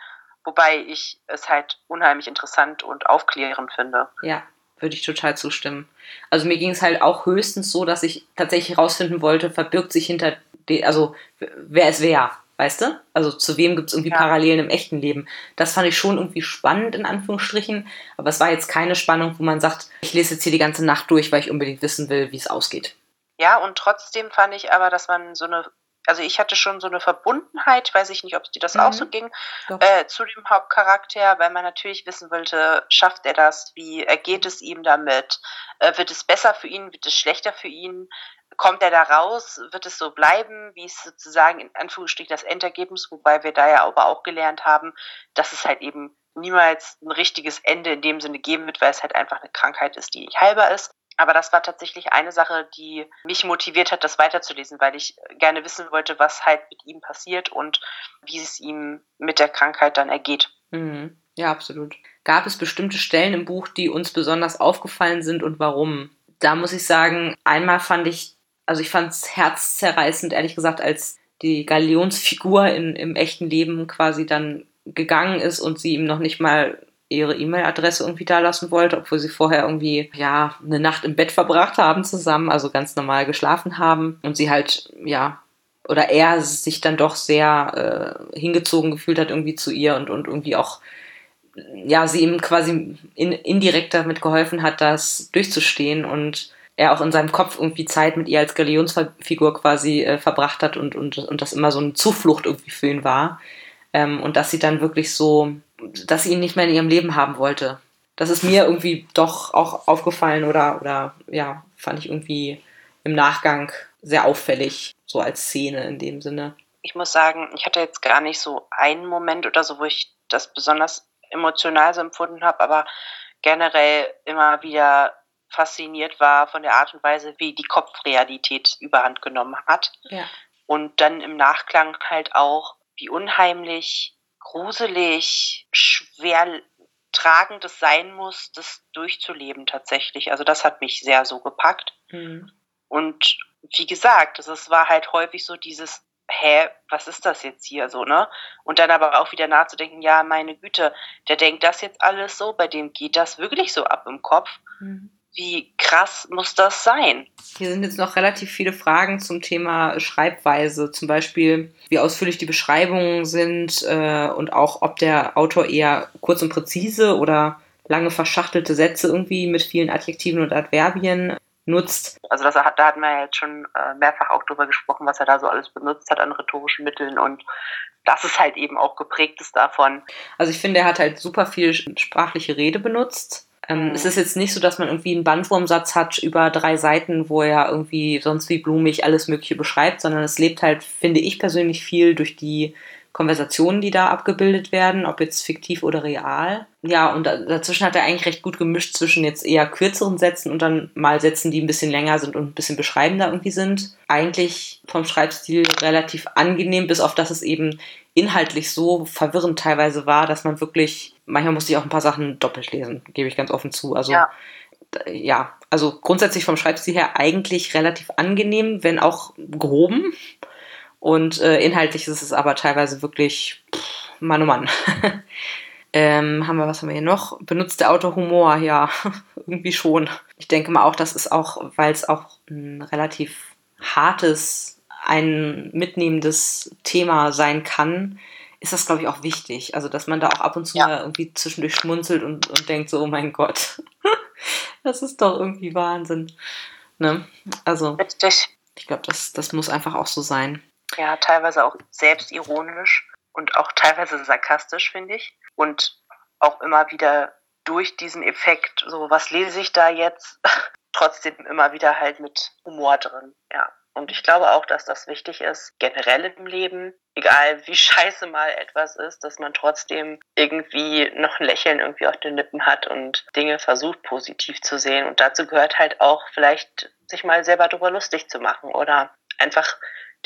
Wobei ich es halt unheimlich interessant und aufklärend finde. Ja, würde ich total zustimmen. Also mir ging es halt auch höchstens so, dass ich tatsächlich herausfinden wollte, verbirgt sich hinter, also wer ist wer, weißt du? Also zu wem gibt es irgendwie ja. Parallelen im echten Leben. Das fand ich schon irgendwie spannend, in Anführungsstrichen, aber es war jetzt keine Spannung, wo man sagt, ich lese jetzt hier die ganze Nacht durch, weil ich unbedingt wissen will, wie es ausgeht. Ja, und trotzdem fand ich aber, dass man so eine also ich hatte schon so eine Verbundenheit, weiß ich nicht, ob dir das mhm. auch so ging, äh, zu dem Hauptcharakter, weil man natürlich wissen wollte, schafft er das, wie ergeht es ihm damit, äh, wird es besser für ihn, wird es schlechter für ihn, kommt er da raus, wird es so bleiben, wie ist sozusagen in Anführungsstrichen das Endergebnis, wobei wir da ja aber auch gelernt haben, dass es halt eben niemals ein richtiges Ende in dem Sinne geben wird, weil es halt einfach eine Krankheit ist, die nicht heilbar ist. Aber das war tatsächlich eine Sache, die mich motiviert hat, das weiterzulesen, weil ich gerne wissen wollte, was halt mit ihm passiert und wie es ihm mit der Krankheit dann ergeht. Mhm. Ja, absolut. Gab es bestimmte Stellen im Buch, die uns besonders aufgefallen sind und warum? Da muss ich sagen, einmal fand ich, also ich fand es herzzerreißend, ehrlich gesagt, als die Galionsfigur in, im echten Leben quasi dann gegangen ist und sie ihm noch nicht mal ihre E-Mail-Adresse irgendwie da lassen wollte, obwohl sie vorher irgendwie, ja, eine Nacht im Bett verbracht haben zusammen, also ganz normal geschlafen haben und sie halt, ja, oder er sich dann doch sehr äh, hingezogen gefühlt hat irgendwie zu ihr und, und irgendwie auch, ja, sie ihm quasi in, indirekt damit geholfen hat, das durchzustehen und er auch in seinem Kopf irgendwie Zeit mit ihr als Galionsfigur quasi äh, verbracht hat und, und, und das immer so eine Zuflucht irgendwie für ihn war. Ähm, und dass sie dann wirklich so dass sie ihn nicht mehr in ihrem Leben haben wollte. Das ist mir irgendwie doch auch aufgefallen oder, oder ja, fand ich irgendwie im Nachgang sehr auffällig, so als Szene in dem Sinne. Ich muss sagen, ich hatte jetzt gar nicht so einen Moment oder so, wo ich das besonders emotional so empfunden habe, aber generell immer wieder fasziniert war von der Art und Weise, wie die Kopfrealität überhand genommen hat. Ja. Und dann im Nachklang halt auch, wie unheimlich, gruselig, schwer tragend es sein muss, das durchzuleben tatsächlich. Also das hat mich sehr so gepackt. Mhm. Und wie gesagt, es war halt häufig so dieses, hä, was ist das jetzt hier so, ne? Und dann aber auch wieder nachzudenken, ja, meine Güte, der denkt das jetzt alles so, bei dem geht das wirklich so ab im Kopf. Mhm wie krass muss das sein? Hier sind jetzt noch relativ viele Fragen zum Thema Schreibweise, zum Beispiel wie ausführlich die Beschreibungen sind äh, und auch ob der Autor eher kurz und präzise oder lange verschachtelte Sätze irgendwie mit vielen Adjektiven und Adverbien nutzt. Also das hat, da hat man ja jetzt schon äh, mehrfach auch drüber gesprochen, was er da so alles benutzt hat an rhetorischen Mitteln und das ist halt eben auch geprägt ist davon. Also ich finde, er hat halt super viel sprachliche Rede benutzt ähm. Es ist jetzt nicht so, dass man irgendwie einen Bandwurmsatz hat über drei Seiten, wo er irgendwie sonst wie blumig alles Mögliche beschreibt, sondern es lebt halt, finde ich persönlich, viel durch die Konversationen, die da abgebildet werden, ob jetzt fiktiv oder real. Ja, und dazwischen hat er eigentlich recht gut gemischt zwischen jetzt eher kürzeren Sätzen und dann mal Sätzen, die ein bisschen länger sind und ein bisschen beschreibender irgendwie sind. Eigentlich vom Schreibstil relativ angenehm, bis auf dass es eben inhaltlich so verwirrend teilweise war, dass man wirklich, manchmal musste ich auch ein paar Sachen doppelt lesen, gebe ich ganz offen zu. Also ja. ja, also grundsätzlich vom Schreibstil her eigentlich relativ angenehm, wenn auch gehoben. Und äh, inhaltlich ist es aber teilweise wirklich, pff, Mann oh Mann. ähm, haben wir, was haben wir hier noch? Benutzt der Autor Humor? Ja, irgendwie schon. Ich denke mal auch, das ist auch, weil es auch ein relativ hartes, ein mitnehmendes Thema sein kann, ist das, glaube ich, auch wichtig. Also, dass man da auch ab und zu ja. mal irgendwie zwischendurch schmunzelt und, und denkt so, oh mein Gott, das ist doch irgendwie Wahnsinn. Ne? Also, Richtig. ich glaube, das, das muss einfach auch so sein ja, teilweise auch selbstironisch und auch teilweise sarkastisch, finde ich. Und auch immer wieder durch diesen Effekt, so was lese ich da jetzt, trotzdem immer wieder halt mit Humor drin, ja. Und ich glaube auch, dass das wichtig ist, generell im Leben, egal wie scheiße mal etwas ist, dass man trotzdem irgendwie noch ein Lächeln irgendwie auf den Lippen hat und Dinge versucht positiv zu sehen. Und dazu gehört halt auch vielleicht sich mal selber darüber lustig zu machen oder einfach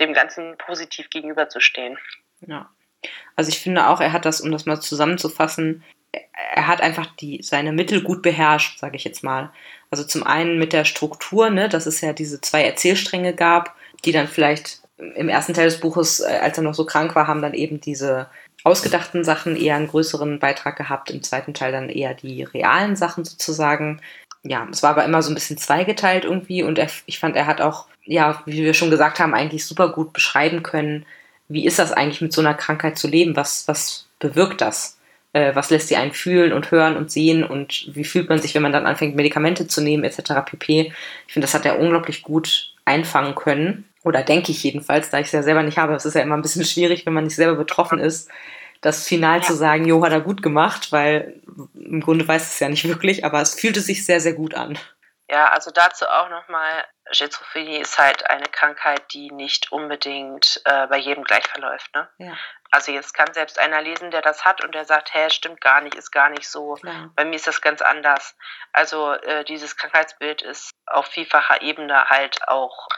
dem Ganzen positiv gegenüberzustehen. Ja. Also ich finde auch, er hat das, um das mal zusammenzufassen, er hat einfach die, seine Mittel gut beherrscht, sage ich jetzt mal. Also zum einen mit der Struktur, ne, dass es ja diese zwei Erzählstränge gab, die dann vielleicht im ersten Teil des Buches, äh, als er noch so krank war, haben dann eben diese ausgedachten Sachen eher einen größeren Beitrag gehabt, im zweiten Teil dann eher die realen Sachen sozusagen. Ja, es war aber immer so ein bisschen zweigeteilt irgendwie und er, ich fand, er hat auch ja, wie wir schon gesagt haben, eigentlich super gut beschreiben können, wie ist das eigentlich mit so einer Krankheit zu leben? Was, was bewirkt das? Äh, was lässt sie einen fühlen und hören und sehen und wie fühlt man sich, wenn man dann anfängt, Medikamente zu nehmen, etc. pp. Ich finde, das hat er unglaublich gut einfangen können. Oder denke ich jedenfalls, da ich es ja selber nicht habe. Es ist ja immer ein bisschen schwierig, wenn man nicht selber betroffen ist, das final ja. zu sagen, Jo, hat er gut gemacht, weil im Grunde weiß es ja nicht wirklich, aber es fühlte sich sehr, sehr gut an. Ja, also dazu auch nochmal, Schizophrenie ist halt eine Krankheit, die nicht unbedingt äh, bei jedem gleich verläuft. Ne? Ja. Also jetzt kann selbst einer lesen, der das hat und der sagt, hä, stimmt gar nicht, ist gar nicht so. Klar. Bei mir ist das ganz anders. Also äh, dieses Krankheitsbild ist auf vielfacher Ebene halt auch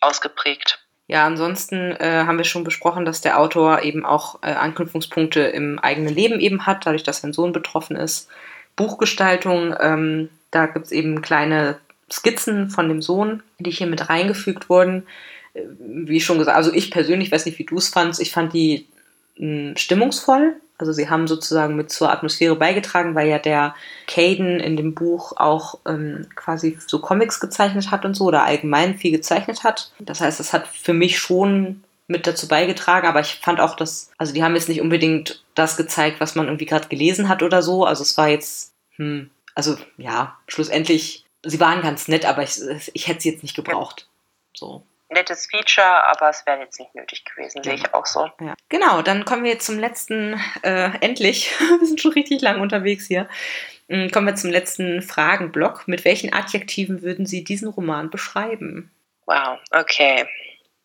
ausgeprägt. Ja, ansonsten äh, haben wir schon besprochen, dass der Autor eben auch äh, Anknüpfungspunkte im eigenen Leben eben hat, dadurch, dass sein Sohn betroffen ist. Buchgestaltung, ähm, da gibt es eben kleine Skizzen von dem Sohn, die hier mit reingefügt wurden. Äh, wie schon gesagt, also ich persönlich weiß nicht, wie du es fandst, ich fand die stimmungsvoll. Also sie haben sozusagen mit zur Atmosphäre beigetragen, weil ja der Caden in dem Buch auch ähm, quasi so Comics gezeichnet hat und so oder allgemein viel gezeichnet hat. Das heißt, das hat für mich schon mit dazu beigetragen, aber ich fand auch, dass, also die haben jetzt nicht unbedingt das gezeigt, was man irgendwie gerade gelesen hat oder so. Also es war jetzt, hm, also ja, schlussendlich, sie waren ganz nett, aber ich, ich hätte sie jetzt nicht gebraucht. So. Nettes Feature, aber es wäre jetzt nicht nötig gewesen, sehe ich auch so. Ja. Genau, dann kommen wir jetzt zum letzten, äh, endlich, wir sind schon richtig lang unterwegs hier, ähm, kommen wir zum letzten Fragenblock. Mit welchen Adjektiven würden Sie diesen Roman beschreiben? Wow, okay.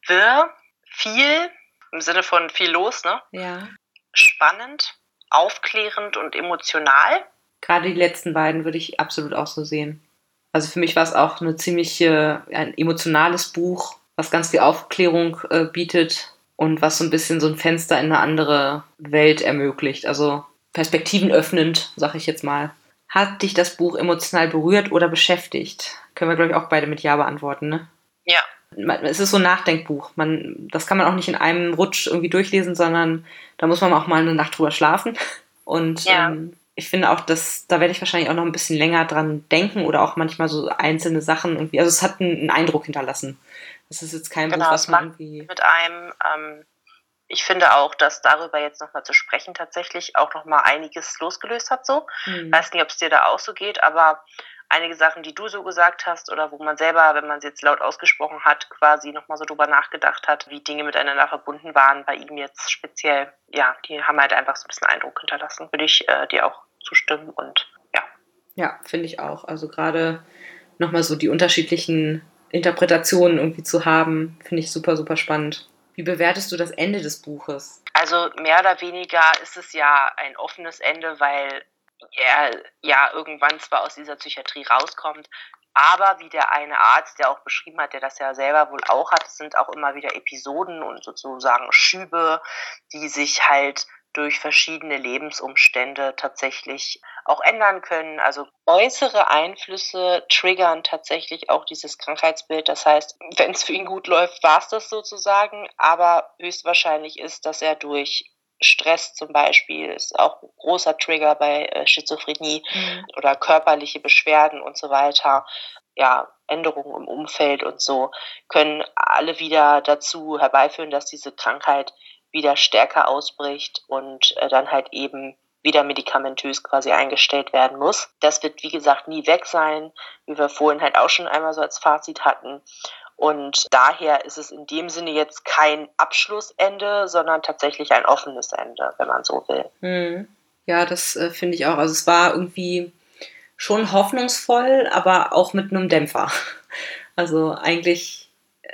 Wirr, viel, im Sinne von viel los, ne? Ja. Spannend, aufklärend und emotional Gerade die letzten beiden würde ich absolut auch so sehen. Also für mich war es auch eine ziemliche, ein emotionales Buch, was ganz viel Aufklärung äh, bietet und was so ein bisschen so ein Fenster in eine andere Welt ermöglicht. Also Perspektiven öffnend, sag ich jetzt mal. Hat dich das Buch emotional berührt oder beschäftigt? Können wir, glaube ich, auch beide mit Ja beantworten, ne? Ja. Es ist so ein Nachdenkbuch. Man, das kann man auch nicht in einem Rutsch irgendwie durchlesen, sondern da muss man auch mal eine Nacht drüber schlafen. Und ja. ähm, ich finde auch, dass da werde ich wahrscheinlich auch noch ein bisschen länger dran denken oder auch manchmal so einzelne Sachen irgendwie. Also es hat einen, einen Eindruck hinterlassen. Das ist jetzt kein genau, Buch, was man irgendwie. Mit einem, ähm, ich finde auch, dass darüber jetzt nochmal zu sprechen tatsächlich auch nochmal einiges losgelöst hat so. Mhm. Weiß nicht, ob es dir da auch so geht, aber einige Sachen, die du so gesagt hast oder wo man selber, wenn man es jetzt laut ausgesprochen hat, quasi nochmal so drüber nachgedacht hat, wie Dinge miteinander verbunden waren, bei ihm jetzt speziell, ja, die haben halt einfach so ein bisschen Eindruck hinterlassen. Würde ich äh, dir auch zustimmen und ja. Ja, finde ich auch. Also gerade nochmal so die unterschiedlichen Interpretationen irgendwie zu haben, finde ich super, super spannend. Wie bewertest du das Ende des Buches? Also mehr oder weniger ist es ja ein offenes Ende, weil er ja irgendwann zwar aus dieser Psychiatrie rauskommt, aber wie der eine Arzt, der auch beschrieben hat, der das ja selber wohl auch hat, sind auch immer wieder Episoden und sozusagen Schübe, die sich halt durch verschiedene Lebensumstände tatsächlich auch ändern können. Also äußere Einflüsse triggern tatsächlich auch dieses Krankheitsbild. Das heißt, wenn es für ihn gut läuft, war es das sozusagen. Aber höchstwahrscheinlich ist, dass er durch Stress zum Beispiel ist auch ein großer Trigger bei äh, Schizophrenie mhm. oder körperliche Beschwerden und so weiter. Ja, Änderungen im Umfeld und so können alle wieder dazu herbeiführen, dass diese Krankheit wieder stärker ausbricht und äh, dann halt eben wieder medikamentös quasi eingestellt werden muss. Das wird, wie gesagt, nie weg sein, wie wir vorhin halt auch schon einmal so als Fazit hatten. Und daher ist es in dem Sinne jetzt kein Abschlussende, sondern tatsächlich ein offenes Ende, wenn man so will. Hm. Ja, das äh, finde ich auch. Also es war irgendwie schon hoffnungsvoll, aber auch mit einem Dämpfer. Also eigentlich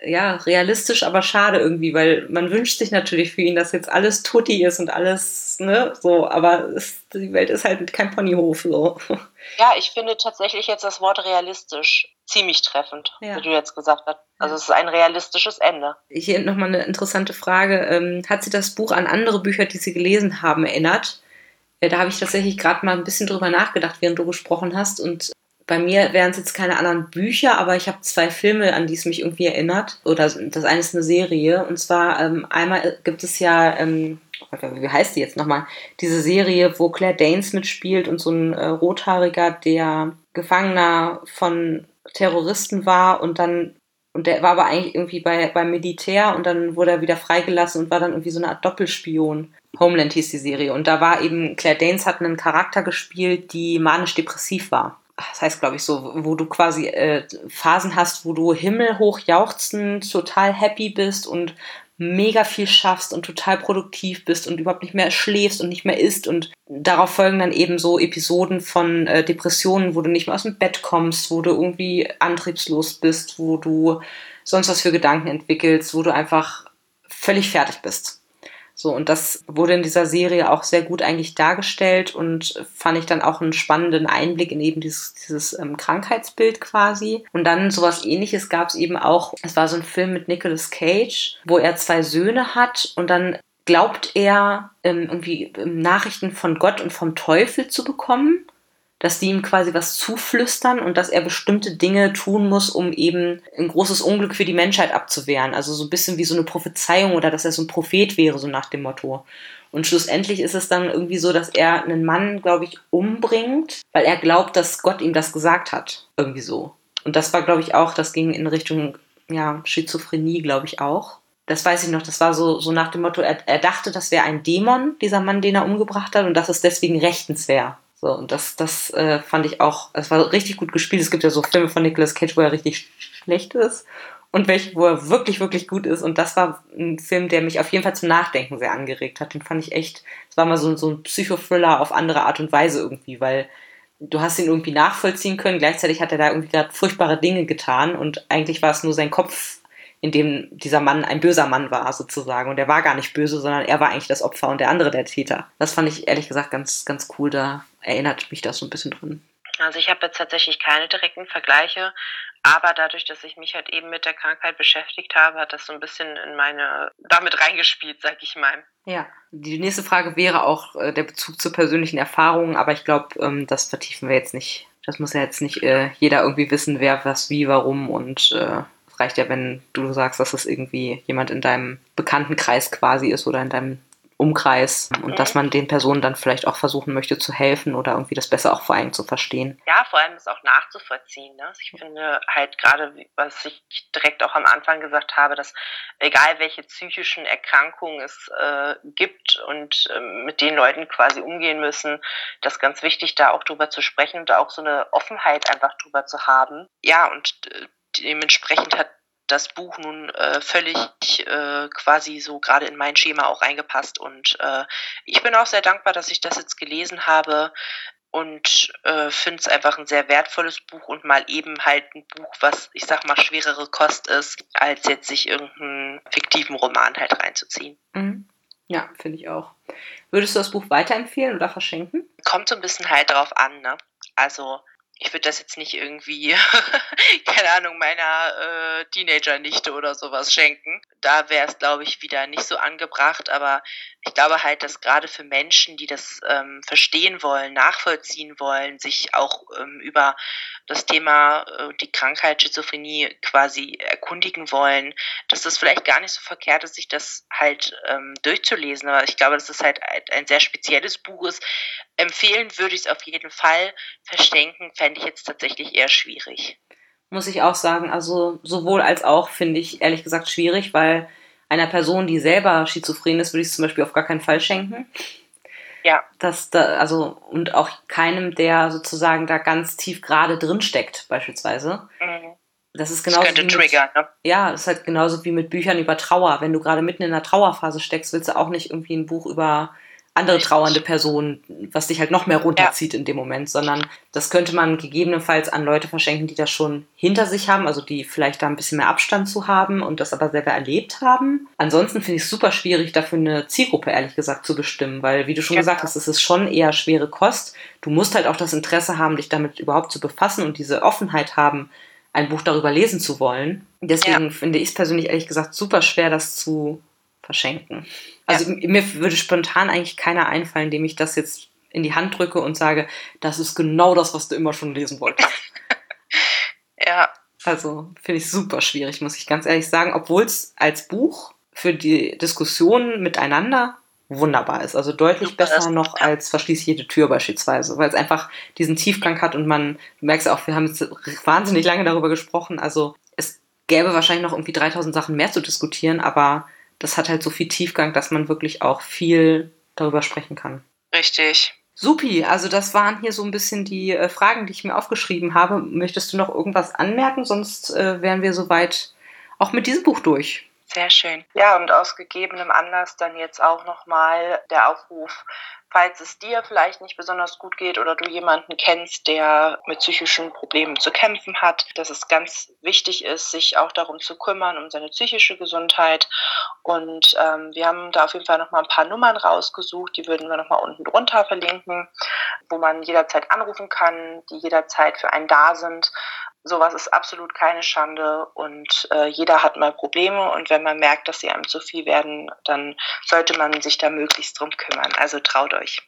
ja, realistisch, aber schade irgendwie, weil man wünscht sich natürlich für ihn, dass jetzt alles tutti ist und alles, ne, so, aber es, die Welt ist halt kein Ponyhof, so. Ja, ich finde tatsächlich jetzt das Wort realistisch ziemlich treffend, ja. wie du jetzt gesagt hast. Also es ist ein realistisches Ende. Hier nochmal eine interessante Frage. Ähm, hat sie das Buch an andere Bücher, die sie gelesen haben, erinnert? Da habe ich tatsächlich gerade mal ein bisschen drüber nachgedacht, während du gesprochen hast. Und bei mir wären es jetzt keine anderen Bücher, aber ich habe zwei Filme, an die es mich irgendwie erinnert. Oder das eine ist eine Serie. Und zwar ähm, einmal gibt es ja, ähm, wie heißt die jetzt nochmal? Diese Serie, wo Claire Danes mitspielt und so ein äh, Rothaariger, der Gefangener von Terroristen war und dann und der war aber eigentlich irgendwie bei, beim Militär und dann wurde er wieder freigelassen und war dann irgendwie so eine Art Doppelspion. Homeland hieß die Serie. Und da war eben, Claire Danes hat einen Charakter gespielt, die manisch-depressiv war das heißt, glaube ich, so, wo du quasi äh, Phasen hast, wo du himmelhoch jauchzend total happy bist und mega viel schaffst und total produktiv bist und überhaupt nicht mehr schläfst und nicht mehr isst und darauf folgen dann eben so Episoden von äh, Depressionen, wo du nicht mehr aus dem Bett kommst, wo du irgendwie antriebslos bist, wo du sonst was für Gedanken entwickelst, wo du einfach völlig fertig bist. So, und das wurde in dieser Serie auch sehr gut eigentlich dargestellt und fand ich dann auch einen spannenden Einblick in eben dieses, dieses ähm, Krankheitsbild quasi. Und dann sowas ähnliches gab es eben auch, es war so ein Film mit Nicolas Cage, wo er zwei Söhne hat und dann glaubt er ähm, irgendwie ähm, Nachrichten von Gott und vom Teufel zu bekommen dass die ihm quasi was zuflüstern und dass er bestimmte Dinge tun muss, um eben ein großes Unglück für die Menschheit abzuwehren. Also so ein bisschen wie so eine Prophezeiung oder dass er so ein Prophet wäre, so nach dem Motto. Und schlussendlich ist es dann irgendwie so, dass er einen Mann, glaube ich, umbringt, weil er glaubt, dass Gott ihm das gesagt hat. Irgendwie so. Und das war, glaube ich, auch, das ging in Richtung ja, Schizophrenie, glaube ich, auch. Das weiß ich noch, das war so, so nach dem Motto, er, er dachte, das wäre ein Dämon, dieser Mann, den er umgebracht hat, und dass es deswegen rechtens wäre. So, und das, das äh, fand ich auch, es war richtig gut gespielt. Es gibt ja so Filme von Nicolas Cage, wo er richtig schlecht ist und welche, wo er wirklich, wirklich gut ist. Und das war ein Film, der mich auf jeden Fall zum Nachdenken sehr angeregt hat. Den fand ich echt, es war mal so, so ein Psychothriller auf andere Art und Weise irgendwie, weil du hast ihn irgendwie nachvollziehen können. Gleichzeitig hat er da irgendwie gerade furchtbare Dinge getan und eigentlich war es nur sein Kopf, in dem dieser Mann ein böser Mann war, sozusagen. Und er war gar nicht böse, sondern er war eigentlich das Opfer und der andere der Täter. Das fand ich ehrlich gesagt ganz, ganz cool. Da erinnert mich das so ein bisschen dran. Also ich habe jetzt tatsächlich keine direkten Vergleiche, aber dadurch, dass ich mich halt eben mit der Krankheit beschäftigt habe, hat das so ein bisschen in meine damit reingespielt, sag ich mal. Ja. Die nächste Frage wäre auch äh, der Bezug zu persönlichen Erfahrungen, aber ich glaube, ähm, das vertiefen wir jetzt nicht. Das muss ja jetzt nicht äh, jeder irgendwie wissen, wer was wie, warum und äh, es reicht ja, wenn du sagst, dass es irgendwie jemand in deinem Bekanntenkreis quasi ist oder in deinem Umkreis und mhm. dass man den Personen dann vielleicht auch versuchen möchte zu helfen oder irgendwie das besser auch vor allem zu verstehen. Ja, vor allem das auch nachzuvollziehen. Ne? Ich finde halt gerade, was ich direkt auch am Anfang gesagt habe, dass egal welche psychischen Erkrankungen es äh, gibt und äh, mit den Leuten quasi umgehen müssen, das ganz wichtig, da auch drüber zu sprechen und da auch so eine Offenheit einfach drüber zu haben. Ja, und äh, dementsprechend hat das Buch nun äh, völlig äh, quasi so gerade in mein Schema auch reingepasst. Und äh, ich bin auch sehr dankbar, dass ich das jetzt gelesen habe und äh, finde es einfach ein sehr wertvolles Buch und mal eben halt ein Buch, was ich sag mal schwerere Kost ist, als jetzt sich irgendeinen fiktiven Roman halt reinzuziehen. Mhm. Ja, finde ich auch. Würdest du das Buch weiterempfehlen oder verschenken? Kommt so ein bisschen halt drauf an, ne? Also ich würde das jetzt nicht irgendwie, keine Ahnung, meiner äh, Teenager-Nichte oder sowas schenken. Da wäre es, glaube ich, wieder nicht so angebracht. Aber ich glaube halt, dass gerade für Menschen, die das ähm, verstehen wollen, nachvollziehen wollen, sich auch ähm, über das Thema äh, die Krankheit Schizophrenie quasi erkundigen wollen, dass das vielleicht gar nicht so verkehrt ist, sich das halt ähm, durchzulesen. Aber ich glaube, dass das halt ein sehr spezielles Buch ist. Empfehlen würde ich es auf jeden Fall. Verschenken fände ich jetzt tatsächlich eher schwierig. Muss ich auch sagen. Also sowohl als auch finde ich ehrlich gesagt schwierig, weil einer Person, die selber schizophren ist, würde ich es zum Beispiel auf gar keinen Fall schenken. Ja. Das da, also, und auch keinem, der sozusagen da ganz tief gerade drin steckt, beispielsweise. Mhm. Das ist genauso. Das könnte triggern, ne? Ja, das ist halt genauso wie mit Büchern über Trauer. Wenn du gerade mitten in einer Trauerphase steckst, willst du auch nicht irgendwie ein Buch über andere trauernde Person, was dich halt noch mehr runterzieht ja. in dem Moment, sondern das könnte man gegebenenfalls an Leute verschenken, die das schon hinter sich haben, also die vielleicht da ein bisschen mehr Abstand zu haben und das aber selber erlebt haben. Ansonsten finde ich es super schwierig, dafür eine Zielgruppe ehrlich gesagt zu bestimmen, weil wie du schon ja. gesagt hast, es ist schon eher schwere Kost. Du musst halt auch das Interesse haben, dich damit überhaupt zu befassen und diese Offenheit haben, ein Buch darüber lesen zu wollen. Deswegen ja. finde ich es persönlich ehrlich gesagt super schwer, das zu verschenken. Also ja. mir würde spontan eigentlich keiner einfallen, dem ich das jetzt in die Hand drücke und sage, das ist genau das, was du immer schon lesen wolltest. ja. Also finde ich super schwierig, muss ich ganz ehrlich sagen, obwohl es als Buch für die Diskussion miteinander wunderbar ist. Also deutlich super, besser noch ja. als Verschließ jede Tür beispielsweise, weil es einfach diesen Tiefgang hat und man, du merkst auch, wir haben jetzt wahnsinnig lange darüber gesprochen. Also es gäbe wahrscheinlich noch irgendwie 3000 Sachen mehr zu diskutieren, aber das hat halt so viel Tiefgang, dass man wirklich auch viel darüber sprechen kann. Richtig. Supi, also das waren hier so ein bisschen die äh, Fragen, die ich mir aufgeschrieben habe. Möchtest du noch irgendwas anmerken? Sonst äh, wären wir soweit auch mit diesem Buch durch. Sehr schön. Ja, und aus gegebenem Anlass dann jetzt auch nochmal der Aufruf, falls es dir vielleicht nicht besonders gut geht oder du jemanden kennst, der mit psychischen Problemen zu kämpfen hat, dass es ganz wichtig ist, sich auch darum zu kümmern, um seine psychische Gesundheit. Und ähm, wir haben da auf jeden Fall nochmal ein paar Nummern rausgesucht, die würden wir nochmal unten drunter verlinken, wo man jederzeit anrufen kann, die jederzeit für einen da sind sowas ist absolut keine Schande und äh, jeder hat mal Probleme und wenn man merkt, dass sie einem zu viel werden, dann sollte man sich da möglichst drum kümmern. Also traut euch.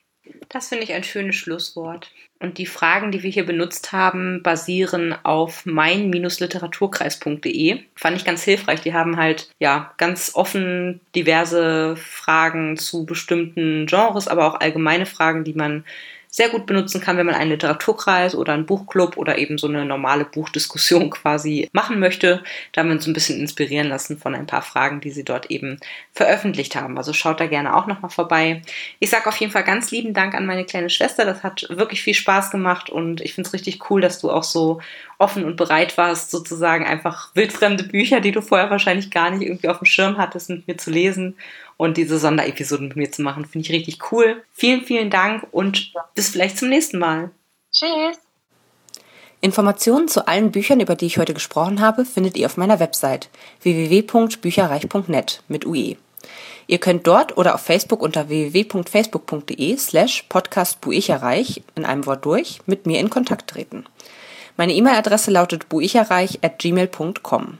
Das finde ich ein schönes Schlusswort. Und die Fragen, die wir hier benutzt haben, basieren auf mein-literaturkreis.de. Fand ich ganz hilfreich. Die haben halt, ja, ganz offen diverse Fragen zu bestimmten Genres, aber auch allgemeine Fragen, die man sehr gut benutzen kann, wenn man einen Literaturkreis oder einen Buchclub oder eben so eine normale Buchdiskussion quasi machen möchte. Da haben wir uns ein bisschen inspirieren lassen von ein paar Fragen, die sie dort eben veröffentlicht haben. Also schaut da gerne auch nochmal vorbei. Ich sage auf jeden Fall ganz lieben Dank an meine kleine Schwester. Das hat wirklich viel Spaß gemacht und ich finde es richtig cool, dass du auch so offen und bereit warst, sozusagen einfach wildfremde Bücher, die du vorher wahrscheinlich gar nicht irgendwie auf dem Schirm hattest, mit mir zu lesen und diese Sonderepisoden mit mir zu machen. Finde ich richtig cool. Vielen, vielen Dank und bis vielleicht zum nächsten Mal. Tschüss. Informationen zu allen Büchern, über die ich heute gesprochen habe, findet ihr auf meiner Website www.bücherreich.net mit UE. Ihr könnt dort oder auf Facebook unter www.facebook.de slash podcastbuicherreich in einem Wort durch mit mir in Kontakt treten. Meine E-Mail-Adresse lautet buicherreich at gmail.com.